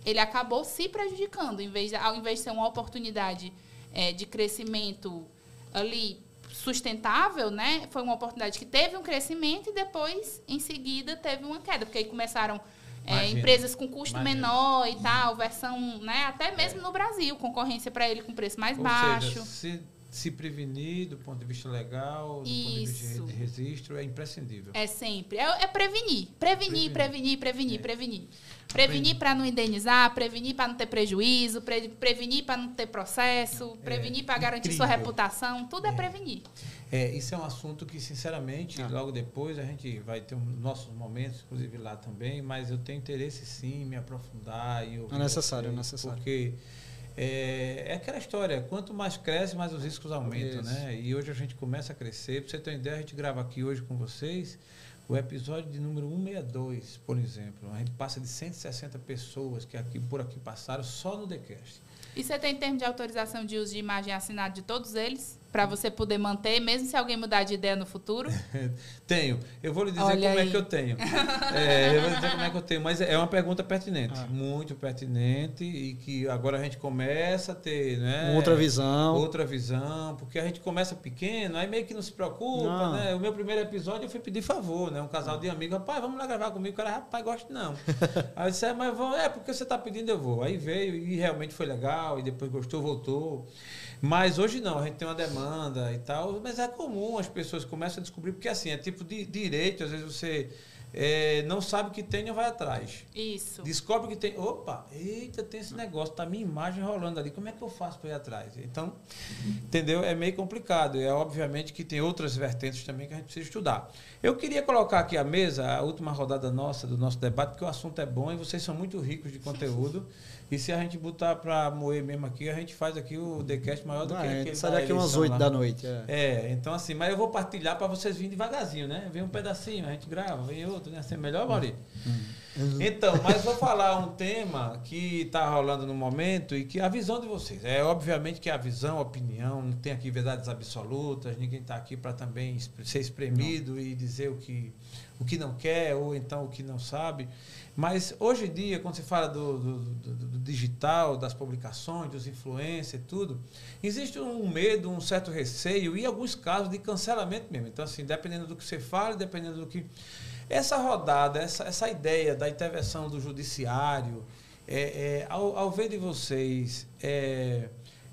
ele acabou se prejudicando, em vez de, ao invés de ser uma oportunidade é, de crescimento ali sustentável, né? Foi uma oportunidade que teve um crescimento e depois, em seguida, teve uma queda, porque aí começaram é, empresas com custo Imagina. menor e tal, versão, né? Até mesmo é. no Brasil, concorrência para ele com preço mais Ou baixo. Seja, se, se prevenir do ponto de vista legal, do Isso. ponto de vista de registro, é imprescindível. É sempre. É, é prevenir. Prevenir, prevenir, prevenir, prevenir. Prevenir para não indenizar, prevenir para não ter prejuízo, pre, prevenir para não ter processo, é prevenir para garantir sua reputação. Tudo é, é prevenir. É, isso é um assunto que, sinceramente, ah. logo depois a gente vai ter um, nossos momentos, inclusive lá também, mas eu tenho interesse sim em me aprofundar. E é necessário, é necessário. Porque é, é, aquela história, quanto mais cresce, mais os riscos aumentam, isso. né? E hoje a gente começa a crescer. Para você ter uma ideia, a gente grava aqui hoje com vocês o episódio de número 162, por exemplo. A gente passa de 160 pessoas que aqui por aqui passaram só no TheCast. E você tem termo de autorização de uso de imagem assinado de todos eles? Para você poder manter, mesmo se alguém mudar de ideia no futuro? tenho. Eu vou lhe dizer Olha como aí. é que eu tenho. É, eu vou lhe dizer como é que eu tenho, mas é uma pergunta pertinente, ah. muito pertinente e que agora a gente começa a ter, né? Outra visão. Outra visão, porque a gente começa pequeno, aí meio que não se preocupa, não. né? O meu primeiro episódio eu fui pedir favor, né? Um casal de amigos, rapaz, vamos lá gravar comigo. O cara, rapaz, gosto não. aí eu disse, é, mas vamos, é porque você está pedindo, eu vou. Aí veio e realmente foi legal, e depois gostou, voltou. Mas hoje não, a gente tem uma demanda e tal, mas é comum as pessoas começam a descobrir, porque assim, é tipo de direito, às vezes você é, não sabe que tem e vai atrás. Isso. Descobre que tem. Opa, eita, tem esse negócio, tá minha imagem rolando ali. Como é que eu faço para ir atrás? Então, entendeu? É meio complicado. É obviamente que tem outras vertentes também que a gente precisa estudar. Eu queria colocar aqui à mesa a última rodada nossa, do nosso debate, porque o assunto é bom e vocês são muito ricos de conteúdo. E se a gente botar para moer mesmo aqui, a gente faz aqui o TheCast maior do ah, que aquele. Sai daqui umas 8 da noite. É. é. então assim, mas eu vou partilhar para vocês virem devagarzinho, né? Vem um pedacinho, a gente grava, vem outro, né? Assim, melhor, Mauri? Uhum. Então, mas vou falar um tema que está rolando no momento e que a visão de vocês. É obviamente que a visão, a opinião, não tem aqui verdades absolutas, ninguém está aqui para também ser espremido não. e dizer o que, o que não quer ou então o que não sabe. Mas hoje em dia, quando se fala do, do, do, do digital, das publicações, dos influencers tudo, existe um medo, um certo receio e alguns casos de cancelamento mesmo. Então, assim, dependendo do que você fala, dependendo do que. Essa rodada, essa, essa ideia da intervenção do judiciário, é, é, ao, ao, ver de vocês, é,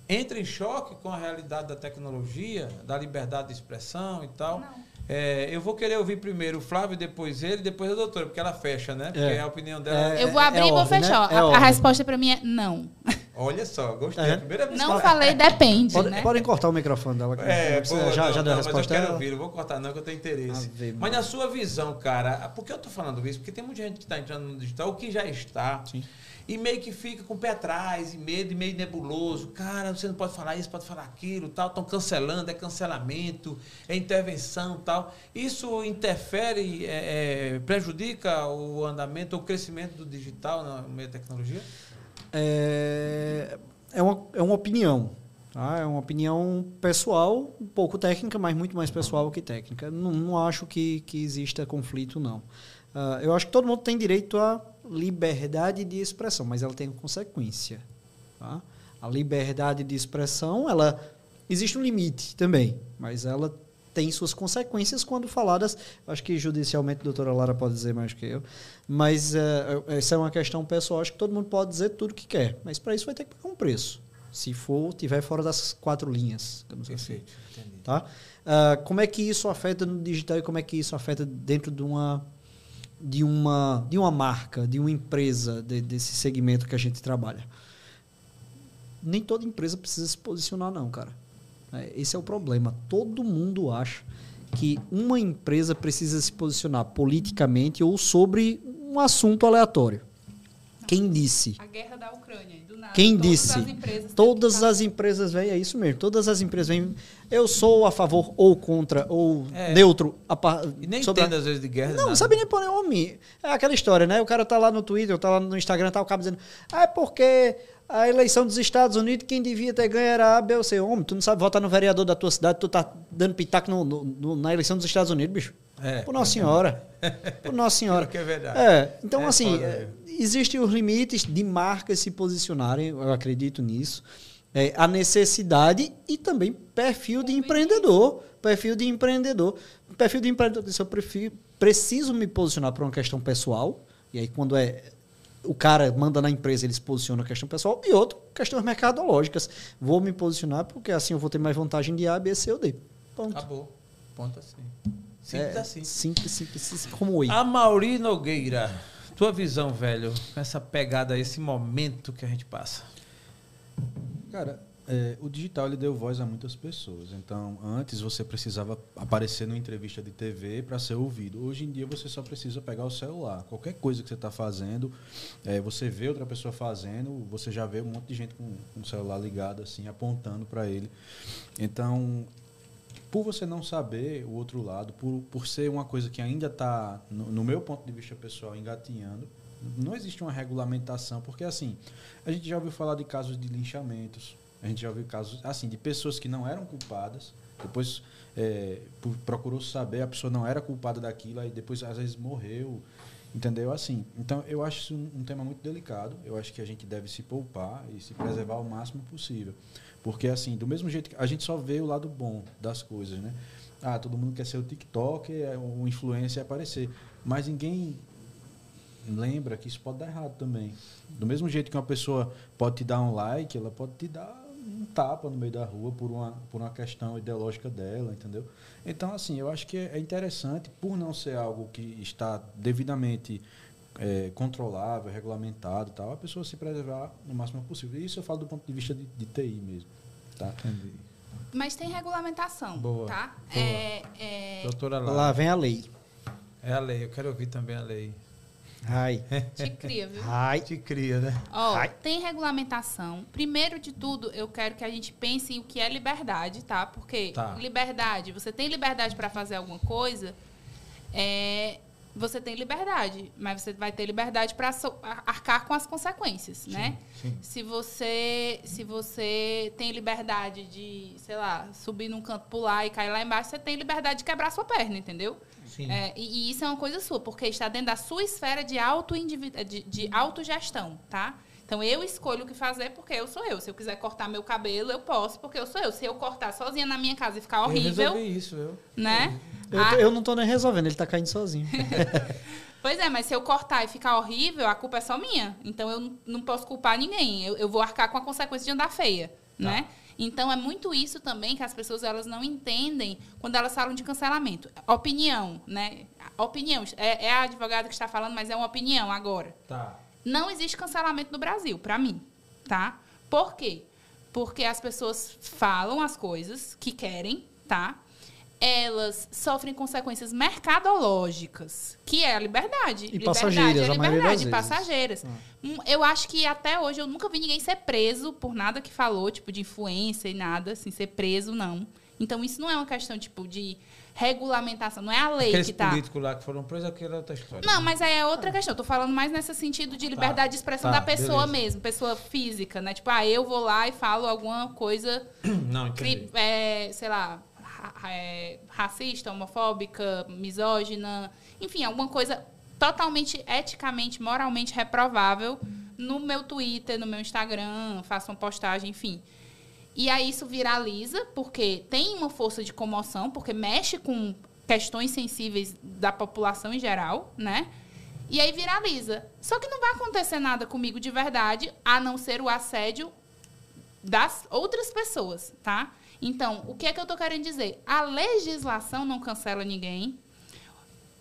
entra em choque com a realidade da tecnologia, da liberdade de expressão e tal. Não. É, eu vou querer ouvir primeiro o Flávio, depois ele, depois a doutora, porque ela fecha, né? Porque é. a opinião dela é, Eu vou abrir é e vou fechar. Né? A, a, resposta para mim é não. Olha só, gostei. É. Primeira vez não falei, depende. Pode, né? Podem cortar o microfone dela. É, boa, já, não, já deu a resposta. Mas eu quero ouvir, não vou cortar, não, que eu tenho interesse. mas na sua visão, cara, por que eu estou falando isso? Porque tem muita gente que está entrando no digital, ou que já está. Sim e meio que fica com o pé atrás, e medo, e meio nebuloso. Cara, você não pode falar isso, pode falar aquilo, tal. Estão cancelando, é cancelamento, é intervenção, tal. Isso interfere, é, é, prejudica o andamento, o crescimento do digital na meio da tecnologia? É, é, uma, é uma opinião. Tá? É uma opinião pessoal, um pouco técnica, mas muito mais pessoal que técnica. Não, não acho que, que exista conflito, não. Uh, eu acho que todo mundo tem direito a liberdade de expressão, mas ela tem consequência. Tá? A liberdade de expressão, ela existe um limite também, mas ela tem suas consequências quando faladas. Acho que judicialmente a doutora Lara pode dizer mais que eu, mas uh, essa é uma questão pessoal. Acho que todo mundo pode dizer tudo que quer, mas para isso vai ter que pagar um preço. Se for, tiver fora das quatro linhas. Assim. Perfeito. Assim. Tá? Uh, como é que isso afeta no digital e como é que isso afeta dentro de uma de uma, de uma marca, de uma empresa de, desse segmento que a gente trabalha. Nem toda empresa precisa se posicionar, não, cara. É, esse é o problema. Todo mundo acha que uma empresa precisa se posicionar politicamente ou sobre um assunto aleatório. Quem disse? A guerra da Ucrânia. Do nada, Quem todas disse? As empresas todas as empresas vêm, é isso mesmo. Todas as empresas vêm. Eu sou a favor ou contra ou é. neutro. A, e nem sobre entendo a... às vezes de guerra. Não, não sabe nem pôr homem. É aquela história, né? O cara tá lá no Twitter, tá lá no Instagram, tá o cabo dizendo: "Ah, é porque a eleição dos Estados Unidos, quem devia ter ganho era A, B ou C. Homem, tu não sabe votar no vereador da tua cidade, tu tá dando pitaco no, no, no, na eleição dos Estados Unidos, bicho. É, Por Nossa Senhora. Por Nossa Senhora. que é verdade. É, então, é assim, existem os limites de marcas se posicionarem, eu acredito nisso. É, a necessidade e também perfil de empreendedor. Perfil de empreendedor. Perfil de empreendedor, se eu prefiro, preciso me posicionar para uma questão pessoal, e aí quando é o cara manda na empresa, ele se posiciona na questão pessoal, e outro, questões mercadológicas. Vou me posicionar porque assim eu vou ter mais vantagem de A, B, C ou D. Ponto. Acabou. Ponto assim. Simples é, assim. Simples, simples, simples como oi. A Mauri Nogueira. Tua visão, velho, com essa pegada, esse momento que a gente passa. Cara, é, o digital ele deu voz a muitas pessoas. Então, antes você precisava aparecer numa entrevista de TV para ser ouvido. Hoje em dia você só precisa pegar o celular. Qualquer coisa que você está fazendo, é, você vê outra pessoa fazendo, você já vê um monte de gente com, com o celular ligado assim, apontando para ele. Então, por você não saber o outro lado, por, por ser uma coisa que ainda está, no, no, meu ponto de vista pessoal, engatinhando, não existe uma regulamentação, porque assim, a gente já ouviu falar de casos de linchamentos, A gente já ouviu casos assim de pessoas que não eram culpadas, depois é, procurou saber, a pessoa não era culpada daquilo, aí depois às vezes morreu, entendeu? Assim, então eu acho isso um, um tema muito delicado. Eu acho que a gente deve se poupar e se preservar o máximo possível, porque assim, do mesmo jeito que a gente só vê o lado bom das coisas, né? Ah, todo mundo quer ser o TikTok, é o influencer aparecer, mas ninguém lembra que isso pode dar errado também. Do mesmo jeito que uma pessoa pode te dar um like, ela pode te dar um tapa no meio da rua por uma, por uma questão ideológica dela, entendeu? Então, assim, eu acho que é interessante, por não ser algo que está devidamente é, controlável, regulamentado e tal, a pessoa se preservar no máximo possível. Isso eu falo do ponto de vista de, de TI mesmo. Tá? Entendi. Mas tem regulamentação, Boa. tá? Boa. É, é... Doutora Lara. Lá vem a lei. É a lei, eu quero ouvir também a lei. Ai. Te cria, viu? Ai. Te cria, né? Ó, Ai. tem regulamentação. Primeiro de tudo, eu quero que a gente pense em o que é liberdade, tá? Porque Tá. liberdade, você tem liberdade para fazer alguma coisa, é, você tem liberdade, mas você vai ter liberdade para arcar com as consequências, né? sim. Se você se você tem liberdade de, sei lá, subir num canto, pular e cair lá embaixo, você tem liberdade de quebrar sua perna, entendeu? Sim. É, e, e isso é uma coisa sua, porque está dentro da sua esfera de, auto de, de autogestão, tá? Então eu escolho o que fazer porque eu sou eu. Se eu quiser cortar meu cabelo, eu posso porque eu sou eu. Se eu cortar sozinha na minha casa e ficar Eu horrível, resolvi isso, viu? né? Eu, Ah, eu não tô nem resolvendo, ele tá caindo sozinho. Pois é, mas se eu cortar e ficar horrível, a culpa é só minha. Então eu não- posso culpar ninguém. Eu, eu vou arcar com a consequência de andar feia, né? Então é muito isso também que as pessoas elas não entendem quando elas falam de cancelamento. Opinião, né? Opinião. É, é a advogada que está falando, mas é uma opinião agora. Tá. Não existe cancelamento no Brasil, pra mim, tá? Por quê? Porque as pessoas falam as coisas que querem, tá? Elas sofrem consequências mercadológicas, que é a liberdade. E liberdade passageiras, é a maioria liberdade, vezes. passageiras. Hum, Eu acho que até hoje eu nunca vi ninguém ser preso por nada que falou, tipo, de influência e nada, assim, ser preso, não. Então, isso não é uma questão, tipo, de regulamentação, não é a lei Aqueles que tá... políticos lá que foram presos, aquilo é outra história. Não, mas aí é outra questão. Eu tô falando mais nesse sentido de liberdade de expressão tá, da pessoa beleza. mesmo, pessoa física, né? Tipo, ah, eu vou lá e falo alguma coisa, Não, cri- entendi. é, sei lá, racista, homofóbica, misógina, enfim, alguma coisa totalmente eticamente, moralmente reprovável no meu Twitter, no meu Instagram, faço uma postagem, enfim. E aí isso viraliza, porque tem uma força de comoção, porque mexe com questões sensíveis da população em geral, né? E aí viraliza. Só que não vai acontecer nada comigo de verdade, a não ser o assédio das outras pessoas, tá? Então, o que é que eu tô querendo dizer? A legislação não cancela ninguém.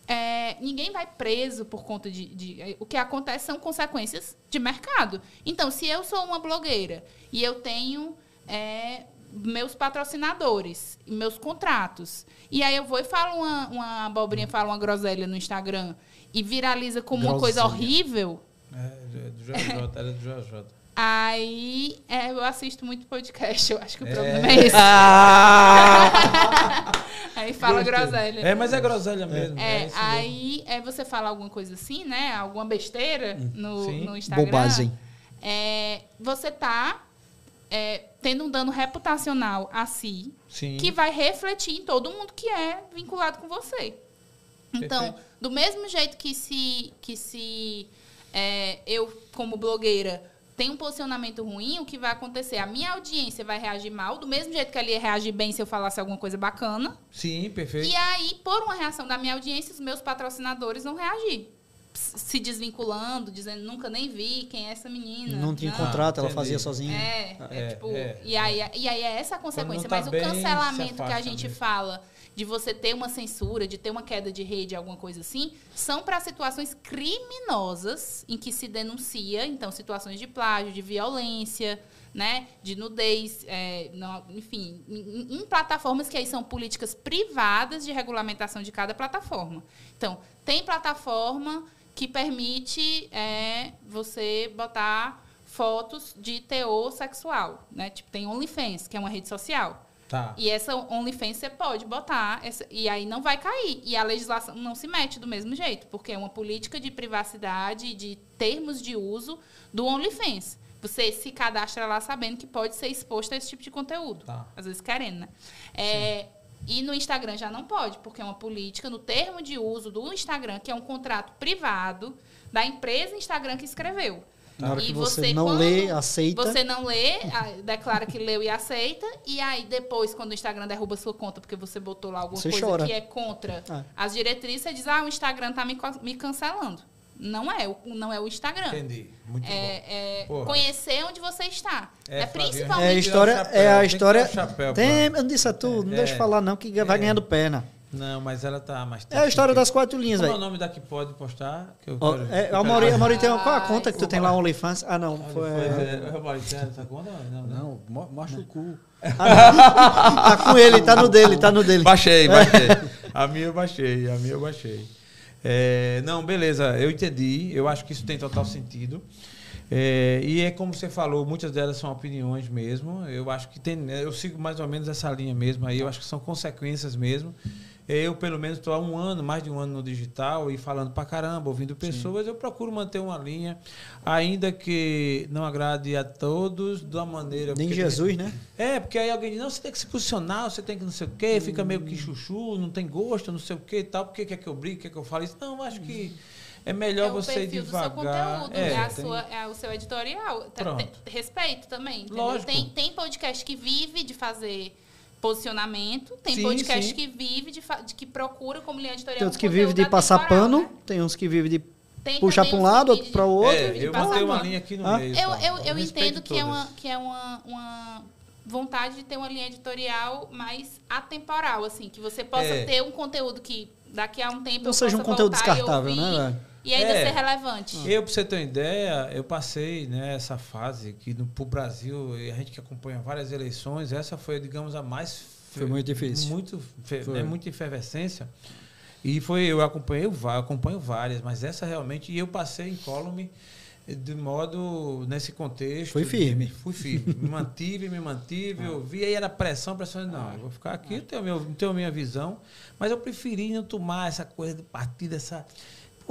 É, ninguém vai preso por conta de, de- O que acontece são consequências de mercado. Então, se eu sou uma blogueira e eu tenho é, meus patrocinadores, meus contratos, e aí eu vou e falo uma, uma abobrinha, falo uma groselha no Instagram e viraliza como uma coisa horrível, É, do JJ, era do JJ. Aí é, eu assisto muito podcast. Eu acho que o É. problema é esse. aí fala groselha. É, mas é groselha mesmo. É, mesmo. aí é, você fala alguma coisa assim, né? Alguma besteira no, Sim. no Instagram. Bobagem. É, você tá é, tendo um dano reputacional a si, Sim. que vai refletir em todo mundo que é vinculado com você. Então, Perfeito. do mesmo jeito que se, que se é, eu, como blogueira, tenho um posicionamento ruim, o que vai acontecer? A minha audiência vai reagir mal, do mesmo jeito que ela ia reagir bem se eu falasse alguma coisa bacana. Sim, perfeito. E aí, por uma reação da minha audiência, os meus patrocinadores vão reagir. Se desvinculando, dizendo, nunca nem vi quem é essa menina. Não tinha Não. contrato, ela fazia sozinha. É, é, É, tipo. é. E, aí, e aí é essa a consequência. tá Mas o cancelamento que a gente mesmo. fala de você ter uma censura, de ter uma queda de rede, alguma coisa assim, são para situações criminosas em que se denuncia, então, situações de plágio, de violência, né? De nudez, é, enfim, em, em plataformas que aí são políticas privadas de regulamentação de cada plataforma. Então, tem plataforma que permite é, você botar fotos de teor sexual, né? Tipo, tem OnlyFans, que é uma rede social. Tá. E essa OnlyFans você pode botar, essa- e aí não vai cair. E a legislação não se mete do mesmo jeito, porque é uma política de privacidade e de termos de uso do OnlyFans. você se cadastra lá sabendo que pode ser exposto a esse tipo de conteúdo. Tá. Às vezes querendo, né? É, e no Instagram já não pode, porque é uma política no termo de uso do Instagram, que é um contrato privado da empresa Instagram que escreveu. Na hora e que você, você não lê, aceita. Você não lê, declara que leu e aceita. E aí, depois, quando o Instagram derruba sua conta porque você botou lá alguma você coisa chora. que é contra ah. as diretrizes, você diz, ah, o Instagram está me, me cancelando. Não é, não é o Instagram. Entendi. Muito é, bom. É conhecer onde você está. É, é principalmente. É a história. É a história. Tem, tem eu disse a tu, não deixa eu falar, não, que vai é. ganhando perna. Não, mas ela tá mais É a história das quatro linhas, velho. Qual é o nome da que pode postar? Que eu oh, quero, é, a Mauri, a Mauri tem qual a conta que tu tem lá, OnlyFans? Ah, não. Foi, é, é, Mauri, tem essa conta? Não, não. não mostra o cu. Ah, tá com ele, tá no dele, tá no dele. Baixei, baixei. A minha eu baixei, a minha eu baixei. É, não, beleza, eu entendi. Eu acho que isso tem total sentido. É, e é como você falou, muitas delas são opiniões mesmo. Eu acho que tem. Eu sigo mais ou menos essa linha mesmo aí. Eu acho que são consequências mesmo. Eu, pelo menos, estou há um ano, mais de um ano no digital e falando pra caramba, ouvindo pessoas. Sim. Eu procuro manter uma linha, ainda que não agrade a todos, da maneira. Nem Jesus, tem... né? É, porque aí alguém diz: não, você tem que se posicionar, você tem que não sei o quê, fica meio que chuchu, não tem gosto, não sei o quê e tal. Por que quer que eu brigue, quer que eu fale isso? Não, acho que. É melhor é você ir devagar. Do seu conteúdo, é, é, a tem... sua, é o seu editorial. Pronto. Respeito também. Lógico. Tem, tem podcast que vive de fazer posicionamento. Tem sim, podcast sim. que vive de, de, que procura como linha editorial. Tem outros que vivem de passar pano, né? tem uns que vivem de tem puxar para um lado, outro para o outro. É, eu vou ter uma linha aqui no ah? meio. Eu, eu, eu, eu entendo que é, uma, que é uma, uma vontade de ter uma linha editorial mais atemporal, assim, que você possa é. ter um conteúdo que daqui a um tempo não seja um conteúdo descartável, né? E ainda é, ser relevante. Eu, para você ter uma ideia, eu passei nessa né, fase que no pro Brasil, a gente que acompanha várias eleições, essa foi, digamos, a mais foi muito difícil. Muito, foi. Né, muita efervescência. E foi, eu acompanhei, eu acompanho várias, mas essa realmente, e eu passei em column de modo nesse contexto. Foi firme. Fui firme. me mantive, me mantive, eu vi, aí era pressão, pressão, não, eu vou ficar aqui, tenho, meu, tenho a minha visão, mas eu preferi não tomar essa coisa de partida, essa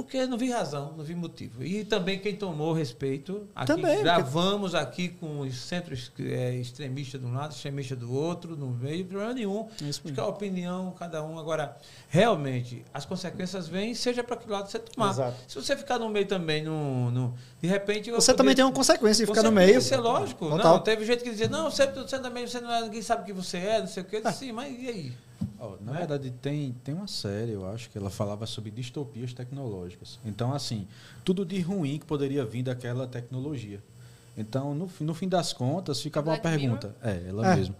porque não vi razão, não vi motivo. E também quem tomou respeito. Aqui, também, gravamos porque... aqui com os centros é, extremistas de um lado, extremista do outro, não veio problema nenhum. Isso Acho que é a opinião, cada um. Agora, realmente, as consequências vêm, seja para que lado você tomar. Exato. Se você ficar no meio também, no, no de repente. Você também tem uma consequência de ficar no meio. Isso é lógico. Total. Não, teve gente que dizia, não, você, você também, você não é, ninguém sabe o que você é, não sei o quê. Ah. Sim, mas e aí? Oh, na né? verdade, tem, tem uma série, eu acho, que ela falava sobre distopias tecnológicas. Então, assim, tudo de ruim que poderia vir daquela tecnologia. Então, no, no fim das contas, ficava Black uma pergunta. Mirror? É, ela é. mesma.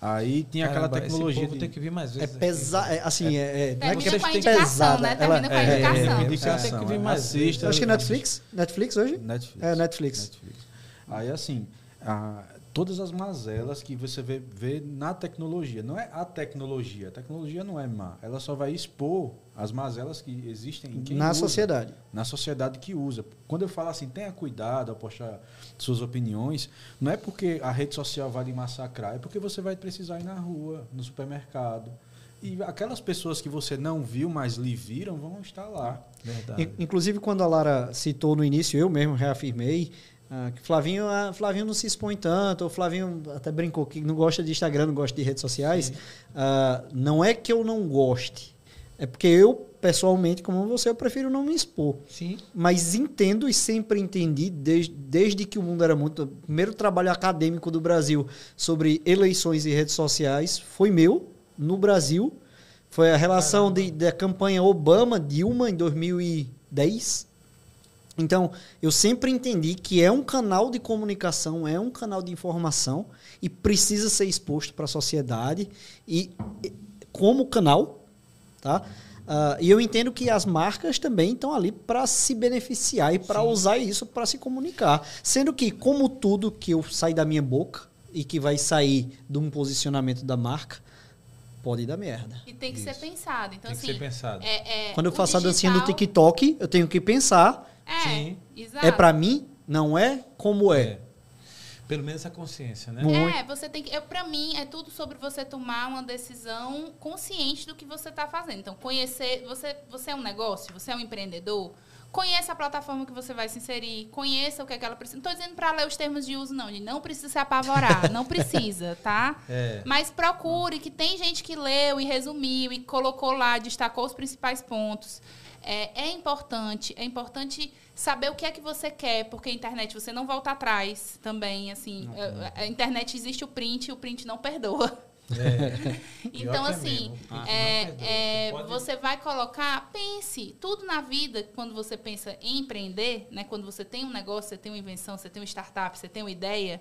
Aí tinha Caramba, aquela tecnologia. Esse de... tem que vir mais vezes. É pesado, é, assim, é, é, não é que é pesada. Né? Ela, com a é, indicação. É, indicação. Tem que vir mais vezes. Acho que Netflix? Netflix hoje? Netflix. É, Netflix. Netflix. Aí, assim, a, todas as mazelas que você vê, vê, na tecnologia. Não é a tecnologia. A tecnologia não é má. Ela só vai expor as mazelas que existem em quem Na usa, sociedade. Na sociedade que usa. Quando eu falo assim, tenha cuidado ao postar suas opiniões, não é porque a rede social vai lhe massacrar, é porque você vai precisar ir na rua, no supermercado. E aquelas pessoas que você não viu, mas lhe viram, vão estar lá. Verdade. Inclusive, quando a Lara citou no início, eu mesmo reafirmei, ah, Flavinho, ah, Flavinho não se expõe tanto, o Flavinho até brincou que não gosta de Instagram, não gosta de redes sociais. Ah, não é que eu não goste, é porque eu, pessoalmente, como você, eu prefiro não me expor. Sim. Mas entendo e sempre entendi, desde, desde que o mundo era muito. O primeiro trabalho acadêmico do Brasil sobre eleições e redes sociais foi meu, no Brasil. Foi a relação de, da campanha Obama-Dilma em 2010 então, eu sempre entendi que é um canal de comunicação, é um canal de informação e precisa ser exposto para a sociedade e, como canal, tá? Uh, e eu entendo que as marcas também estão ali para se beneficiar e para usar isso para se comunicar. Sendo que, como tudo que eu sai da minha boca e que vai sair de um posicionamento da marca, pode dar merda. E tem que isso. ser pensado. Então, tem assim, que ser pensado. É, é, Quando eu faço digital... a dancinha no TikTok, eu tenho que pensar é, Sim. Exato. É para mim, não é como é. é. Pelo menos a consciência, né? Muito. É, você tem que. É, para mim, é tudo sobre você tomar uma decisão consciente do que você está fazendo. Então, conhecer. Você, você é um negócio, você é um empreendedor Conheça a plataforma que você vai se inserir, conheça o que, é que ela precisa. Não estou dizendo para ler os termos de uso, não. Não precisa se apavorar, não precisa, tá? É. Mas procure, que tem gente que leu e resumiu e colocou lá, destacou os principais pontos. É, é importante, é importante saber o que é que você quer, porque a internet você não volta atrás também, assim. A, a internet existe o print e o print não perdoa. É. então, é assim, é, é, você, você vai colocar, pense, tudo na vida, quando você pensa em empreender, né, quando você tem um negócio, você tem uma invenção, você tem uma startup, você tem uma ideia,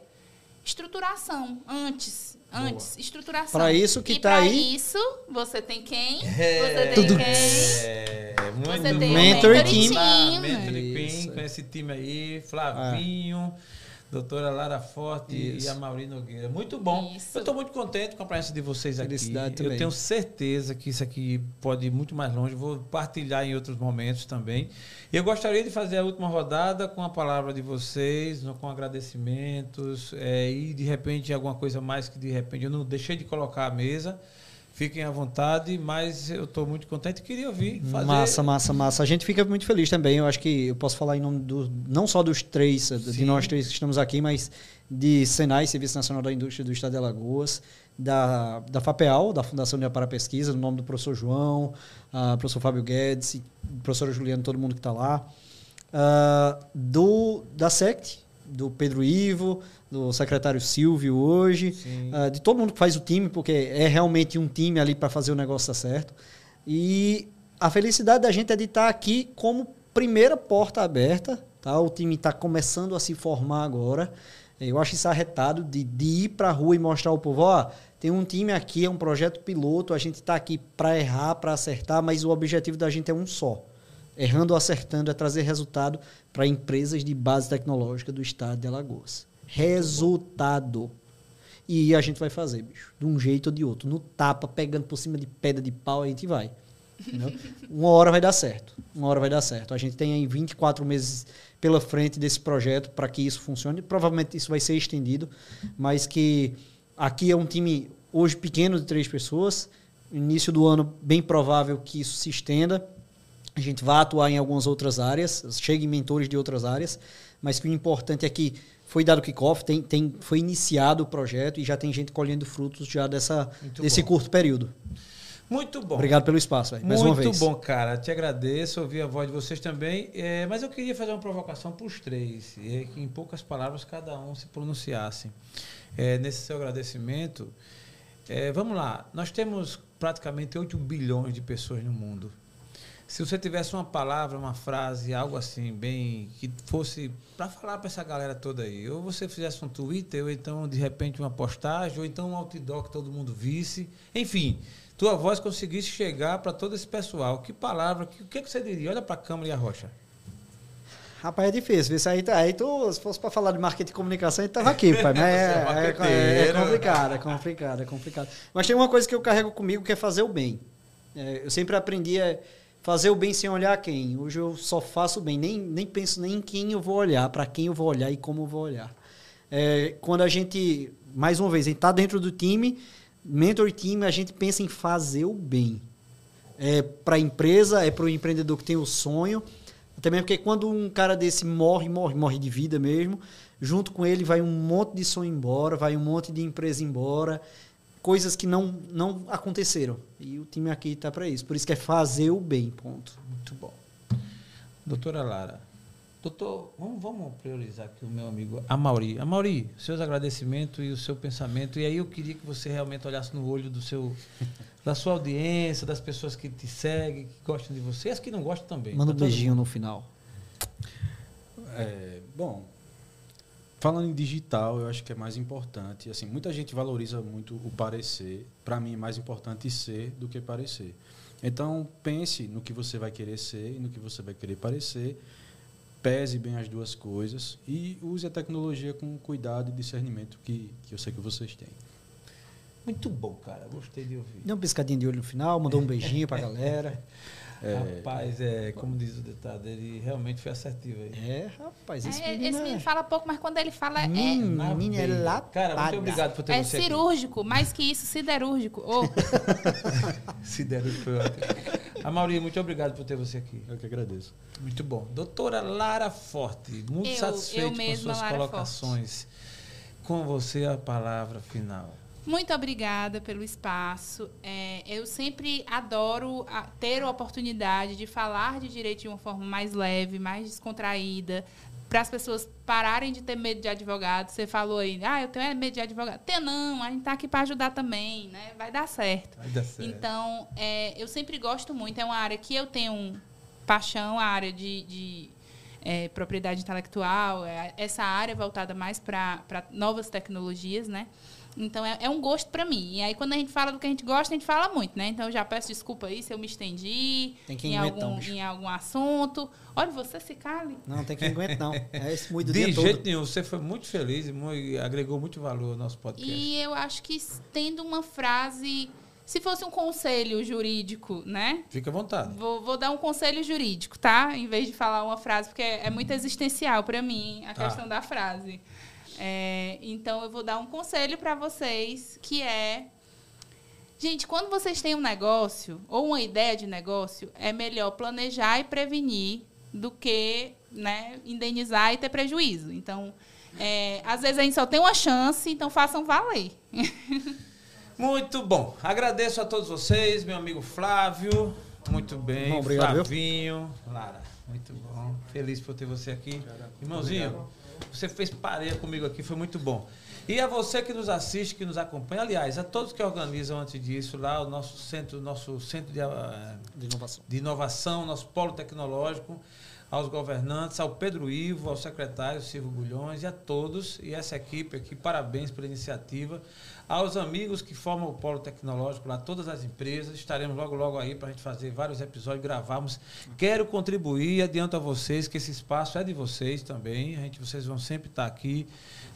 estruturação antes. Boa. Antes, estruturação. Para isso que está aí. Para isso, você tem quem? É, você tem tudo. quem? É, você tem mentor, mentor team. team. Ah, mentor team, com esse time aí, Flavinho. Ah doutora Lara Forte Isso. e a Mauri Nogueira. Muito bom. Isso. Eu estou muito contente com a presença de vocês aqui. Felicidade também. Eu tenho certeza que isso aqui pode ir muito mais longe. Vou partilhar em outros momentos também. E eu gostaria de fazer a última rodada com a palavra de vocês, com agradecimentos é, e de repente alguma coisa mais que de repente eu não deixei de colocar à mesa. Fiquem à vontade, mas eu estou muito contente e queria ouvir. Fazer... Massa, massa, massa. A gente fica muito feliz também. Eu acho que eu posso falar em nome do, não só dos três, Sim. de nós três que estamos aqui, mas de Senai, Serviço Nacional da Indústria do Estado de Alagoas, da, da FAPEAL, da Fundação União para a Pesquisa, no nome do professor João, uh, professor Fábio Guedes, professora Juliana, todo mundo que está lá. Uh, do, da SECT, do Pedro Ivo, do secretário Silvio hoje, uh, de todo mundo que faz o time, porque é realmente um time ali para fazer o negócio dar certo. E a felicidade da gente é de estar aqui como primeira porta aberta. Tá? O time está começando a se formar agora. Eu acho isso arretado de, de ir para a rua e mostrar ao povo, ó, tem um time aqui, é um projeto piloto, a gente está aqui para errar, para acertar, mas o objetivo da gente é um só. Errando ou acertando é trazer resultado para empresas de base tecnológica do estado de Alagoas resultado. E a gente vai fazer, bicho, de um jeito ou de outro. No tapa, pegando por cima de pedra de pau, a gente vai. Entendeu? Uma hora vai dar certo. Uma hora vai dar certo. A gente tem aí 24 meses pela frente desse projeto para que isso funcione. Provavelmente isso vai ser estendido, mas que aqui é um time hoje pequeno de três pessoas. Início do ano, bem provável que isso se estenda. A gente vai atuar em algumas outras áreas, chegue mentores de outras áreas, mas que o importante é que foi dado kickoff, tem, tem, foi iniciado o projeto e já tem gente colhendo frutos já dessa, desse bom. curto período. Muito bom. Obrigado pelo espaço, véio, mais uma vez. Muito bom, cara. Te agradeço, ouvir a voz de vocês também. É, mas eu queria fazer uma provocação para os três, é, que em poucas palavras cada um se pronunciasse. É, nesse seu agradecimento, é, vamos lá. Nós temos praticamente 8 bilhões de pessoas no mundo. Se você tivesse uma palavra, uma frase, algo assim, bem. que fosse para falar para essa galera toda aí, ou você fizesse um Twitter, ou então, de repente, uma postagem, ou então um outdoor que todo mundo visse. Enfim, tua voz conseguisse chegar para todo esse pessoal. Que palavra, que, o que, que você diria? Olha para a câmera e a rocha. Rapaz, é difícil. Isso aí, tá, aí tu, se fosse para falar de marketing e comunicação, a gente tava aqui, pai. Mas é, é, é, é, complicado, é complicado, é complicado. Mas tem uma coisa que eu carrego comigo que é fazer o bem. É, eu sempre aprendi. É, fazer o bem sem olhar quem. Hoje eu só faço o bem, nem, nem penso nem em quem eu vou olhar, para quem eu vou olhar e como eu vou olhar. É, quando a gente, mais uma vez, a gente está dentro do time, mentor time, a gente pensa em fazer o bem. É para a empresa, é para o empreendedor que tem o sonho. Também porque quando um cara desse morre, morre, morre de vida mesmo, junto com ele vai um monte de sonho embora, vai um monte de empresa embora coisas que não, não aconteceram. E o time aqui está para isso. Por isso que é fazer o bem, ponto. Muito bom. Doutora Lara, doutor, vamos, vamos priorizar aqui o meu amigo Amauri. Amauri, seus agradecimentos e o seu pensamento. E aí eu queria que você realmente olhasse no olho do seu, da sua audiência, das pessoas que te seguem, que gostam de você, as que não gostam também. Manda um beijinho no final. É, bom, Falando em digital, eu acho que é mais importante. Assim, muita gente valoriza muito o parecer. Para mim, é mais importante ser do que parecer. Então, pense no que você vai querer ser e no que você vai querer parecer. Pese bem as duas coisas e use a tecnologia com cuidado e discernimento que, que eu sei que vocês têm. Muito bom, cara. Gostei de ouvir. Deu um piscadinho de olho no final, mandou um beijinho para a galera. É, rapaz, é, como diz o ditado, ele realmente foi assertivo aí. É, rapaz, esse, é, menino, esse menino é... fala pouco, mas quando ele fala é. Menino é lá. Cara, muito obrigado por ter é você cirúrgico, aqui. mais que isso, siderúrgico. Oh. siderúrgico foi ótimo. A Mauri, muito obrigado por ter você aqui. Eu que agradeço. Muito bom. Doutora Lara Forte, muito eu, satisfeito eu com suas Lara colocações. Forte. Com você a palavra final. Muito obrigada pelo espaço. É, eu sempre adoro a, ter a oportunidade de falar de direito de uma forma mais leve, mais descontraída, para as pessoas pararem de ter medo de advogado. Você falou aí, ah, eu tenho medo de advogado. Tem não, a gente está aqui para ajudar também, né? Vai dar certo. Vai dar certo. Então, é, eu sempre gosto muito. É uma área que eu tenho paixão, a área de, de é, propriedade intelectual, é, essa área voltada mais para novas tecnologias, né? Então é, é um gosto para mim. E aí quando a gente fala do que a gente gosta, a gente fala muito, né? Então eu já peço desculpa aí se eu me estendi em algum, em algum assunto. Olha, você se cale. Não, tem que aguentar não. É esse muito De jeito todo. nenhum, você foi muito feliz e muito, agregou muito valor ao nosso podcast. E eu acho que tendo uma frase se fosse um conselho jurídico, né? Fica à vontade. Vou, vou, dar um conselho jurídico, tá? Em vez de falar uma frase, porque é, é muito existencial para mim a tá. questão da frase. É, então, eu vou dar um conselho para vocês, que é... Gente, quando vocês têm um negócio ou uma ideia de negócio, é melhor planejar e prevenir do que né, indenizar e ter prejuízo. Então, é, às vezes a gente só tem uma chance, então façam valer. Muito bom. Agradeço a todos vocês, meu amigo Flávio. Muito bem. Bom, obrigado, Flavinho. Lara, muito bom. Feliz por ter você aqui. Irmãozinho. Obrigado. Você fez pareia comigo aqui, foi muito bom. E a você que nos assiste, que nos acompanha, aliás, a todos que organizam antes disso lá o nosso centro, nosso centro de, uh, de, inovação. de inovação, nosso polo tecnológico, aos governantes, ao Pedro Ivo, ao secretário Silvio Bulhões e a todos e essa equipe aqui, parabéns pela iniciativa. Aos amigos que formam o Polo Tecnológico lá, todas as empresas, estaremos logo, logo aí para a gente fazer vários episódios, gravarmos. Quero contribuir, adianto a vocês que esse espaço é de vocês também. A gente, vocês vão sempre estar aqui.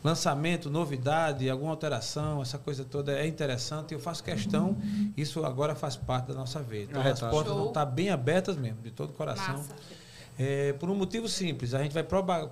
Lançamento, novidade, alguma alteração, essa coisa toda é interessante. Eu faço questão, isso agora faz parte da nossa vida. Então, as portas vão estar bem abertas mesmo, de todo o coração. Massa. É, por um motivo simples, a gente vai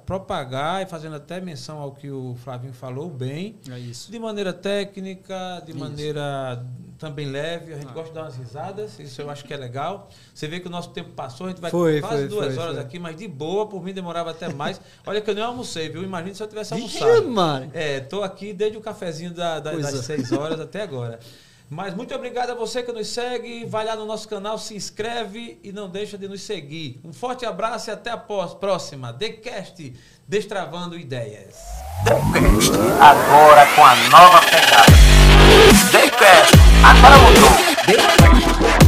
propagar e fazendo até menção ao que o Flavinho falou bem, é isso. de maneira técnica, de isso. maneira também leve, a gente ah. gosta de dar umas risadas, isso eu acho que é legal. Você vê que o nosso tempo passou, a gente vai foi, quase foi, duas foi, horas aqui, mas de boa, por mim demorava até mais. Olha que eu nem almocei, viu? Imagina se eu tivesse almoçado. Mano. É, tô aqui desde o cafezinho da, da, das seis horas até agora. Mas muito obrigado a você que nos segue. Vai lá no nosso canal, se inscreve e não deixa de nos seguir. Um forte abraço e até a próxima. TheCast, Destravando Ideias. TheCast, agora com a nova pegada. TheCast, agora mudou.